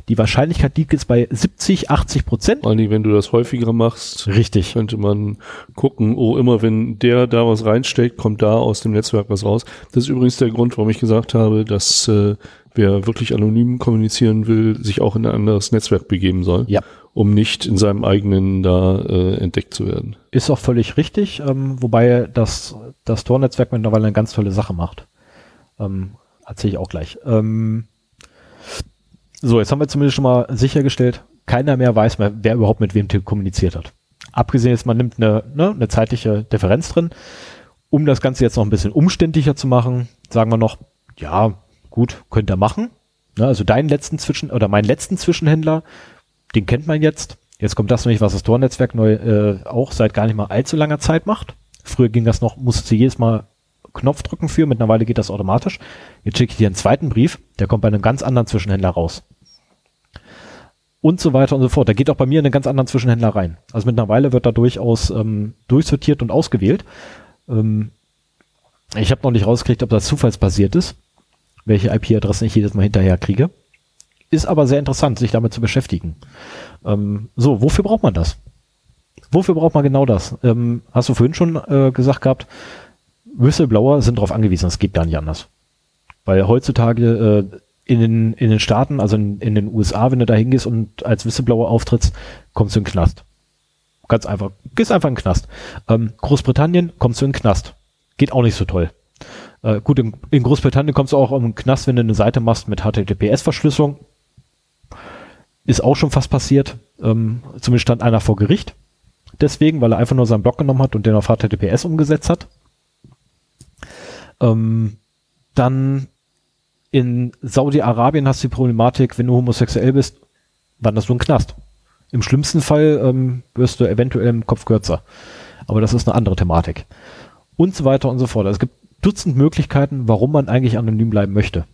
Die Wahrscheinlichkeit liegt jetzt bei 70, 80 Prozent. Vor allem, wenn du das häufiger machst, Richtig. könnte man gucken, oh, immer wenn der da was reinsteckt, kommt da aus dem Netzwerk was raus. Das ist übrigens der Grund, warum ich gesagt habe, dass äh, wer wirklich anonym kommunizieren will, sich auch in ein anderes Netzwerk begeben soll, Ja. um nicht in seinem eigenen da äh, entdeckt zu werden. Ist auch völlig richtig, ähm, wobei das, das Tor-Netzwerk mittlerweile eine ganz tolle Sache macht. Ähm, erzähle ich auch gleich. Ähm, so, jetzt haben wir zumindest schon mal sichergestellt, keiner mehr weiß mehr, wer überhaupt mit wem kommuniziert hat. Abgesehen jetzt, man nimmt eine, ne, eine zeitliche Differenz drin. Um das Ganze jetzt noch ein bisschen umständlicher zu machen, sagen wir noch, ja, gut, könnt ihr machen. Ne, also deinen letzten Zwischen- oder meinen letzten Zwischenhändler, den kennt man jetzt. Jetzt kommt das nämlich, was das Tor-Netzwerk neu äh, auch seit gar nicht mal allzu langer Zeit macht. Früher ging das noch, musste jedes Mal Knopf drücken für, mittlerweile geht das automatisch. Jetzt schicke ich dir einen zweiten Brief, der kommt bei einem ganz anderen Zwischenhändler raus. Und so weiter und so fort. Der geht auch bei mir in einen ganz anderen Zwischenhändler rein. Also mittlerweile wird da durchaus ähm, durchsortiert und ausgewählt. Ähm, ich habe noch nicht rausgekriegt, ob das zufallsbasiert ist, welche IP-Adressen ich jedes Mal hinterher kriege. Ist aber sehr interessant, sich damit zu beschäftigen. Ähm, so, wofür braucht man das? Wofür braucht man genau das? Ähm, hast du vorhin schon äh, gesagt gehabt, Whistleblower sind darauf angewiesen, es geht gar nicht anders. Weil heutzutage äh, in, den, in den Staaten, also in, in den USA, wenn du da hingehst und als Whistleblower auftrittst, kommst du in den Knast. Ganz einfach. Gehst einfach in den Knast. Ähm, Großbritannien kommst du in den Knast. Geht auch nicht so toll. Äh, gut, in, in Großbritannien kommst du auch in den Knast, wenn du eine Seite machst mit HTTPS-Verschlüsselung. Ist auch schon fast passiert. Ähm, zumindest stand einer vor Gericht. Deswegen, weil er einfach nur seinen Blog genommen hat und den auf HTTPS umgesetzt hat. Ähm, dann in Saudi-Arabien hast du die Problematik, wenn du homosexuell bist, wanderst du in Knast. Im schlimmsten Fall ähm, wirst du eventuell im Kopf kürzer. Aber das ist eine andere Thematik. Und so weiter und so fort. Also es gibt Dutzend Möglichkeiten, warum man eigentlich anonym bleiben möchte.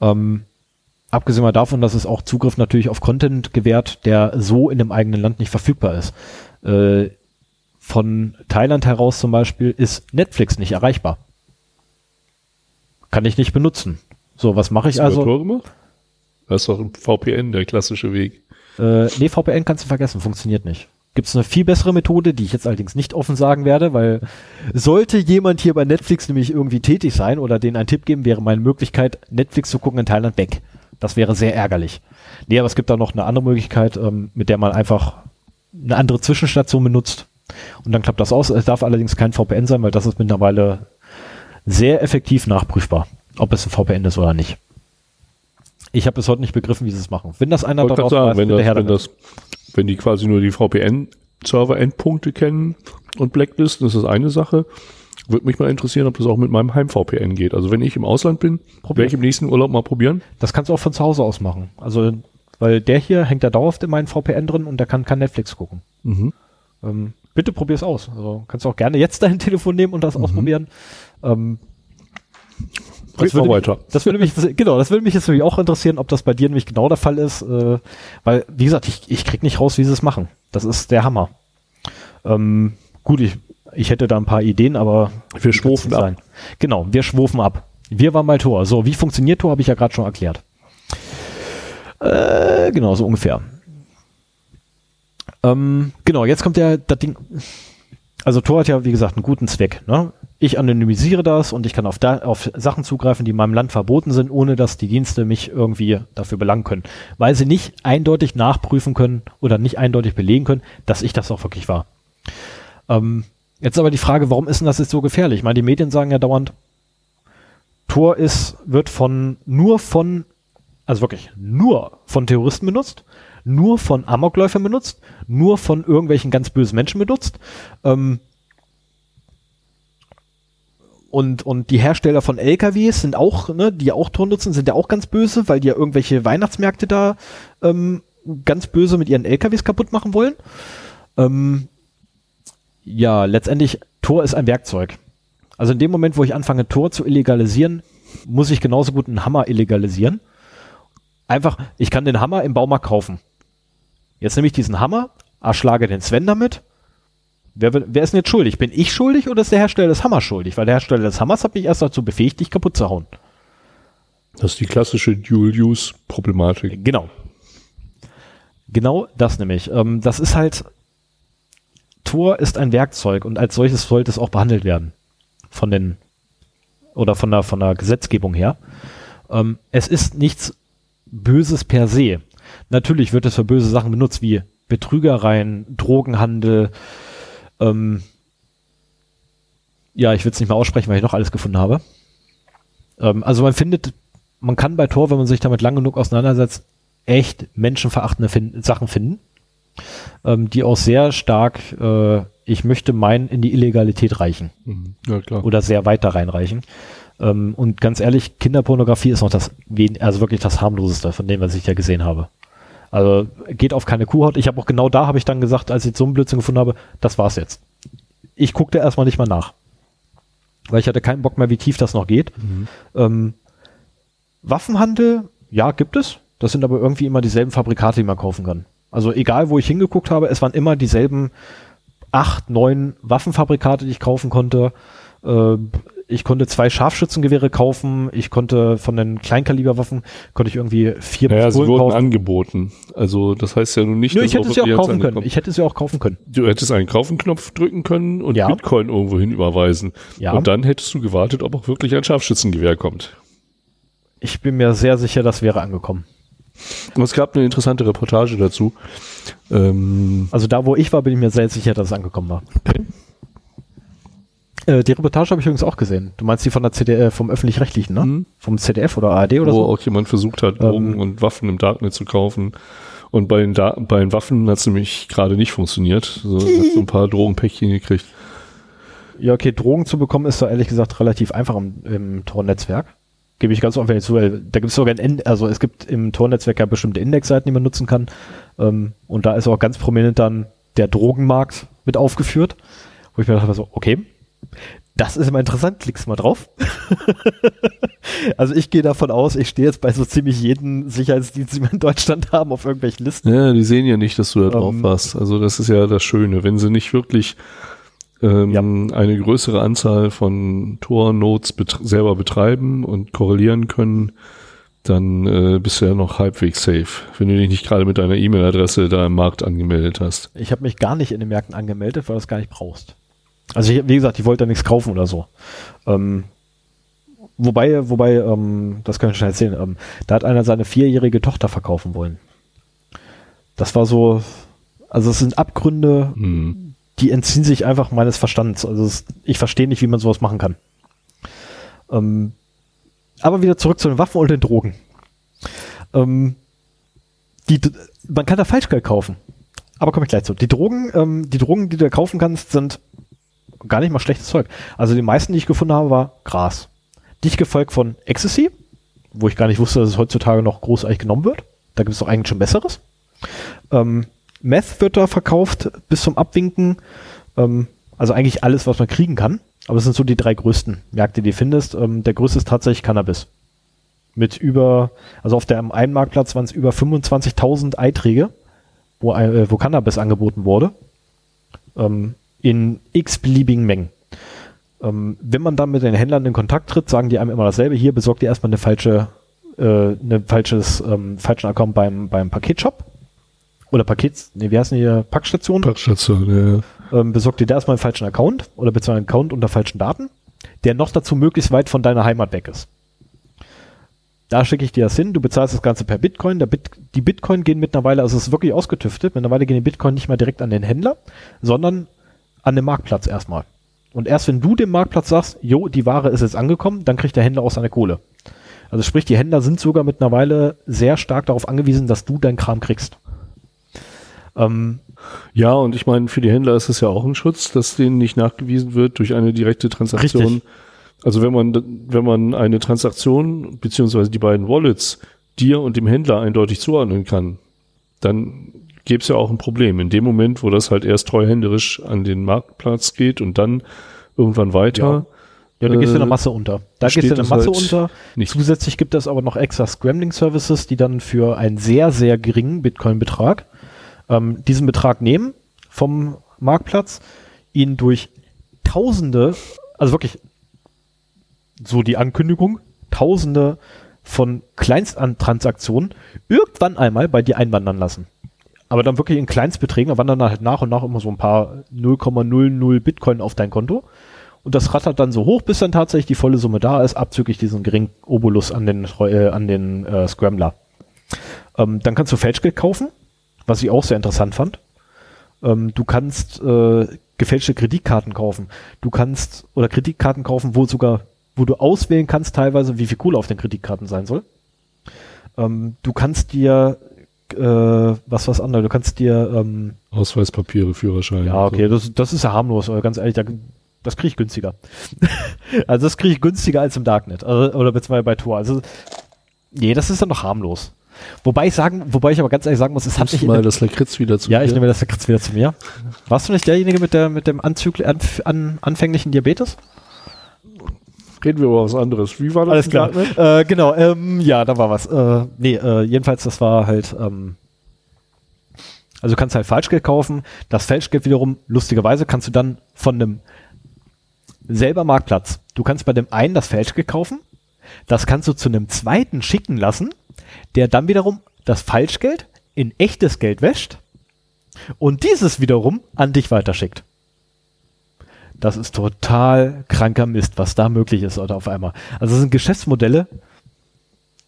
Ähm, abgesehen mal davon, dass es auch Zugriff natürlich auf Content gewährt, der so in dem eigenen Land nicht verfügbar ist. Äh, von Thailand heraus zum Beispiel ist Netflix nicht erreichbar. Kann ich nicht benutzen. So, was mache ich also? gemacht? Das ist doch ein VPN, der klassische Weg. Äh, nee, VPN kannst du vergessen, funktioniert nicht. Gibt es eine viel bessere Methode, die ich jetzt allerdings nicht offen sagen werde, weil sollte jemand hier bei Netflix nämlich irgendwie tätig sein oder denen einen Tipp geben, wäre meine Möglichkeit, Netflix zu gucken in Thailand weg. Das wäre sehr ärgerlich. Nee, aber es gibt da noch eine andere Möglichkeit, ähm, mit der man einfach eine andere Zwischenstation benutzt und dann klappt das aus. Es darf allerdings kein VPN sein, weil das ist mittlerweile sehr effektiv nachprüfbar, ob es ein VPN ist oder nicht. Ich habe bis heute nicht begriffen, wie sie es machen. Wenn das einer darauf gerade sagen, weiß, wenn, das, wenn, das, wenn die quasi nur die VPN-Server-Endpunkte kennen und blacklisten, ist das eine Sache. Würde mich mal interessieren, ob das auch mit meinem Heim-VPN geht. Also wenn ich im Ausland bin, werde ich im nächsten Urlaub mal probieren. Das kannst du auch von zu Hause aus machen. Also, weil der hier hängt da dauerhaft in meinem VPN drin und der kann kein Netflix gucken. Mhm. Ähm, bitte probier's aus. Also kannst du auch gerne jetzt dein (laughs) Telefon nehmen und das ausprobieren. Ähm, mal würde. Mich, das würde mich, (laughs) genau, das würde mich jetzt nämlich auch interessieren, ob das bei dir nämlich genau der Fall ist, äh, weil, wie gesagt, ich, ich krieg nicht raus, wie sie es machen. Das ist der Hammer. Ähm, gut, ich, ich hätte da ein paar Ideen, aber Wir schwufen ab. Genau, wir schwufen ab. Wir waren mal Tor. So, wie funktioniert Tor, habe ich ja gerade schon erklärt. Äh, genau, so ungefähr. Ähm, genau, jetzt kommt der, das Ding. Also Tor hat ja, wie gesagt, einen guten Zweck. Ne? Ich anonymisiere das und ich kann auf, da, auf Sachen zugreifen, die in meinem Land verboten sind, ohne dass die Dienste mich irgendwie dafür belangen können. Weil sie nicht eindeutig nachprüfen können oder nicht eindeutig belegen können, dass ich das auch wirklich war. Ähm, Jetzt aber die Frage, warum ist denn das jetzt so gefährlich? Ich meine, die Medien sagen ja dauernd, Tor ist, wird von, nur von, also wirklich nur von Terroristen benutzt, nur von Amokläufern benutzt, nur von irgendwelchen ganz bösen Menschen benutzt. Ähm, und, und die Hersteller von LKWs sind auch, ne, die auch Tor nutzen, sind ja auch ganz böse, weil die ja irgendwelche Weihnachtsmärkte da ähm, ganz böse mit ihren LKWs kaputt machen wollen. Ähm, ja, letztendlich, Tor ist ein Werkzeug. Also in dem Moment, wo ich anfange, Tor zu illegalisieren, muss ich genauso gut einen Hammer illegalisieren. Einfach, ich kann den Hammer im Baumarkt kaufen. Jetzt nehme ich diesen Hammer, erschlage den Sven damit. Wer, wer ist denn jetzt schuldig? Bin ich schuldig oder ist der Hersteller des Hammers schuldig? Weil der Hersteller des Hammers hat mich erst dazu befähigt, dich kaputt zu hauen. Das ist die klassische Dual-Use-Problematik. Genau. Genau das nämlich. Ähm, das ist halt, Tor ist ein Werkzeug und als solches sollte es auch behandelt werden. Von den, oder von der, von der Gesetzgebung her. Ähm, es ist nichts Böses per se. Natürlich wird es für böse Sachen benutzt, wie Betrügereien, Drogenhandel, ähm, ja, ich will es nicht mehr aussprechen, weil ich noch alles gefunden habe. Ähm, also man findet, man kann bei Tor, wenn man sich damit lang genug auseinandersetzt, echt menschenverachtende fin Sachen finden, ähm, die auch sehr stark, äh, ich möchte meinen, in die Illegalität reichen. Mhm. Ja, klar. Oder sehr weit da reinreichen. Ähm, und ganz ehrlich, Kinderpornografie ist noch das, also wirklich das harmloseste von dem, was ich ja gesehen habe. Also geht auf keine Kuhhaut. Ich habe auch genau da habe ich dann gesagt, als ich so einen Blödsinn gefunden habe, das war's jetzt. Ich guckte erstmal nicht mal nach. Weil ich hatte keinen Bock mehr, wie tief das noch geht. Mhm. Ähm, Waffenhandel, ja, gibt es. Das sind aber irgendwie immer dieselben Fabrikate, die man kaufen kann. Also egal, wo ich hingeguckt habe, es waren immer dieselben acht, neun Waffenfabrikate, die ich kaufen konnte. Äh, ich konnte zwei Scharfschützengewehre kaufen, ich konnte von den Kleinkaliberwaffen, konnte ich irgendwie vier naja, sie wurden kaufen. angeboten. Also das heißt ja nun nicht, Nö, ich hätte sie auch kaufen können. Ich hätte sie auch kaufen können. Du hättest einen Kaufenknopf drücken können und Ja. Bitcoin irgendwohin überweisen. Ja. Und dann hättest du gewartet, ob auch wirklich ein Scharfschützengewehr kommt. Ich bin mir sehr sicher, das wäre angekommen. Und es gab eine interessante Reportage dazu. Ähm, Also da, wo ich war, bin ich mir sehr sicher, dass es angekommen war. Äh, die Reportage habe ich übrigens auch gesehen. Du meinst die von der CDF, vom Öffentlich-Rechtlichen, ne? Mhm. Vom ZDF oder ARD oder wo so? auch jemand versucht hat, Drogen Ähm. und Waffen im Darknet zu kaufen. Und bei den, da bei den Waffen hat es nämlich gerade nicht funktioniert. So, (laughs) hat so ein paar Drogenpäckchen gekriegt. Ja, okay, Drogen zu bekommen ist doch ehrlich gesagt relativ einfach im, im Tor-Netzwerk. Gebe ich ganz offen zu, weil da gibt es sogar ein, In- also es gibt im Tor-Netzwerk ja bestimmte Indexseiten, die man nutzen kann. Ähm, und da ist auch ganz prominent dann der Drogenmarkt mit aufgeführt, wo ich mir dachte so, okay, das ist immer interessant, klickst mal drauf. (laughs) also ich gehe davon aus, ich stehe jetzt bei so ziemlich jedem Sicherheitsdienst, die wir in Deutschland haben, auf irgendwelchen Listen. Ja, die sehen ja nicht, dass du da drauf Ähm. warst. Also das ist ja das Schöne. Wenn sie nicht wirklich ähm, eine größere Anzahl von Tor-Nodes bet selber betreiben und korrelieren können, dann äh, bist du ja noch halbwegs safe. Wenn du dich nicht gerade mit deiner E-Mail-Adresse da im Markt angemeldet hast. Ich habe mich gar nicht in den Märkten angemeldet, weil du es gar nicht brauchst. Also ich, wie gesagt, ich wollte da nichts kaufen oder so. Ähm, wobei, wobei, ähm, das kann ich schon erzählen, ähm, da hat einer seine vierjährige Tochter verkaufen wollen. Das war so, also es sind Abgründe, Hm. die entziehen sich einfach meines Verstands. Also es, ich verstehe nicht, wie man sowas machen kann. Ähm, aber wieder zurück zu den Waffen und den Drogen. Ähm, die, man kann da Falschgeld kaufen. Aber komme ich gleich zu. Die Drogen, ähm, die Drogen, die du da kaufen kannst, sind gar nicht mal schlechtes Zeug. Also die meisten, die ich gefunden habe, war Gras. Dicht gefolgt von Ecstasy, wo ich gar nicht wusste, dass es heutzutage noch großartig genommen wird. Da gibt es doch eigentlich schon Besseres. Ähm, Meth wird da verkauft bis zum Abwinken. Ähm, also eigentlich alles, was man kriegen kann. Aber das sind so die drei größten Märkte, die du findest. Ähm, der größte ist tatsächlich Cannabis. Mit über, also auf der einen Marktplatz waren es über 25.000 Einträge, wo, äh, wo Cannabis angeboten wurde. Ähm, in x-beliebigen Mengen. Ähm, wenn man dann mit den Händlern in Kontakt tritt, sagen die einem immer dasselbe. Hier besorgt ihr erstmal eine falsche, äh, eine falsches, ähm, falschen Account beim, beim Paketshop. Oder Pakets, nee, wie heißen die hier? Packstation? Packstation, ja. ähm, besorg dir da erstmal einen falschen Account oder beziehungsweise einen Account unter falschen Daten, der noch dazu möglichst weit von deiner Heimat weg ist. Da schicke ich dir das hin, du bezahlst das Ganze per Bitcoin. Bit die Bitcoin gehen mittlerweile, also es ist wirklich ausgetüftet, mittlerweile gehen die Bitcoin nicht mehr direkt an den Händler, sondern an dem Marktplatz erstmal. Und erst wenn du dem Marktplatz sagst, jo, die Ware ist jetzt angekommen, dann kriegt der Händler auch seine Kohle. Also sprich, die Händler sind sogar mittlerweile sehr stark darauf angewiesen, dass du deinen Kram kriegst. Ähm, ja, und ich meine, für die Händler ist es ja auch ein Schutz, dass denen nicht nachgewiesen wird durch eine direkte Transaktion. Richtig. Also wenn man, wenn man eine Transaktion beziehungsweise die beiden Wallets dir und dem Händler eindeutig zuordnen kann, dann gäbe es ja auch ein Problem. In dem Moment, wo das halt erst treuhänderisch an den Marktplatz geht und dann irgendwann weiter. Ja. Ja, da gehst du in der äh, Masse unter. Da gehst du in der Masse halt unter. Nicht. Zusätzlich gibt es aber noch extra Scrambling Services, die dann für einen sehr, sehr geringen Bitcoin-Betrag ähm, diesen Betrag nehmen vom Marktplatz, ihn durch Tausende, also wirklich so die Ankündigung, Tausende von Kleinsttransaktionen irgendwann einmal bei dir einwandern lassen. Aber dann wirklich in Kleinstbeträgen, da wandern halt nach und nach immer so ein paar 0,00 Bitcoin auf dein Konto. Und das rattert dann so hoch, bis dann tatsächlich die volle Summe da ist, abzüglich diesen geringen Obolus an den, äh, an den äh, Scrambler. Ähm, dann kannst du Fälschgeld kaufen, was ich auch sehr interessant fand. Ähm, du kannst äh, gefälschte Kreditkarten kaufen. Du kannst, oder Kreditkarten kaufen, wo sogar wo du auswählen kannst teilweise, wie viel Kohle auf den Kreditkarten sein soll. Ähm, du kannst dir äh, was was anderes, du kannst dir ähm, Ausweispapiere, Führerschein. Ja, okay, so. das, das ist ja harmlos, aber ganz ehrlich, da, das kriege ich günstiger. (laughs) also das kriege ich günstiger als im Darknet also, oder beziehungsweise bei Tor. Also nee, das ist dann noch harmlos. Wobei ich sagen, wobei ich aber ganz ehrlich sagen muss, es hat nicht mal das Lakritz wieder zu Ja, mir. ich nehme das Lakritz wieder zu mir. Warst du nicht derjenige mit der mit dem Anzügl an, an, anfänglichen Diabetes? Reden wir über was anderes. Wie war das? Alles klar. Äh, genau, ähm, ja, da war was. Äh, nee, äh, jedenfalls, das war halt, ähm, also du kannst halt Falschgeld kaufen. Das Falschgeld wiederum, lustigerweise, kannst du dann von einem selber Marktplatz. Du kannst bei dem einen das Falschgeld kaufen. Das kannst du zu einem zweiten schicken lassen, der dann wiederum das Falschgeld in echtes Geld wäscht und dieses wiederum an dich weiterschickt. Das ist total kranker Mist, was da möglich ist oder auf einmal. Also es sind Geschäftsmodelle,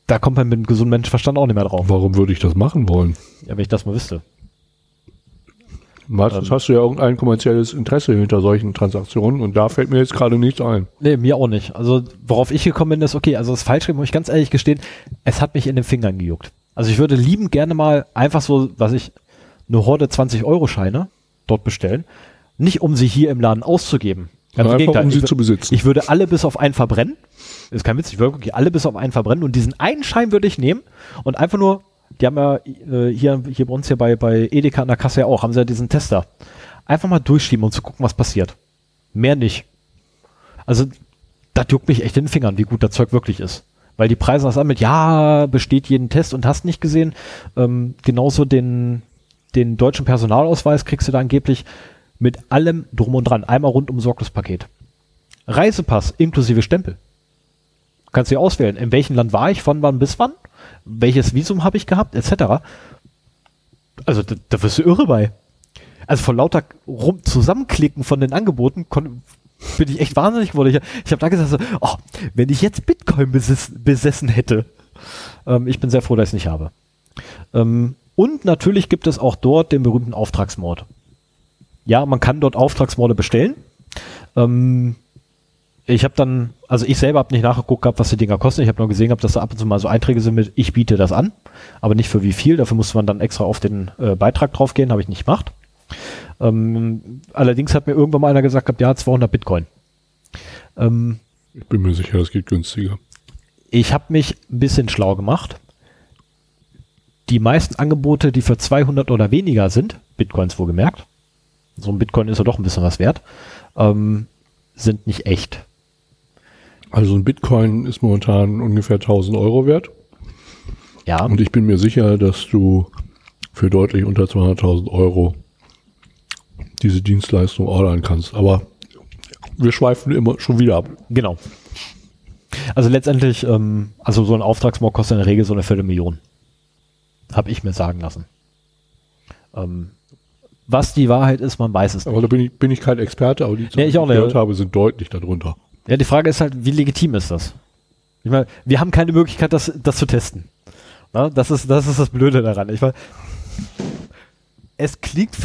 da kommt man mit einem gesunden Menschenverstand auch nicht mehr drauf. Warum würde ich das machen wollen? Ja, wenn ich das mal wüsste. Meistens ähm, hast du ja irgendein kommerzielles Interesse hinter solchen Transaktionen und da fällt mir jetzt gerade nichts ein. Nee, mir auch nicht. Also worauf ich gekommen bin, ist, okay, also das Falschschreiben, muss ich ganz ehrlich gestehen, es hat mich in den Fingern gejuckt. Also ich würde lieben gerne mal einfach so, was ich, eine Horde 20 Euro Scheine dort bestellen nicht um sie hier im Laden auszugeben. Ganz einfach, um sie ich, zu besitzen. Ich würde alle bis auf einen verbrennen. Das ist kein Witz, ich würde wirklich alle bis auf einen verbrennen und diesen einen Schein würde ich nehmen und einfach nur, die haben ja äh, hier, hier bei uns hier bei, bei Edeka an der Kasse ja auch, haben sie ja diesen Tester. Einfach mal durchschieben und zu gucken, was passiert. Mehr nicht. Also, das juckt mich echt in den Fingern, wie gut das Zeug wirklich ist. Weil die Preise das mit, ja, besteht jeden Test und hast nicht gesehen. Ähm, genauso den, den deutschen Personalausweis kriegst du da angeblich mit allem drum und dran. Einmal rund um Sorglospaket. Reisepass inklusive Stempel. Kannst du auswählen, in welchem Land war ich, von wann bis wann, welches Visum habe ich gehabt, etc. Also da, da wirst du irre bei. Also von lauter rum zusammenklicken von den Angeboten bin ich echt wahnsinnig geworden. Ich, ich habe da gesagt, so, oh, wenn ich jetzt Bitcoin beses besessen hätte. Ähm, ich bin sehr froh, dass ich es nicht habe. Ähm, und natürlich gibt es auch dort den berühmten Auftragsmord ja, man kann dort Auftragsmorde bestellen. Ähm, ich habe dann, also ich selber habe nicht nachgeguckt gehabt, was die Dinger kosten. Ich habe nur gesehen gehabt, dass da ab und zu mal so Einträge sind mit, ich biete das an, aber nicht für wie viel. Dafür musste man dann extra auf den äh, Beitrag draufgehen, habe ich nicht gemacht. Ähm, allerdings hat mir irgendwann mal einer gesagt gehabt, ja, 200 Bitcoin. Ähm, ich bin mir sicher, das geht günstiger. Ich habe mich ein bisschen schlau gemacht. Die meisten Angebote, die für 200 oder weniger sind, Bitcoins wohlgemerkt, so ein Bitcoin ist ja doch ein bisschen was wert, ähm, sind nicht echt. Also ein Bitcoin ist momentan ungefähr 1000 Euro wert. Ja. Und ich bin mir sicher, dass du für deutlich unter 200.000 Euro diese Dienstleistung ordern kannst. Aber wir schweifen immer schon wieder ab. Genau. Also letztendlich, ähm, also so ein Auftragsmord kostet in der Regel so eine Viertelmillion. Habe ich mir sagen lassen. Ähm, was die Wahrheit ist, man weiß es nicht. Aber da bin ich, bin ich kein Experte, aber die, die ich auch nicht. gehört habe, sind deutlich darunter. Ja, die Frage ist halt, wie legitim ist das? Ich meine, wir haben keine Möglichkeit, das, das zu testen. Na, das, ist, das ist das Blöde daran. Ich meine, es klingt,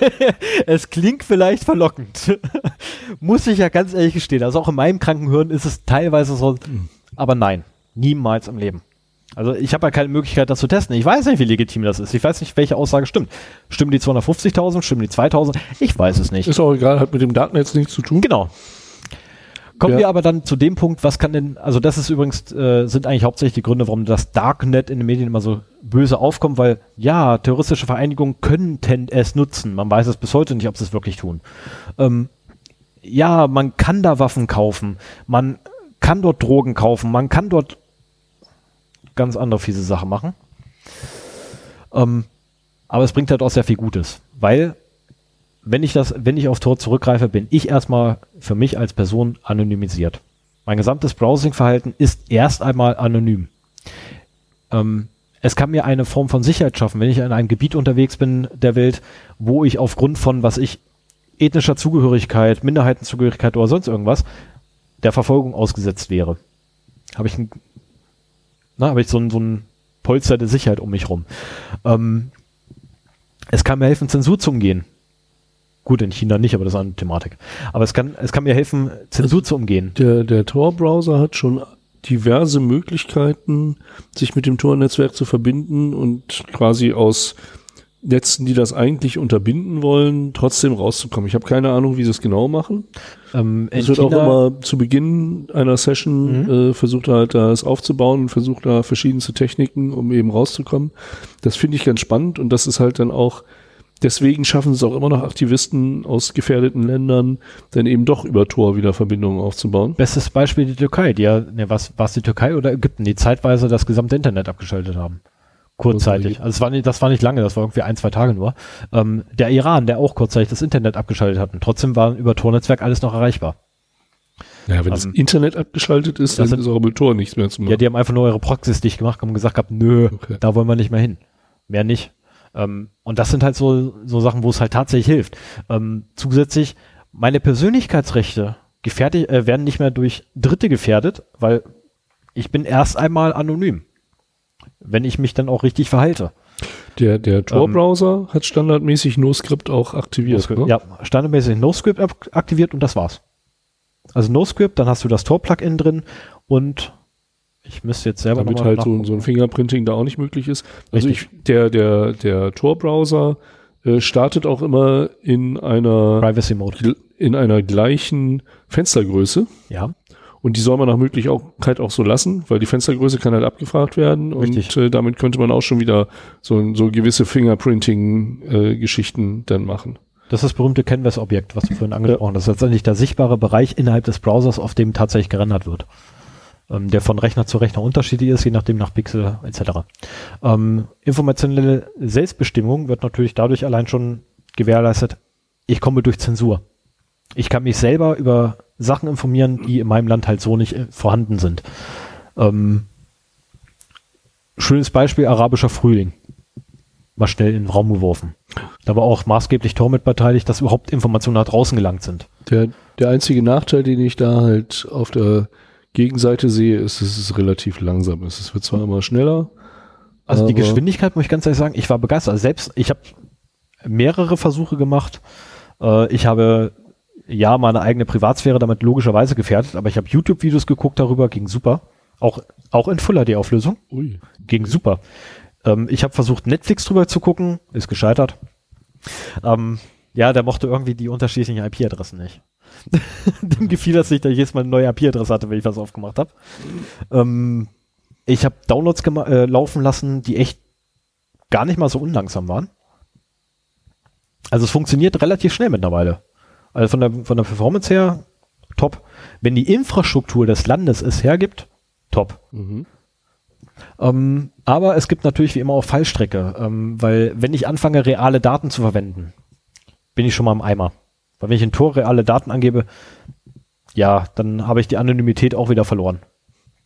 (laughs) es klingt vielleicht verlockend. (laughs) Muss ich ja ganz ehrlich gestehen. Also auch in meinem Krankenhirn ist es teilweise so, aber nein, niemals im Leben. Also ich habe ja keine Möglichkeit, das zu testen. Ich weiß nicht, wie legitim das ist. Ich weiß nicht, welche Aussage stimmt. Stimmen die 250.000? Stimmen die 2.000? Ich weiß es nicht. Ist auch egal, hat mit dem Datennetz nichts zu tun. Genau. Kommen Ja. wir aber dann zu dem Punkt, was kann denn, also das ist übrigens, äh, sind eigentlich hauptsächlich die Gründe, warum das Darknet in den Medien immer so böse aufkommt, weil ja, terroristische Vereinigungen könnten es nutzen. Man weiß es bis heute nicht, ob sie es wirklich tun. Ähm, ja, man kann da Waffen kaufen, man kann dort Drogen kaufen, man kann dort ganz andere fiese Sachen machen. Ähm, aber es bringt halt auch sehr viel Gutes, weil wenn ich das, wenn ich auf Tor zurückgreife, bin ich erstmal für mich als Person anonymisiert. Mein gesamtes Browsing-Verhalten ist erst einmal anonym. Ähm, es kann mir eine Form von Sicherheit schaffen, wenn ich in einem Gebiet unterwegs bin der Welt, wo ich aufgrund von, was ich, ethnischer Zugehörigkeit, Minderheitenzugehörigkeit oder sonst irgendwas, der Verfolgung ausgesetzt wäre. Habe ich ein, na, habe ich so ein, so ein Polster der Sicherheit um mich rum. Ähm, es kann mir helfen, Zensur zu umgehen. Gut, in China nicht, aber das ist eine Thematik. Aber es kann, es kann mir helfen, Zensur zu umgehen. Der, der Tor-Browser hat schon diverse Möglichkeiten, sich mit dem Tor-Netzwerk zu verbinden und quasi aus Netzen, die das eigentlich unterbinden wollen, trotzdem rauszukommen. Ich habe keine Ahnung, wie sie es genau machen. Ähm, Es wird auch immer zu Beginn einer Session Mhm. äh, versucht halt das aufzubauen und versucht da verschiedenste Techniken, um eben rauszukommen. Das finde ich ganz spannend und das ist halt dann auch, deswegen schaffen es auch immer noch Aktivisten aus gefährdeten Ländern, dann eben doch über Tor wieder Verbindungen aufzubauen. Bestes Beispiel die Türkei, die ja, ne, was, was die Türkei oder Ägypten, die zeitweise das gesamte Internet abgeschaltet haben. Kurzzeitig. Also es war nicht, das war nicht lange, das war irgendwie ein, zwei Tage nur. Ähm, der Iran, der auch kurzzeitig das Internet abgeschaltet hat. Und trotzdem war über Tor-Netzwerk alles noch erreichbar. Ja, wenn das Ähm, Internet abgeschaltet ist, das dann sind- ist auch mit Tor nichts mehr zu machen. Ja, die haben einfach nur ihre Proxys dicht gemacht und gesagt gehabt, nö, Okay. da wollen wir nicht mehr hin. Mehr nicht. Ähm, und das sind halt so, so Sachen, wo es halt tatsächlich hilft. Ähm, zusätzlich, meine Persönlichkeitsrechte gefährdet, äh, werden nicht mehr durch Dritte gefährdet, weil ich bin erst einmal anonym. Wenn ich mich dann auch richtig verhalte. Der, der Tor-Browser hat standardmäßig NoScript auch aktiviert. ne? Ja, standardmäßig NoScript ak- aktiviert und das war's. Also NoScript, dann hast du das Tor-Plugin drin und ich müsste jetzt selber damit halt so, so ein Fingerprinting da auch nicht möglich ist. Also Richtig. ich, der, der, der Tor-Browser äh, startet auch immer in einer, Privacy Mode. in einer gleichen Fenstergröße. Ja. Und die soll man nach Möglichkeit auch so lassen, weil die Fenstergröße kann halt abgefragt werden Richtig. und äh, damit könnte man auch schon wieder so, so gewisse Fingerprinting-Geschichten dann machen. Das ist das berühmte Canvas-Objekt, was du vorhin angesprochen hast. Das ist letztendlich der sichtbare Bereich innerhalb des Browsers, auf dem tatsächlich gerendert wird. Ähm, der von Rechner zu Rechner unterschiedlich ist, je nachdem nach Pixel etc. Ähm, informationelle Selbstbestimmung wird natürlich dadurch allein schon gewährleistet, ich komme durch Zensur. Ich kann mich selber über Sachen informieren, die in meinem Land halt so nicht äh, vorhanden sind. Ähm, schönes Beispiel, arabischer Frühling. Mal schnell in den Raum geworfen. Da war auch maßgeblich Tor mit beteiligt, dass überhaupt Informationen nach draußen gelangt sind. Der, der einzige Nachteil, den ich da halt auf der Gegenseite sehe, ist, dass es relativ langsam ist. Es wird zwar immer schneller. Also die Geschwindigkeit, muss ich ganz ehrlich sagen, ich war begeistert. Also selbst, ich habe mehrere Versuche gemacht. Äh, ich habe ja meine eigene Privatsphäre damit logischerweise gefährdet, aber ich habe YouTube-Videos geguckt darüber, ging super. Auch, auch in Full HD-Auflösung, Ui. ging super. Ähm, ich habe versucht, Netflix drüber zu gucken, ist gescheitert. Ähm, ja, der mochte irgendwie die unterschiedlichen IP-Adressen nicht. (laughs) Dem gefiel das nicht, dass ich jedes Mal eine neue IP-Adresse hatte, wenn ich was aufgemacht habe. Ähm, ich habe Downloads äh, laufen lassen, die echt gar nicht mal so unlangsam waren. Also es funktioniert relativ schnell mittlerweile. Also von der, von der Performance her, top. Wenn die Infrastruktur des Landes es hergibt, top. Mhm. Ähm, aber es gibt natürlich wie immer auch Fallstrecke, ähm, weil wenn ich anfange, reale Daten zu verwenden, bin ich schon mal im Eimer. Weil wenn ich in Tor reale Daten angebe, ja, dann habe ich die Anonymität auch wieder verloren.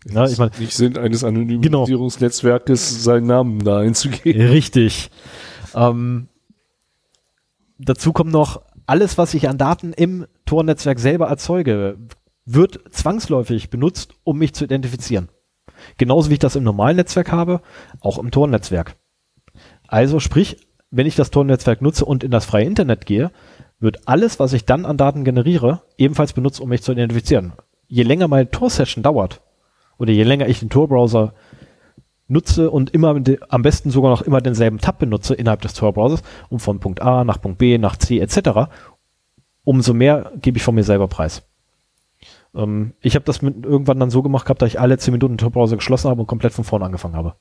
Ja, ich meine, nicht Sinn eines Anonymisierungsnetzwerkes, seinen Namen da einzugeben. Richtig. Ähm, dazu kommt noch, alles, was ich an Daten im Tor-Netzwerk selber erzeuge, wird zwangsläufig benutzt, um mich zu identifizieren. Genauso wie ich das im normalen Netzwerk habe, auch im Tor-Netzwerk. Also sprich, wenn ich das Tor-Netzwerk nutze und in das freie Internet gehe, wird alles, was ich dann an Daten generiere, ebenfalls benutzt, um mich zu identifizieren. Je länger meine Tor-Session dauert, oder je länger ich den Tor-Browser nutze und immer am besten sogar noch immer denselben Tab benutze innerhalb des Tor-Browsers, um von Punkt A nach Punkt B nach C etc., umso mehr gebe ich von mir selber preis. Ähm, ich habe das mit, irgendwann dann so gemacht gehabt, dass ich alle 10 Minuten den Tor-Browser geschlossen habe und komplett von vorne angefangen habe.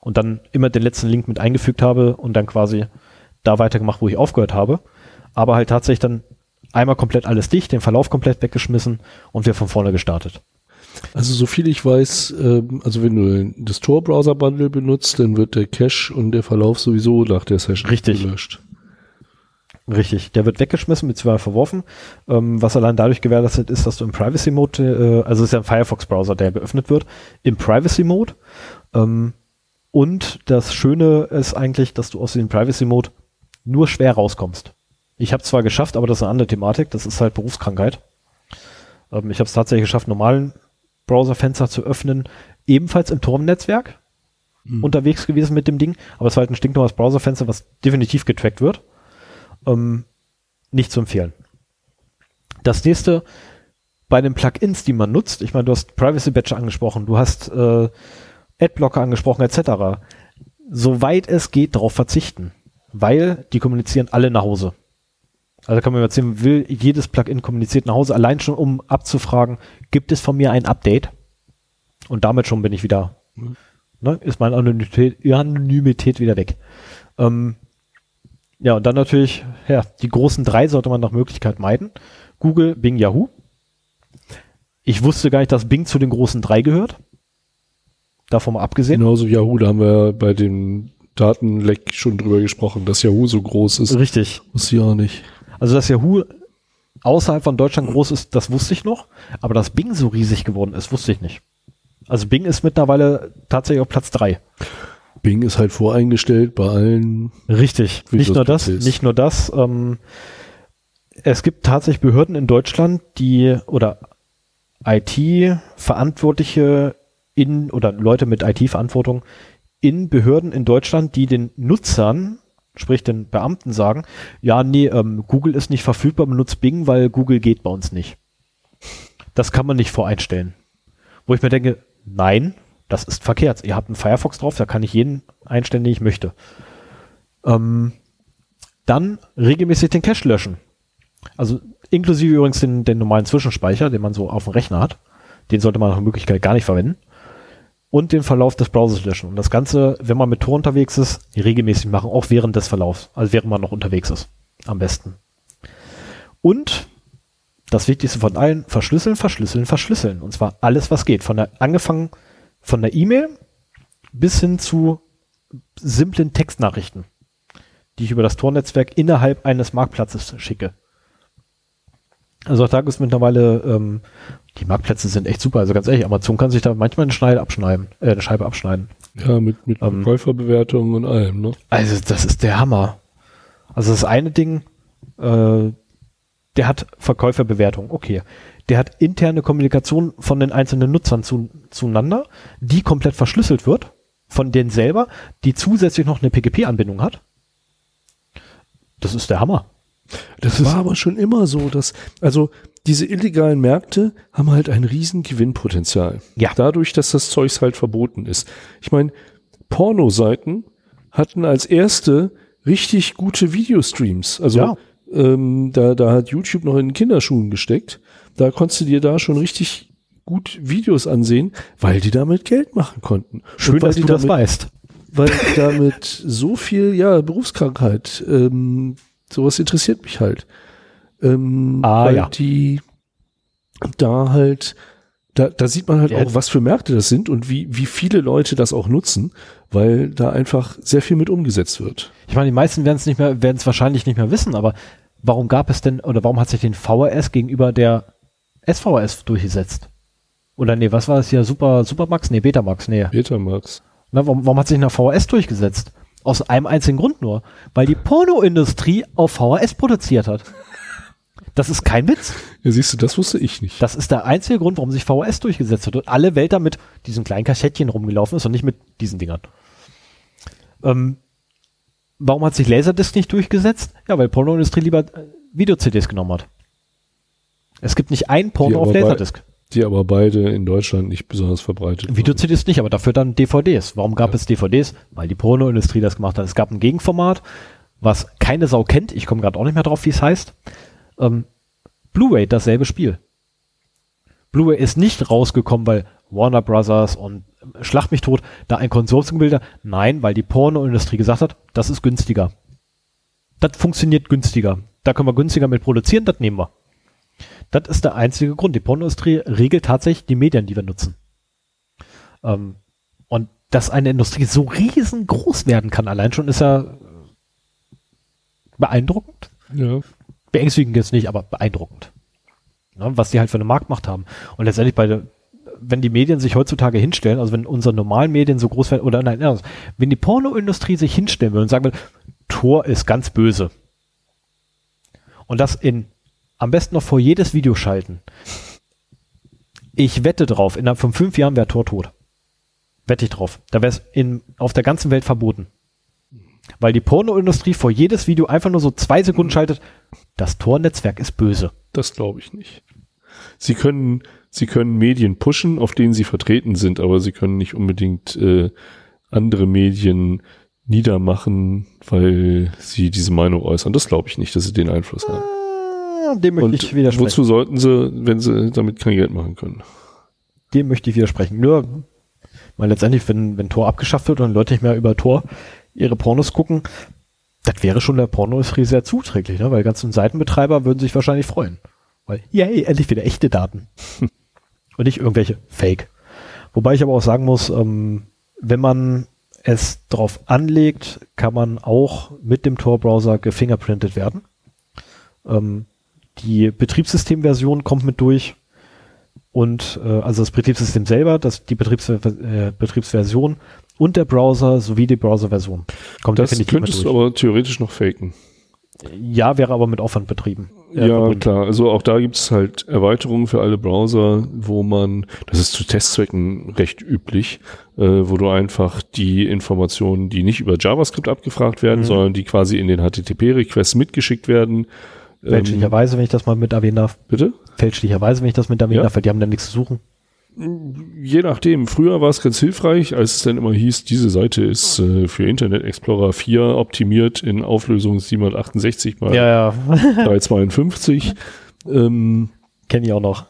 Und dann immer den letzten Link mit eingefügt habe und dann quasi da weitergemacht, wo ich aufgehört habe. Aber halt tatsächlich dann einmal komplett alles dicht, den Verlauf komplett weggeschmissen und wir von vorne gestartet. Also so viel ich weiß, ähm, also wenn du das Tor-Browser-Bundle benutzt, dann wird der Cache und der Verlauf sowieso nach der Session Richtig. gelöscht. Richtig, der wird weggeschmissen bzw. verworfen, ähm, was allein dadurch gewährleistet ist, dass du im Privacy Mode, äh, also es ist ja ein Firefox Browser, der geöffnet wird, im Privacy Mode. Ähm, und das Schöne ist eigentlich, dass du aus dem Privacy Mode nur schwer rauskommst. Ich habe zwar geschafft, aber das ist eine andere Thematik, das ist halt Berufskrankheit. Ähm, ich habe es tatsächlich geschafft, normalen Browserfenster zu öffnen, ebenfalls im Tor-Netzwerk mhm. unterwegs gewesen mit dem Ding, aber es war halt ein stinknormales Browserfenster, was definitiv getrackt wird ähm, nicht zu empfehlen. Das nächste, bei den Plugins, die man nutzt, ich meine, du hast Privacy Badge angesprochen, du hast äh, Adblocker angesprochen, etc. Soweit es geht, darauf verzichten, weil die kommunizieren alle nach Hause. Also kann man erzählen, will jedes Plugin kommuniziert nach Hause, allein schon um abzufragen, gibt es von mir ein Update? Und damit schon bin ich wieder, ne, ist meine Anonymität, Anonymität wieder weg. Ähm, ja, und dann natürlich, ja, die großen drei sollte man nach Möglichkeit meiden. Google, Bing, Yahoo. Ich wusste gar nicht, dass Bing zu den großen drei gehört. Davon mal abgesehen. Genauso Yahoo, da haben wir bei dem Datenleck schon drüber gesprochen, dass Yahoo so groß ist. Richtig. Wusste ich auch nicht. Also, dass Yahoo außerhalb von Deutschland groß ist, das wusste ich noch. Aber dass Bing so riesig geworden ist, wusste ich nicht. Also Bing ist mittlerweile tatsächlich auf Platz drei. Bing ist halt voreingestellt bei allen. Richtig. Nicht nur das, nicht nur das. Ähm, es gibt tatsächlich Behörden in Deutschland, die oder IT-Verantwortliche in oder Leute mit IT-Verantwortung in Behörden in Deutschland, die den Nutzern, sprich den Beamten sagen, ja, nee, ähm, Google ist nicht verfügbar, benutzt Bing, weil Google geht bei uns nicht. Das kann man nicht voreinstellen. Wo ich mir denke, nein, das ist verkehrt. Ihr habt einen Firefox drauf, da kann ich jeden einstellen, den ich möchte. Ähm, dann regelmäßig den Cache löschen. Also inklusive übrigens den, den normalen Zwischenspeicher, den man so auf dem Rechner hat. Den sollte man nach Möglichkeit gar nicht verwenden. Und den Verlauf des Browsers löschen. Und das Ganze, wenn man mit Tor unterwegs ist, regelmäßig machen, auch während des Verlaufs. Also während man noch unterwegs ist. Am besten. Und das Wichtigste von allen, verschlüsseln, verschlüsseln, verschlüsseln. Und zwar alles, was geht. Von der angefangen von der E-Mail bis hin zu simplen Textnachrichten, die ich über das Tornetzwerk innerhalb eines Marktplatzes schicke. Also auch da ist mittlerweile, ähm, die Marktplätze sind echt super. Also ganz ehrlich, Amazon kann sich da manchmal eine Schneide abschneiden, äh, eine Scheibe abschneiden. Ja, mit, mit ähm, Käuferbewertungen und allem, ne? Also das ist der Hammer. Also das eine Ding, äh, der hat Verkäuferbewertung, okay der hat interne Kommunikation von den einzelnen Nutzern zu, zueinander, die komplett verschlüsselt wird von denen selber, die zusätzlich noch eine PGP-Anbindung hat. Das ist der Hammer. Das, das war aber schon immer so, dass, also diese illegalen Märkte haben halt ein riesen Gewinnpotenzial. Ja. Dadurch, dass das Zeugs halt verboten ist. Ich meine, Pornoseiten hatten als erste richtig gute Videostreams. Also ja. ähm, da, da hat YouTube noch in Kinderschuhen gesteckt. Da konntest du dir da schon richtig gut Videos ansehen, weil die damit Geld machen konnten. Schön, dass du damit, das weißt. Weil damit so viel, ja, Berufskrankheit, ähm, sowas interessiert mich halt. Ähm, ah, weil ja. die da halt, da, da sieht man halt ja. auch, was für Märkte das sind und wie, wie viele Leute das auch nutzen, weil da einfach sehr viel mit umgesetzt wird. Ich meine, die meisten werden es nicht mehr, werden es wahrscheinlich nicht mehr wissen, aber warum gab es denn, oder warum hat sich den VRS gegenüber der SVS durchgesetzt. Oder nee, was war das hier? Super, Supermax? Nee, Betamax, nee. Betamax. Na, warum, warum hat sich eine VHS durchgesetzt? Aus einem einzigen Grund nur. Weil die Pornoindustrie auf VHS produziert hat. Das ist kein Witz. Ja, siehst du, das wusste ich nicht. Das ist der einzige Grund, warum sich VHS durchgesetzt hat und alle Welt damit diesen kleinen Kassettchen rumgelaufen ist und nicht mit diesen Dingern. Ähm, warum hat sich Laserdisc nicht durchgesetzt? Ja, weil Pornoindustrie lieber äh, Video-CDs genommen hat. Es gibt nicht ein Porno auf Laserdisc. Die aber beide in Deutschland nicht besonders verbreitet. Video-CDs nicht, aber dafür dann DVDs. Warum gab Ja. es DVDs? Weil die Pornoindustrie das gemacht hat. Es gab ein Gegenformat, was keine Sau kennt. Ich komme gerade auch nicht mehr drauf, wie es heißt. Ähm, Blu-ray, dasselbe Spiel. Blu-ray ist nicht rausgekommen, weil Warner Brothers und äh, Schlag mich tot da ein Konsortium gebildet hat. Nein, weil die Pornoindustrie gesagt hat, das ist günstiger. Das funktioniert günstiger. Da können wir günstiger mit produzieren, das nehmen wir. Das ist der einzige Grund. Die Pornoindustrie regelt tatsächlich die Medien, die wir nutzen. Ähm, und dass eine Industrie so riesengroß werden kann, allein schon ist ja äh, beeindruckend. Ja. Beängstigend jetzt nicht, aber beeindruckend. Ja, was die halt für eine Marktmacht haben. Und letztendlich bei der, wenn die Medien sich heutzutage hinstellen, also wenn unsere normalen Medien so groß werden, oder nein, wenn die Pornoindustrie sich hinstellen will und sagen will, Tor ist ganz böse. Und das in, am besten noch vor jedes Video schalten. Ich wette drauf, innerhalb von fünf Jahren wäre Tor tot. Wette ich drauf. Da wäre es auf der ganzen Welt verboten. Weil die Pornoindustrie vor jedes Video einfach nur so zwei Sekunden schaltet, das Tor-Netzwerk ist böse. Das glaube ich nicht. Sie können, sie können Medien pushen, auf denen sie vertreten sind, aber sie können nicht unbedingt äh, andere Medien niedermachen, weil sie diese Meinung äußern. Das glaube ich nicht, dass sie den Einfluss haben. Ah, Dem möchte Und ich widersprechen. wozu sollten sie, wenn sie damit kein Geld machen können? Dem möchte ich widersprechen. Nur, weil letztendlich, wenn, wenn Tor abgeschafft wird und Leute nicht mehr über Tor ihre Pornos gucken, das wäre schon der Pornoindustrie sehr zuträglich, ne? weil ganzen Seitenbetreiber würden sich wahrscheinlich freuen. Weil, yay, endlich wieder echte Daten. (laughs) und nicht irgendwelche Fake. Wobei ich aber auch sagen muss, ähm, wenn man es drauf anlegt, kann man auch mit dem Tor-Browser gefingerprintet werden. Ähm, die Betriebssystemversion kommt mit durch und äh, also das Betriebssystem selber, das, die Betriebs äh, Betriebsversion und der Browser sowie die Browserversion. Kommt Das definitiv könntest du aber theoretisch noch faken. ja, wäre aber mit Aufwand betrieben. äh, Ja, verbunden. klar. Also auch da gibt es halt Erweiterungen für alle Browser, wo man, das ist zu Testzwecken recht üblich, äh, wo du einfach die Informationen, die nicht über JavaScript abgefragt werden, Mhm. sondern die quasi in den HTTP-Requests mitgeschickt werden. Ähm, Fälschlicherweise, wenn ich das mal mit erwähnen darf. bitte? Fälschlicherweise, wenn ich das mit erwähnen Ja. darf, weil die haben dann nichts zu suchen. Je nachdem. Früher war es ganz hilfreich, als es dann immer hieß, diese Seite ist äh, für Internet Explorer 4 optimiert in Auflösung 768 mal Ja, ja. (laughs) 352. Ähm, Kenne ich auch noch.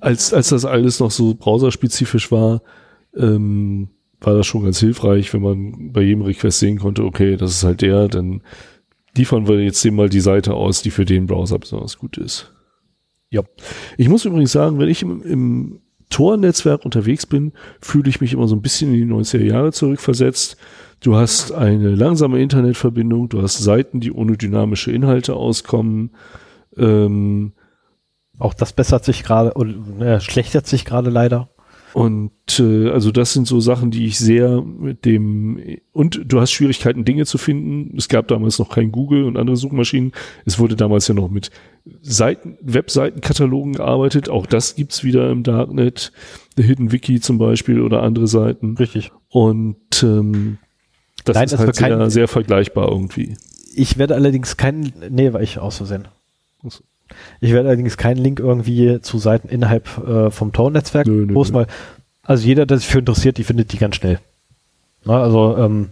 als, als das alles noch so browserspezifisch war, ähm, war das schon ganz hilfreich, wenn man bei jedem Request sehen konnte, okay, das ist halt der, dann liefern wir jetzt dem mal die Seite aus, die für den Browser besonders gut ist. Ja. Ich muss übrigens sagen, wenn ich im, im Tor-Netzwerk unterwegs bin, fühle ich mich immer so ein bisschen in die 90er Jahre zurückversetzt. Du hast eine langsame Internetverbindung, du hast Seiten, die ohne dynamische Inhalte auskommen. Ähm, Auch das bessert sich gerade und äh, schlechtert sich gerade leider. Und äh, also das sind so Sachen, die ich sehr mit dem und du hast Schwierigkeiten, Dinge zu finden. Es gab damals noch kein Google und andere Suchmaschinen. Es wurde damals ja noch mit Seiten, Webseitenkatalogen gearbeitet. Auch das gibt's wieder im Darknet. The Hidden Wiki zum Beispiel oder andere Seiten. Richtig. Und ähm, das Nein, ist es halt wird kein- sehr, sehr vergleichbar irgendwie. Ich werde allerdings keinen, nee, war ich aus Versehen. Ach so. Ich werde allerdings keinen Link irgendwie zu Seiten innerhalb äh, vom Tor-Netzwerk posten, weil, also jeder, der sich für interessiert, die findet die ganz schnell. Na, also, ähm,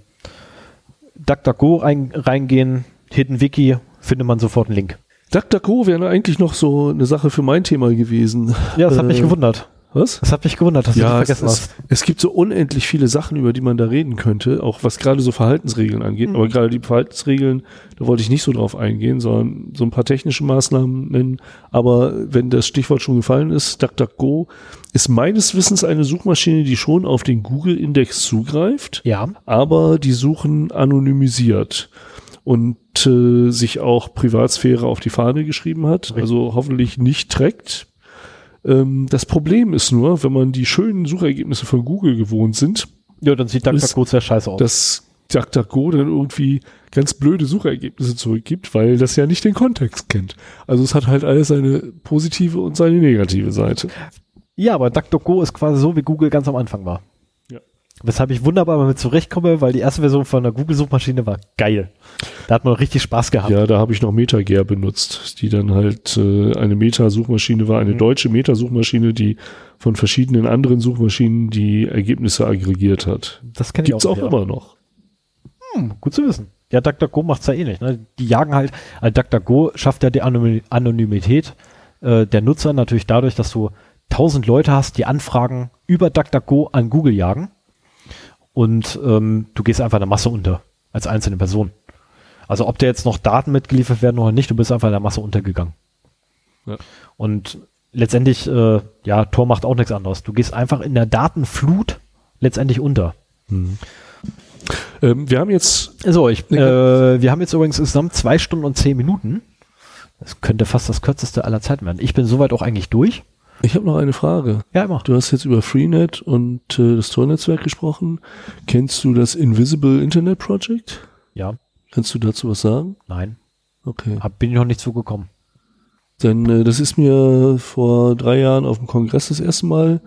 DuckDuckGo rein, reingehen, Hidden Wiki, findet man sofort einen Link. DuckDuckGo wäre eigentlich noch so eine Sache für mein Thema gewesen. Ja, das hat mich Äh, gewundert. Was? Das hat mich gewundert, dass du Ja, das es, vergessen es, hast. es gibt so unendlich viele Sachen, über die man da reden könnte, auch was gerade so Verhaltensregeln angeht. Mhm. Aber gerade die Verhaltensregeln, da wollte ich nicht so drauf eingehen, sondern so ein paar technische Maßnahmen nennen. Aber wenn das Stichwort schon gefallen ist, DuckDuckGo ist meines Wissens eine Suchmaschine, die schon auf den Google-Index zugreift, Ja. aber die Suchen anonymisiert und äh, sich auch Privatsphäre auf die Fahne geschrieben hat, also hoffentlich nicht trackt. Ähm, das Problem ist nur, wenn man die schönen Suchergebnisse von Google gewohnt sind, Ja, dann sieht DuckDuckGo sehr scheiße aus. dass DuckDuckGo dann irgendwie ganz blöde Suchergebnisse zurückgibt, weil das ja nicht den Kontext kennt. Also es hat halt alles seine positive und seine negative Seite. Ja, aber DuckDuckGo ist quasi so, wie Google ganz am Anfang war. Weshalb ich wunderbar damit zurechtkomme, weil die erste Version von der Google-Suchmaschine war geil. Da hat man richtig Spaß gehabt. Ja, da habe ich noch MetaGear benutzt, die dann halt äh, eine Meta-Suchmaschine war, eine Mhm. deutsche Meta-Suchmaschine, die von verschiedenen anderen Suchmaschinen die Ergebnisse aggregiert hat. Das kenne ich Gibt's auch ja. immer noch. Hm, gut zu wissen. Ja, DuckDuckGo macht's ja eh nicht. Ne? Die jagen halt, also DuckDuckGo schafft ja die Anony- Anonymität äh, der Nutzer natürlich dadurch, dass du tausend Leute hast, die Anfragen über DuckDuckGo an Google jagen und ähm, du gehst einfach in der Masse unter als einzelne Person. Also ob dir jetzt noch Daten mitgeliefert werden oder nicht, du bist einfach in der Masse untergegangen. Ja. Und letztendlich, äh, ja, Tor macht auch nichts anderes. Du gehst einfach in der Datenflut letztendlich unter. Ähm, wir haben jetzt, So, ich, äh, wir haben jetzt übrigens insgesamt zwei Stunden und zehn Minuten. Das könnte fast das kürzeste aller Zeiten werden. Ich bin soweit auch eigentlich durch. Ich habe noch eine Frage. Ja, immer. Du hast jetzt über Freenet und äh, das Tor-Netzwerk gesprochen. Kennst du das Invisible Internet Project? Ja, Kannst du dazu was sagen? nein. Okay. Hab, bin ich noch nicht zugekommen. Denn äh, das ist mir vor drei Jahren auf dem Kongress das erste Mal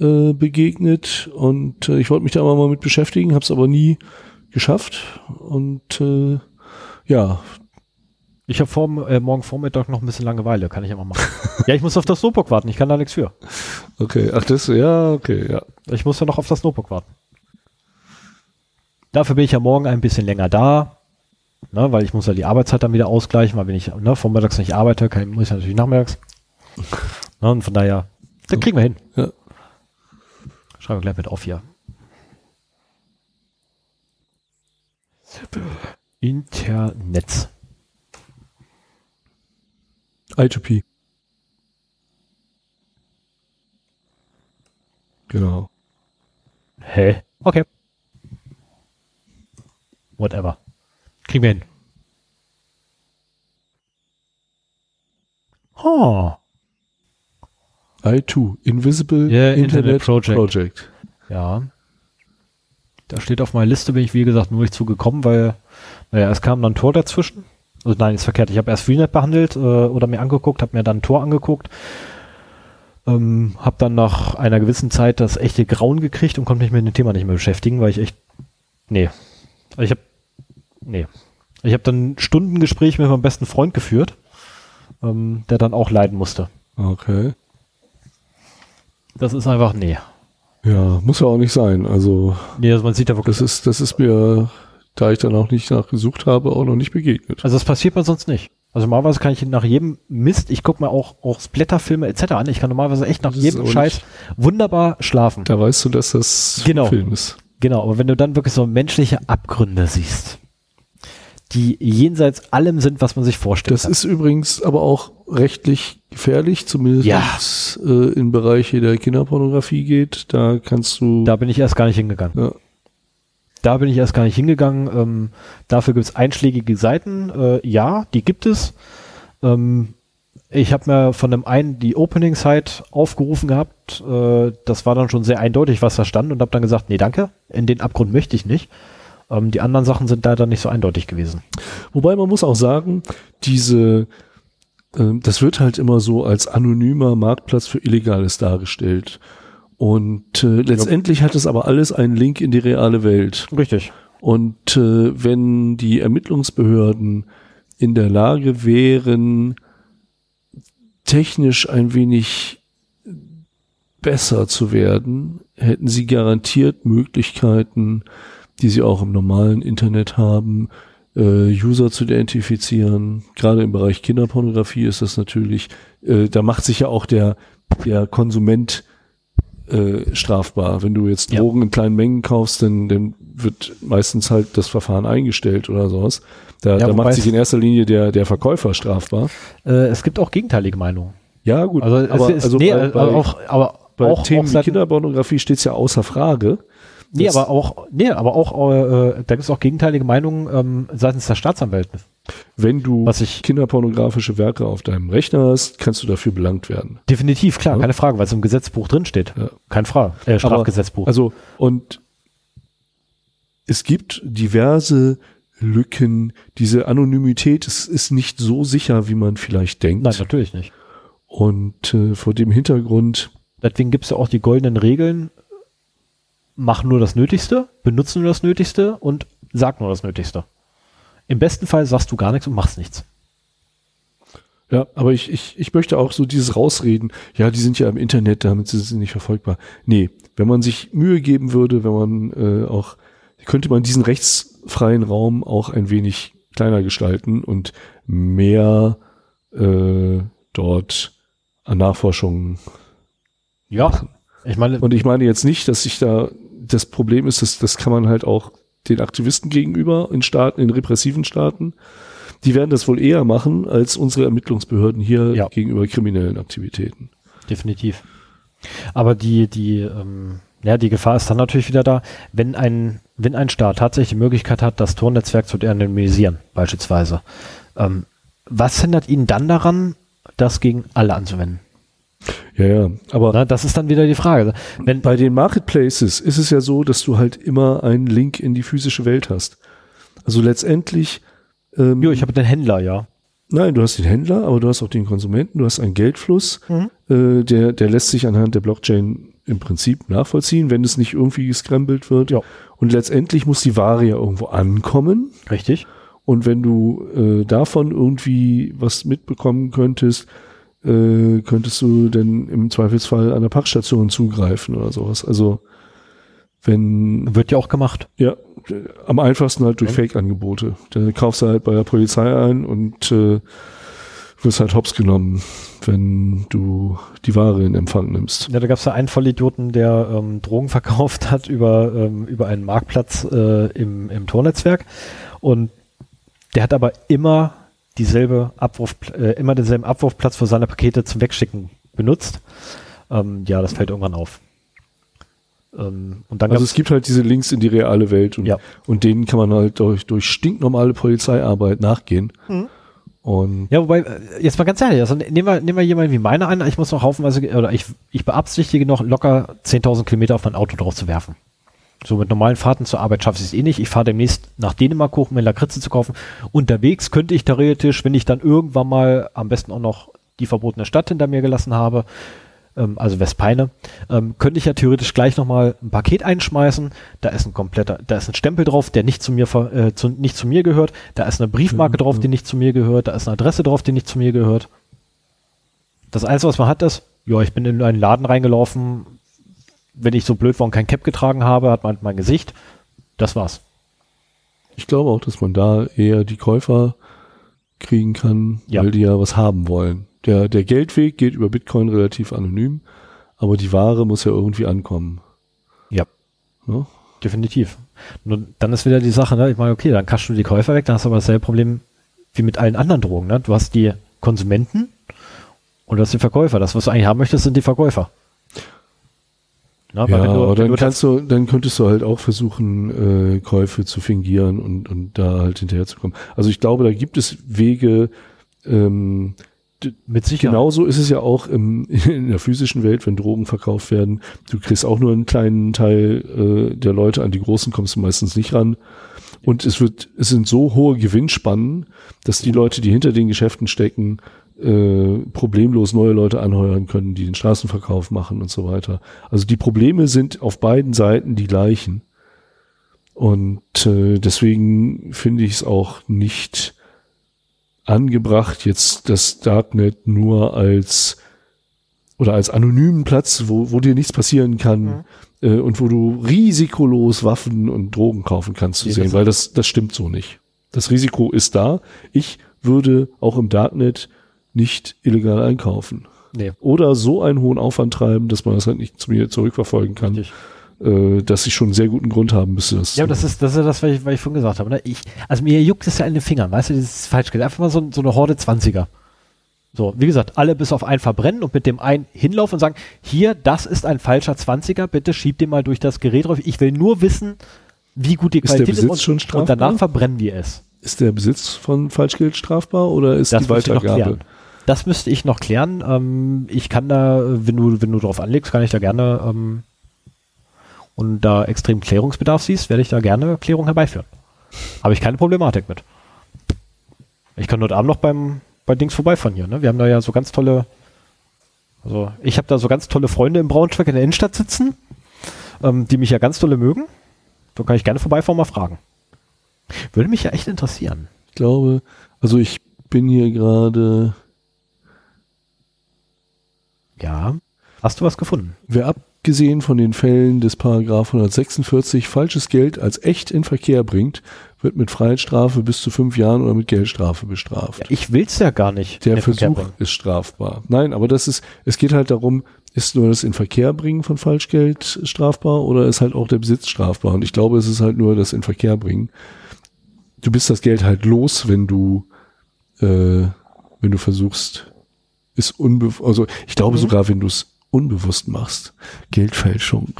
äh, begegnet und äh, ich wollte mich da mal mit beschäftigen, habe es aber nie geschafft. Und äh, ja, Ich habe vor, äh, morgen Vormittag noch ein bisschen Langeweile. Kann ich immer machen. ja, ich muss auf das Notebook warten. Ich kann da nichts für. okay, ach das, ja, okay, ja. Ich muss ja noch auf das Notebook warten. Dafür bin ich ja morgen ein bisschen länger da. Ne, weil ich muss ja die Arbeitszeit dann wieder ausgleichen, weil wenn ich ne, vormittags nicht arbeite, kann, muss ich natürlich nachmittags. Ne, und von daher, das kriegen wir hin. Ja. Schreiben wir gleich mit auf hier. Internet. I2P. Genau. Hä? Okay. Whatever. Kriegen wir hin. Oh. I2, Invisible Ja, Internet, Internet Project. Project. Ja. Da steht auf meiner Liste, bin ich wie gesagt nur nicht zugekommen, weil, naja, es kam dann Tor dazwischen. Also nein, ist verkehrt. Ich habe erst Freenet behandelt äh, oder mir angeguckt, habe mir dann Tor angeguckt. Ähm, habe dann nach einer gewissen Zeit das echte Grauen gekriegt und konnte mich mit dem Thema nicht mehr beschäftigen, weil ich echt, nee. Ich habe, nee. Ich habe dann ein Stundengespräch mit meinem besten Freund geführt, ähm, der dann auch leiden musste. Okay. Das ist einfach, nee. Ja, muss ja auch nicht sein. Also Nee, also man sieht da wirklich das ist, das ist mir, da ich dann auch nicht nachgesucht habe, auch noch nicht begegnet. Also das passiert mir sonst nicht. Also normalerweise kann ich nach jedem Mist, ich gucke mir auch, auch Splatterfilme etc. an, ich kann normalerweise echt nach Das jedem Scheiß wunderbar schlafen. Da weißt du, dass das Genau. Film ist. Genau, aber wenn du dann wirklich so menschliche Abgründe siehst, die jenseits allem sind, was man sich vorstellt. Das ist übrigens aber auch rechtlich gefährlich, zumindest Ja. wenn es äh, in Bereiche der Kinderpornografie geht. Da kannst du. da bin ich erst gar nicht hingegangen. ja, Da bin ich erst gar nicht hingegangen. Ähm, dafür gibt es einschlägige Seiten. Äh, ja, die gibt es. Ähm, ich habe mir von dem einen die Opening-Site aufgerufen gehabt. Äh, das war dann schon sehr eindeutig, was da stand und habe dann gesagt, nee, danke, in den Abgrund möchte ich nicht. Ähm, die anderen Sachen sind leider nicht so eindeutig gewesen. Wobei man muss auch sagen, diese, ähm, das wird halt immer so als anonymer Marktplatz für Illegales dargestellt. Und äh, letztendlich hat es aber alles einen Link in die reale Welt. Richtig. Und äh, wenn die Ermittlungsbehörden in der Lage wären, technisch ein wenig besser zu werden, hätten sie garantiert Möglichkeiten, die sie auch im normalen Internet haben, äh, User zu identifizieren. Gerade im Bereich Kinderpornografie ist das natürlich, äh, da macht sich ja auch der, der Konsument äh, strafbar. Wenn du jetzt Ja. Drogen in kleinen Mengen kaufst, dann, dann wird meistens halt das Verfahren eingestellt oder sowas. Da, Ja, da macht sich in erster Linie der, der Verkäufer strafbar. Äh, es gibt auch gegenteilige Meinungen. Ja, gut. Also, aber, ist, also nee, bei, äh, bei, auch, aber bei auch, Themen wie Kinderpornografie steht es ja außer Frage. Nee, Das- aber auch, nee, aber auch, äh, da gibt es auch gegenteilige Meinungen ähm, seitens der Staatsanwälte. Wenn du Was ich- kinderpornografische Werke auf deinem Rechner hast, kannst du dafür belangt werden. Definitiv, klar, Ja. keine Frage, weil es im Gesetzbuch drin steht. Ja. Kein Frage. Äh, Strafgesetzbuch. Also, und es gibt diverse Lücken. Diese Anonymität ist, ist nicht so sicher, wie man vielleicht denkt. Nein, natürlich nicht. Und äh, vor dem Hintergrund, Deswegen gibt es ja auch die goldenen Regeln, mach nur das Nötigste, benutze nur das Nötigste und sag nur das Nötigste. Im besten Fall sagst du gar nichts und machst nichts. Ja, aber ich, ich, ich möchte auch so dieses Rausreden, ja, die sind ja im Internet, damit sind sie nicht verfolgbar. Nee, wenn man sich Mühe geben würde, wenn man äh, auch, könnte man diesen rechtsfreien Raum auch ein wenig kleiner gestalten und mehr äh, dort an Nachforschungen Ja, ich meine, Und ich meine jetzt nicht, dass sich da das Problem ist, dass das kann man halt auch den Aktivisten gegenüber in Staaten, in repressiven Staaten, die werden das wohl eher machen als unsere Ermittlungsbehörden hier Ja. gegenüber kriminellen Aktivitäten. definitiv. Aber die, die, ähm, ja, die Gefahr ist dann natürlich wieder da, wenn ein, wenn ein Staat tatsächlich die Möglichkeit hat, das Tornetzwerk zu anonymisieren, beispielsweise. Ähm, was hindert ihn dann daran, das gegen alle anzuwenden? Ja, ja. Aber Na, das ist dann wieder die Frage. Wenn, bei den Marketplaces ist es ja so, dass du halt immer einen Link in die physische Welt hast. Also letztendlich, ähm, jo, ich habe den Händler, ja. nein, du hast den Händler, aber du hast auch den Konsumenten, du hast einen Geldfluss, Mhm. äh, der, der lässt sich anhand der Blockchain im Prinzip nachvollziehen, wenn es nicht irgendwie gescrambled wird. Ja. Und letztendlich muss die Ware ja irgendwo ankommen. Richtig. Und wenn du äh, davon irgendwie was mitbekommen könntest, äh, könntest du denn im Zweifelsfall an der Packstation zugreifen oder sowas. Also wenn, Wird ja auch gemacht. ja, am einfachsten halt durch Fake-Angebote. Da kaufst du halt bei der Polizei ein und äh, wirst halt hops genommen, wenn du die Ware in Empfang nimmst. Ja, da gab es ja einen Vollidioten, der ähm, Drogen (laughs) verkauft hat über, ähm, über einen Marktplatz äh, im, im Tornetzwerk. Und der hat aber immer dieselbe Abwurf, äh, immer denselben Abwurfplatz für seine Pakete zum Wegschicken benutzt. Ähm, ja, das fällt irgendwann auf. Ähm, und dann Also es gibt halt diese Links in die reale Welt und, Ja. und denen kann man halt durch, durch stinknormale Polizeiarbeit nachgehen. Und Ja, wobei, äh, jetzt mal ganz ehrlich, also nehmen wir, nehmen wir jemanden wie meiner an, ich muss noch haufenweise, oder ich, ich beabsichtige noch locker 10.000 Kilometer auf mein Auto drauf zu werfen. So mit normalen Fahrten zur Arbeit schaffe ich es eh nicht. Ich fahre demnächst nach Dänemark hoch, um mir Lakritze zu kaufen. Unterwegs könnte ich theoretisch, wenn ich dann irgendwann mal am besten auch noch die verbotene Stadt hinter mir gelassen habe, ähm, also Westpeine, ähm, könnte ich ja theoretisch gleich nochmal ein Paket einschmeißen. Da ist ein kompletter, da ist ein Stempel drauf, der nicht zu mir, äh, zu, nicht zu mir gehört. Da ist eine Briefmarke drauf, die nicht zu mir gehört. Da ist eine Adresse drauf, die nicht zu mir gehört. Das Einzige, was man hat, ist, ja, ich bin in einen Laden reingelaufen. Wenn ich so blöd war und kein Cap getragen habe, hat man mein Gesicht. Das war's. ich glaube auch, dass man da eher die Käufer kriegen kann, Ja. weil die ja was haben wollen. Der, der Geldweg geht über Bitcoin relativ anonym, aber die Ware muss ja irgendwie ankommen. Ja. Ne? Definitiv. Nur dann ist wieder die Sache, ne? ich meine, okay, dann kaschst du die Käufer weg, dann hast du aber dasselbe Problem wie mit allen anderen Drogen. Ne? Du hast die Konsumenten und du hast die Verkäufer. Das, was du eigentlich haben möchtest, sind die Verkäufer. Na, Ja, du- aber dann kannst du, dann könntest du halt auch versuchen, äh, Käufe zu fingieren und, und da halt hinterherzukommen. Also ich glaube, da gibt es Wege, ähm, mit Sicherheit. Genauso ist es ja auch im, (laughs) in der physischen Welt, wenn Drogen verkauft werden. Du kriegst auch nur einen kleinen Teil äh, der Leute, an die großen kommst du meistens nicht ran. Und es wird, es sind so hohe Gewinnspannen, dass die Leute, die hinter den Geschäften stecken, äh, problemlos neue Leute anheuern können, die den Straßenverkauf machen und so weiter. Also die Probleme sind auf beiden Seiten die gleichen. Und äh, deswegen finde ich es auch nicht angebracht, jetzt das Darknet nur als oder als anonymen Platz, wo, wo dir nichts passieren kann äh, und wo du risikolos Waffen und Drogen kaufen kannst zu sehen, weil das, das stimmt so nicht. Das Risiko ist da. Ich würde auch im Darknet nicht illegal einkaufen. Nee, Oder so einen hohen Aufwand treiben, dass man das halt nicht zu mir zurückverfolgen kann, richtig. äh, dass ich schon einen sehr guten Grund haben müsste. Das Ja, zu das ist, das ist ja das, was ich, was ich vorhin gesagt habe. Ne? Ich, also mir juckt es ja in den Fingern, weißt du, das ist falsch gesagt. Einfach mal so, so eine Horde 20er. So, wie gesagt, alle bis auf einen verbrennen und mit dem einen hinlaufen und sagen, hier, das ist ein falscher 20er, bitte schieb den mal durch das Gerät drauf. Ich will nur wissen, wie gut die Ist der Qualität Besitz und, und danach verbrennen wir es. Ist der Besitz von Falschgeld strafbar oder ist Das die Weitergabe? Das müsste ich noch klären. Ähm, ich kann da, wenn du, wenn du drauf anlegst, kann ich da gerne ähm, und da extrem Klärungsbedarf siehst, werde ich da gerne Klärung herbeiführen. Habe ich keine Problematik mit. Ich kann heute Abend noch beim bei Dings vorbeifahren hier. Ne? Wir haben da ja so ganz tolle, also ich habe da so ganz tolle Freunde im Braunschweig in der Innenstadt sitzen ähm, die mich ja ganz dolle mögen. Da kann ich gerne vorbeifahren, mal fragen. Würde mich ja echt interessieren. Ich glaube, also ich bin hier gerade, Ja. Hast du was gefunden? wer abgesehen von den Fällen des Paragraph 146 falsches Geld als echt in Verkehr bringt, wird mit Freiheitsstrafe bis zu fünf Jahren oder mit Geldstrafe bestraft. Ja, ich will's ja gar nicht. Der Versuch ist strafbar. Nein, aber das ist, es geht halt darum, ist nur das in Verkehr bringen von Falschgeld strafbar oder ist halt auch der Besitz strafbar? Und ich glaube, es ist halt nur das in Verkehr bringen. Du bist das Geld halt los, wenn du, äh, wenn du versuchst, ist unbe also ich glaube Mhm. sogar, wenn du es unbewusst machst, Geldfälschung.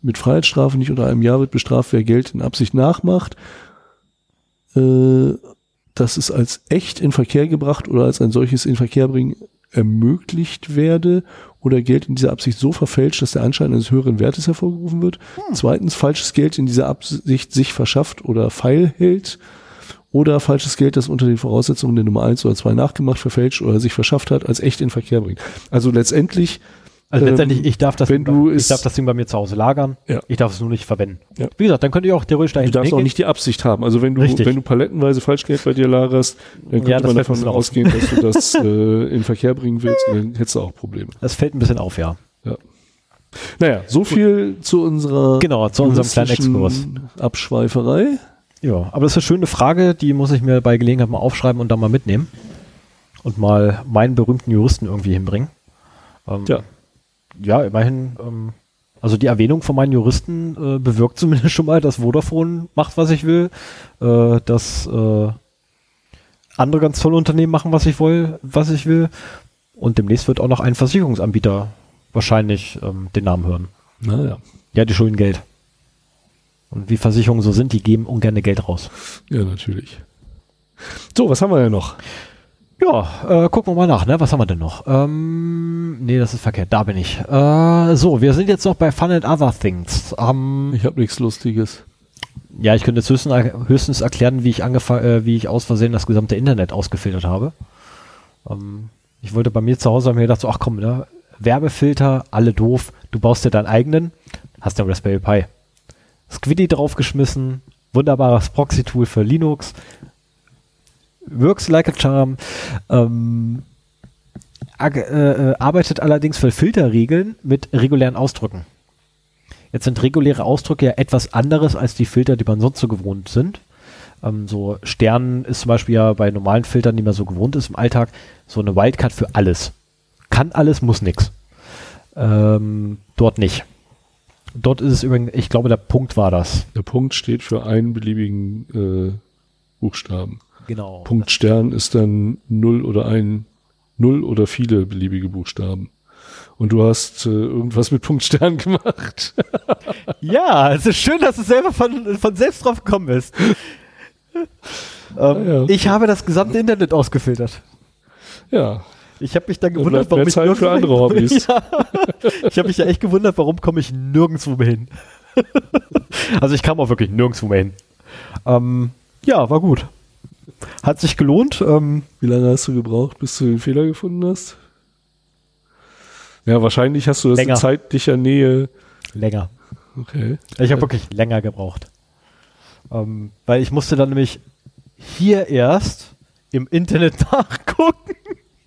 Mit Freiheitsstrafe nicht unter einem Jahr wird bestraft, wer Geld in Absicht nachmacht. Äh, dass es als echt in Verkehr gebracht oder als ein solches in Verkehr bringen ermöglicht werde oder Geld in dieser Absicht so verfälscht, dass der Anschein eines höheren Wertes hervorgerufen wird. Zweitens, falsches Geld in dieser Absicht sich verschafft oder feil hält. Oder falsches Geld, das unter den Voraussetzungen der Nummer eins oder zwei nachgemacht, verfälscht oder sich verschafft hat, als echt in Verkehr bringt. Also letztendlich, Also Ähm, letztendlich, ich darf das, wenn Ding, du bei- ich darf das Ding bei mir zu Hause lagern. Ja. Ich darf es nur nicht verwenden. Ja. Wie gesagt, dann könnt ihr auch theoretisch du dahin darfst auch hingehen. nicht die Absicht haben. Also wenn du, Richtig. wenn du palettenweise Falschgeld bei dir lagerst, dann könnte Ja, man davon ausgehen, dass du das (laughs) äh, in Verkehr bringen willst, dann hättest du auch Probleme. Das fällt ein bisschen auf, ja. Ja. Naja, so viel zu unserer Genau, zu unserem kleinen Exkurs. Abschweiferei. Ja, aber das ist eine schöne Frage, die muss ich mir bei Gelegenheit mal aufschreiben und dann mal mitnehmen. Und mal meinen berühmten Juristen irgendwie hinbringen. Ähm, Tja, ja, immerhin, ähm, also die Erwähnung von meinen Juristen äh, bewirkt (laughs) zumindest schon mal, dass Vodafone macht, was ich will, äh, dass äh, andere ganz tolle Unternehmen machen, was ich will, was ich will. Und demnächst wird auch noch ein Versicherungsanbieter wahrscheinlich ähm, den Namen hören. naja. Ja, die schulden Geld. Und wie Versicherungen so sind, die geben ungern Geld raus. Ja, natürlich. So, was haben wir denn noch? Ja, äh, gucken wir mal nach, ne? Was haben wir denn noch? Ähm, nee, das ist verkehrt, da bin ich. Äh, so, wir sind jetzt noch bei Fun and Other Things. Ähm, Ich habe nichts Lustiges. ja, ich könnte jetzt höchstens, höchstens erklären, wie ich angefangen, äh, wie ich aus Versehen das gesamte Internet ausgefiltert habe. Ähm, ich wollte bei mir zu Hause, habe mir gedacht, so, ach komm, ne? Werbefilter, alle doof, du baust dir deinen eigenen, hast den Raspberry Pi. Squiddy draufgeschmissen, wunderbares Proxy-Tool für Linux, works like a charm, ähm, äh, äh, arbeitet allerdings für Filterregeln mit regulären Ausdrücken. Jetzt sind reguläre Ausdrücke ja etwas anderes als die Filter, die man sonst so gewohnt sind. Ähm, so Stern ist zum Beispiel ja bei normalen Filtern, die man so gewohnt ist im Alltag, so eine Wildcard für alles. Kann alles, muss nix. Ähm, dort nicht. Dort ist es übrigens, ich glaube, der Punkt war das. Der Punkt steht für einen beliebigen äh, Buchstaben. Genau. Punkt Stern ist dann null oder ein null oder viele beliebige Buchstaben. Und du hast äh, irgendwas mit Punkt Stern (laughs) gemacht. Ja, es ist schön, dass du selber von, von selbst drauf gekommen bist. ähm, (laughs) Ja, ja. Ich habe das gesamte Internet ausgefiltert. ja, Ich habe mich dann Da gewundert, mehr ich Zeit für andere Hobbys. Ja. Ich habe mich ja echt gewundert, warum komme ich nirgendwo mehr hin. (laughs) also ich kam auch wirklich nirgendwo mehr hin. Ähm, ja, war gut. Hat sich gelohnt. Ähm, wie lange hast du gebraucht, bis du den Fehler gefunden hast? Ja, wahrscheinlich hast du das Länger. in zeitlicher Nähe. länger. Okay. Ich habe wirklich länger gebraucht. Ähm, weil ich musste dann nämlich hier erst im Internet (laughs) nachgucken,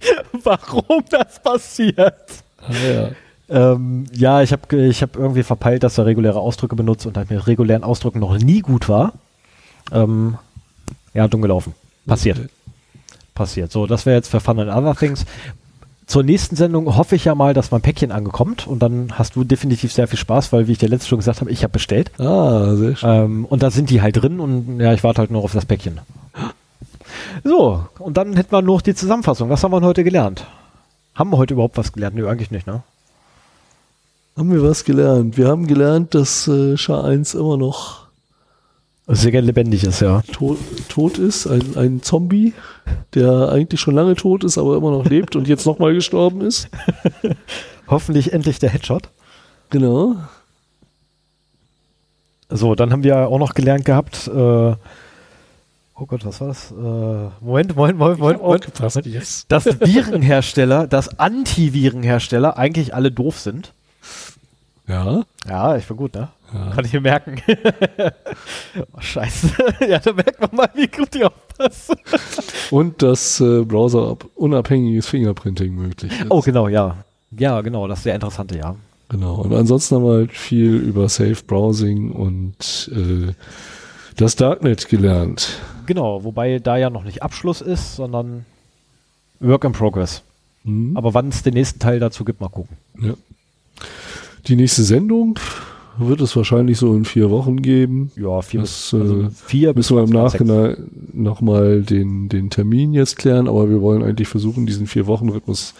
(laughs) warum das passiert. Ah, ja. Ähm, ja, ich habe ich hab irgendwie verpeilt, dass er reguläre Ausdrücke benutzt und halt mit regulären Ausdrücken noch nie gut war. Ähm, ja, dumm gelaufen. Passiert. Okay. Passiert. So, das wäre jetzt für Fun and Other Things. Zur nächsten Sendung hoffe ich ja mal, dass mein Päckchen angekommt und dann hast du definitiv sehr viel Spaß, weil, wie ich dir letztes schon gesagt habe, ich habe bestellt. Ah, sehr schön. Ähm, und da sind die halt drin und ja, ich warte halt nur auf das Päckchen. So, und dann hätten wir noch die Zusammenfassung. Was haben wir heute gelernt? Haben wir heute überhaupt was gelernt? Nö, eigentlich nicht, ne? Haben wir was gelernt? Wir haben gelernt, dass äh, SHA-1 immer noch Sehr lebendig ist, ja. tot, tot ist. Ein, ein Zombie, der eigentlich schon lange tot ist, aber immer noch lebt und jetzt nochmal gestorben ist. (laughs) Hoffentlich endlich der Headshot. Genau. So, dann haben wir auch noch gelernt gehabt, äh, oh Gott, was war das? Äh, Moment, Moment, Moment, Moment, Moment. Aufgepasst, yes. Dass Virenhersteller, dass Antivirenhersteller eigentlich alle doof sind. Ja. Ja, ich bin gut, ne? Ja. Kann ich mir merken. (laughs) oh, scheiße. (laughs) ja, da merkt man mal, wie gut ich aufpasse. Und dass äh, Browser-unabhängiges Fingerprinting möglich ist. Oh, genau, ja. Ja, genau, das ist sehr interessante, ja. Genau. Und ansonsten haben wir halt viel über Safe Browsing und äh, das Darknet gelernt. Genau, wobei da ja noch nicht Abschluss ist, sondern Work in Progress. Mhm. Aber wann es den nächsten Teil dazu gibt, mal gucken. Ja. Die nächste Sendung wird es wahrscheinlich so in vier Wochen geben. Ja, vier das, bis, also äh, vier müssen wir im Nachhinein nochmal den, den Termin jetzt klären, aber wir wollen eigentlich versuchen, diesen vier Wochen Rhythmus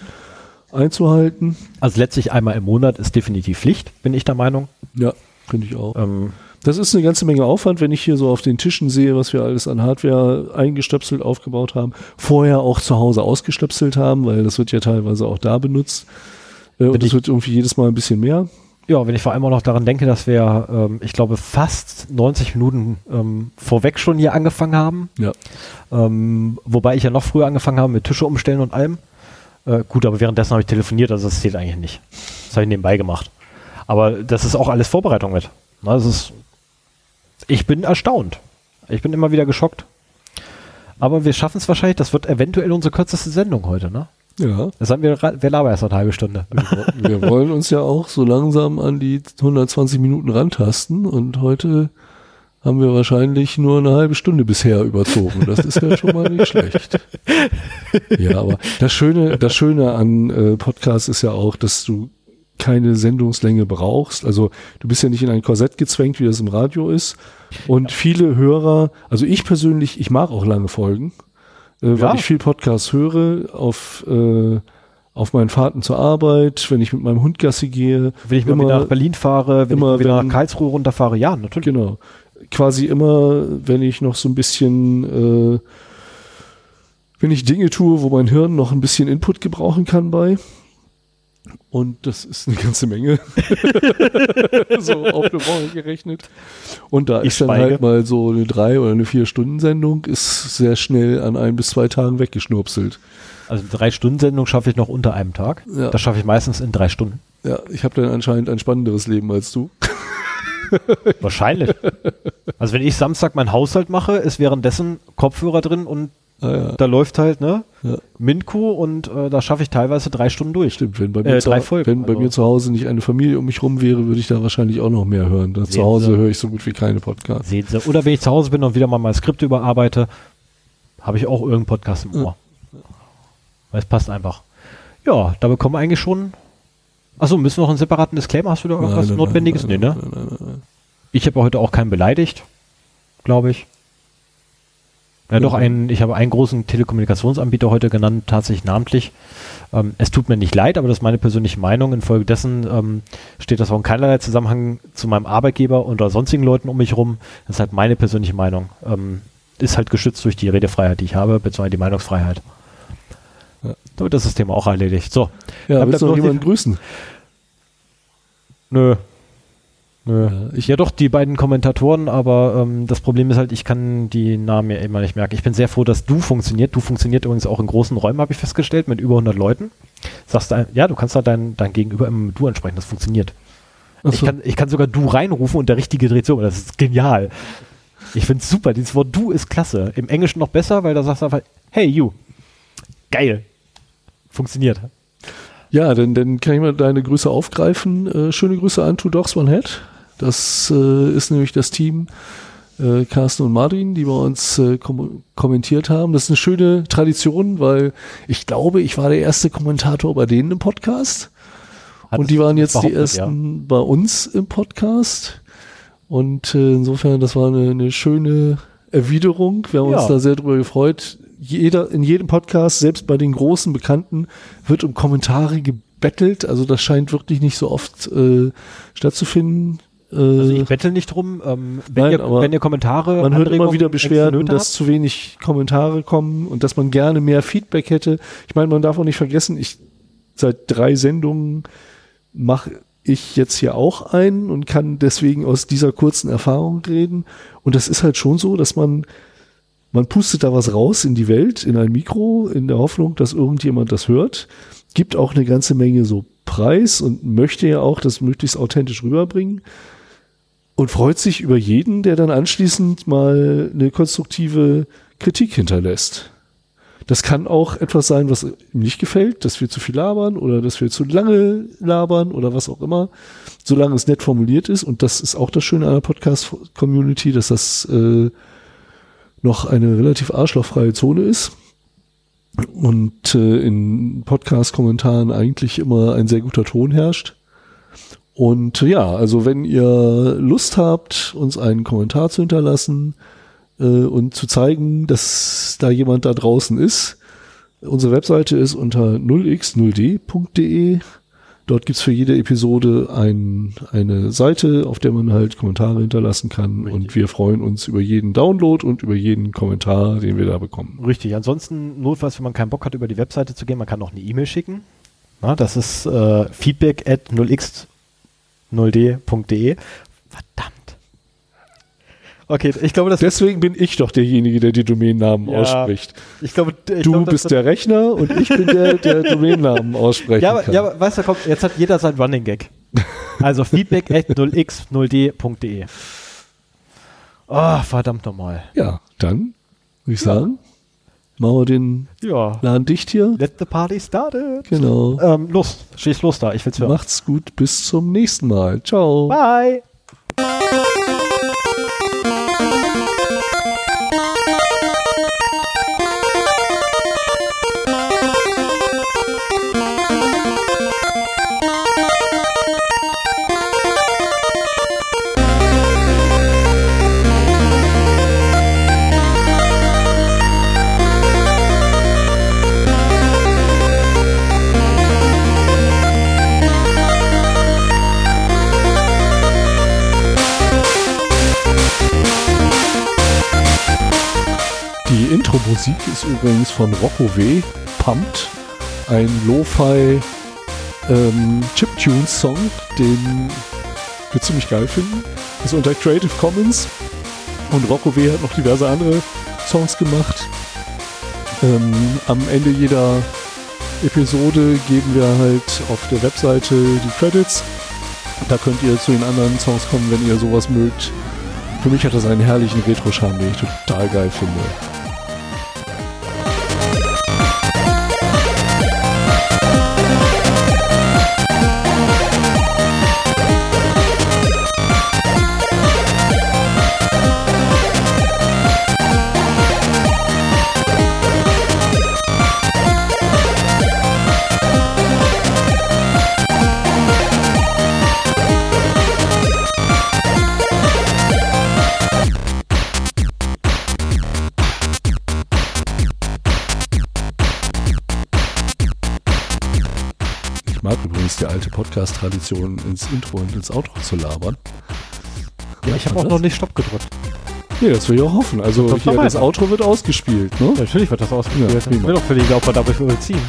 einzuhalten. Also letztlich einmal im Monat ist definitiv Pflicht, bin ich der Meinung. Ja, finde ich auch. Ähm, das ist eine ganze Menge Aufwand, wenn ich hier so auf den Tischen sehe, was wir alles an Hardware eingestöpselt aufgebaut haben, vorher auch zu Hause ausgestöpselt haben, weil das wird ja teilweise auch da benutzt. Äh, und es wird irgendwie jedes Mal ein bisschen mehr. Ja, wenn ich vor allem auch noch daran denke, dass wir, ähm, ich glaube, fast 90 Minuten ähm, vorweg schon hier angefangen haben. Ja. Ähm, wobei ich ja noch früher angefangen habe mit Tische umstellen und allem. Äh, gut, aber währenddessen habe ich telefoniert, also das zählt eigentlich nicht. Das habe ich nebenbei gemacht. Aber das ist auch alles Vorbereitung mit. Na, das ist, ich bin erstaunt. Ich bin immer wieder geschockt. Aber wir schaffen es wahrscheinlich, das wird eventuell unsere kürzeste Sendung heute, ne? Ja. Das haben wir, wir labern erst eine halbe Stunde. wir wollen uns ja auch so langsam an die 120 Minuten rantasten und heute haben wir wahrscheinlich nur eine halbe Stunde bisher überzogen. Das ist ja schon mal nicht schlecht. Ja, aber das Schöne, das Schöne an äh, Podcasts ist ja auch, dass du keine Sendungslänge brauchst. Also du bist ja nicht in ein Korsett gezwängt, wie das im Radio ist. Und viele Hörer, also ich persönlich, ich mag auch lange Folgen äh, weil ja. ich viel Podcasts höre auf äh, auf meinen Fahrten zur Arbeit, wenn ich mit meinem Hund Gassi gehe. Wenn ich immer, wieder nach Berlin fahre, wenn immer, ich wieder wenn, nach Karlsruhe runterfahre, ja, natürlich. Genau. Quasi immer, wenn ich noch so ein bisschen, äh, wenn ich Dinge tue, wo mein Hirn noch ein bisschen Input gebrauchen kann bei, und das ist eine ganze Menge. (laughs) so auf eine Woche gerechnet. Und da ich ist dann schweige. halt mal so eine drei oder eine vier Stunden Sendung, ist sehr schnell an ein bis zwei Tagen weggeschnurpselt. Also eine drei Stunden Sendung schaffe ich noch unter einem Tag. Ja. Das schaffe ich meistens in drei Stunden. Ja, ich habe dann anscheinend ein spannenderes Leben als du. Wahrscheinlich. Also wenn ich Samstag meinen Haushalt mache, ist währenddessen Kopfhörer drin und Ah, ja. Da läuft halt, ne? Ja. Minko und äh, da schaffe ich teilweise drei Stunden durch. Stimmt, wenn bei mir, äh, zu, Folgen, wenn bei also. mir zu Hause nicht eine Familie um mich rum wäre, würde ich da wahrscheinlich auch noch mehr hören. zu Hause höre ich so gut wie keine Podcasts. Sehen Sie. Oder wenn ich zu Hause bin und wieder mal mein Skript überarbeite, habe ich auch irgendeinen Podcast im Ohr. Ja. Weil es passt einfach. Ja, da bekommen wir eigentlich schon. Achso, müssen wir noch einen separaten Disclaimer? Hast du da irgendwas nein, nein, Notwendiges? Nein, nee, ne? Ich habe heute auch keinen beleidigt, glaube ich. Ja, doch, ein, ich habe einen großen Telekommunikationsanbieter heute genannt, tatsächlich namentlich. Ähm, es tut mir nicht leid, aber das ist meine persönliche Meinung. Infolgedessen ähm, steht das auch in keinerlei Zusammenhang zu meinem Arbeitgeber oder sonstigen Leuten um mich herum. Das ist halt meine persönliche Meinung. Ähm, ist halt geschützt durch die Redefreiheit, die ich habe, beziehungsweise die Meinungsfreiheit. Ja. Damit ist das Thema auch erledigt. So. Ja, willst du noch jemanden grüßen? Nö, Nö. Ich, ja doch, die beiden Kommentatoren, aber ähm, das Problem ist halt, ich kann die Namen ja immer nicht merken. Ich bin sehr froh, dass du funktioniert. Du funktioniert übrigens auch in großen Räumen, habe ich festgestellt, mit über 100 Leuten. Sagst du, ja, du kannst da dein, dein Gegenüber immer mit du ansprechen, das funktioniert. So. Ich, kann, ich kann sogar du reinrufen und der Richtige dreht so, das ist genial. Ich finde es super, dieses Wort du ist klasse. Im Englischen noch besser, weil da sagst du einfach, hey you. Geil. Funktioniert. Ja, dann, dann kann ich mal deine Grüße aufgreifen. Äh, schöne Grüße an Two Dogs One Head. Das äh, ist nämlich das Team äh, Carsten und Martin, die bei uns äh, kom kommentiert haben. Das ist eine schöne Tradition, weil ich glaube, ich war der erste Kommentator bei denen im Podcast. Hat und die waren jetzt die ersten ja. bei uns im Podcast. Und äh, insofern, das war eine, eine schöne Erwiderung. Wir haben ja. uns da sehr drüber gefreut. Jeder, in jedem Podcast, selbst bei den großen Bekannten, wird um Kommentare gebettelt. Also das scheint wirklich nicht so oft äh, stattzufinden. Also ich bettel nicht drum. Ähm, wenn, Nein, ihr, wenn ihr Kommentare. Man hört immer wieder Beschwerden, dass zu wenig Kommentare kommen und dass man gerne mehr Feedback hätte. Ich meine, man darf auch nicht vergessen, ich seit drei Sendungen mache ich jetzt hier auch ein und kann deswegen aus dieser kurzen Erfahrung reden. Und das ist halt schon so, dass man man pustet da was raus in die Welt, in ein Mikro, in der Hoffnung, dass irgendjemand das hört. Gibt auch eine ganze Menge so Preis und möchte ja auch das möglichst authentisch rüberbringen und freut sich über jeden, der dann anschließend mal eine konstruktive Kritik hinterlässt. Das kann auch etwas sein, was ihm nicht gefällt, dass wir zu viel labern oder dass wir zu lange labern oder was auch immer, solange es nett formuliert ist. Und das ist auch das Schöne der Podcast-Community, dass das äh, noch eine relativ arschlochfreie Zone ist und äh, in Podcast-Kommentaren eigentlich immer ein sehr guter Ton herrscht. Und ja, also wenn ihr Lust habt, uns einen Kommentar zu hinterlassen, äh, und zu zeigen, dass da jemand da draußen ist. Unsere Webseite ist unter 0x0d.de. Dort gibt's für jede Episode ein, eine Seite, auf der man halt Kommentare hinterlassen kann. Richtig. Und wir freuen uns über jeden Download und über jeden Kommentar, den wir da bekommen. Richtig. Ansonsten, notfalls, wenn man keinen Bock hat, über die Webseite zu gehen, man kann auch eine E-Mail schicken. Na, das ist äh, feedback at 0x0d.de. Verdammt. Okay, ich glaube, das Deswegen bin ich doch derjenige, der die Domainnamen ja, ausspricht. Ich glaube, ich du glaube, bist der Rechner und ich bin der, der (laughs) Domainnamen aussprechen ja, aber, kann. Ja, aber weißt du, komm, jetzt hat jeder sein Running Gag. Also (laughs) feedback at 0x0d.de. Oh, verdammt nochmal. Ja, dann würde ich sagen, machen wir den ja. Laden dicht hier. Let the party started. Genau. Ähm, los, schieß los da, ich will's hören. Macht's gut, bis zum nächsten Mal. Ciao. Bye. Musik ist übrigens von Rocco W. Pumped. Ein Lo-Fi ähm, Chiptunes-Song, den wir ziemlich geil finden. Ist unter Creative Commons. Und Rocco W. hat noch diverse andere Songs gemacht. Ähm, am Ende jeder Episode geben wir halt auf der Webseite die Credits. Da könnt ihr zu den anderen Songs kommen, wenn ihr sowas mögt. Für mich hat das einen herrlichen Retro-Charme, den ich total geil finde. Podcast-Tradition ins Intro und ins Outro zu labern. Ja, ich habe auch das? noch nicht Stopp gedrückt. Nee, das will ich auch hoffen. Also das, hier, das Outro wird ausgespielt, ne? Ja, natürlich wird das ausgespielt. Ja, ich will doch für die Laufbahn dabei überziehen.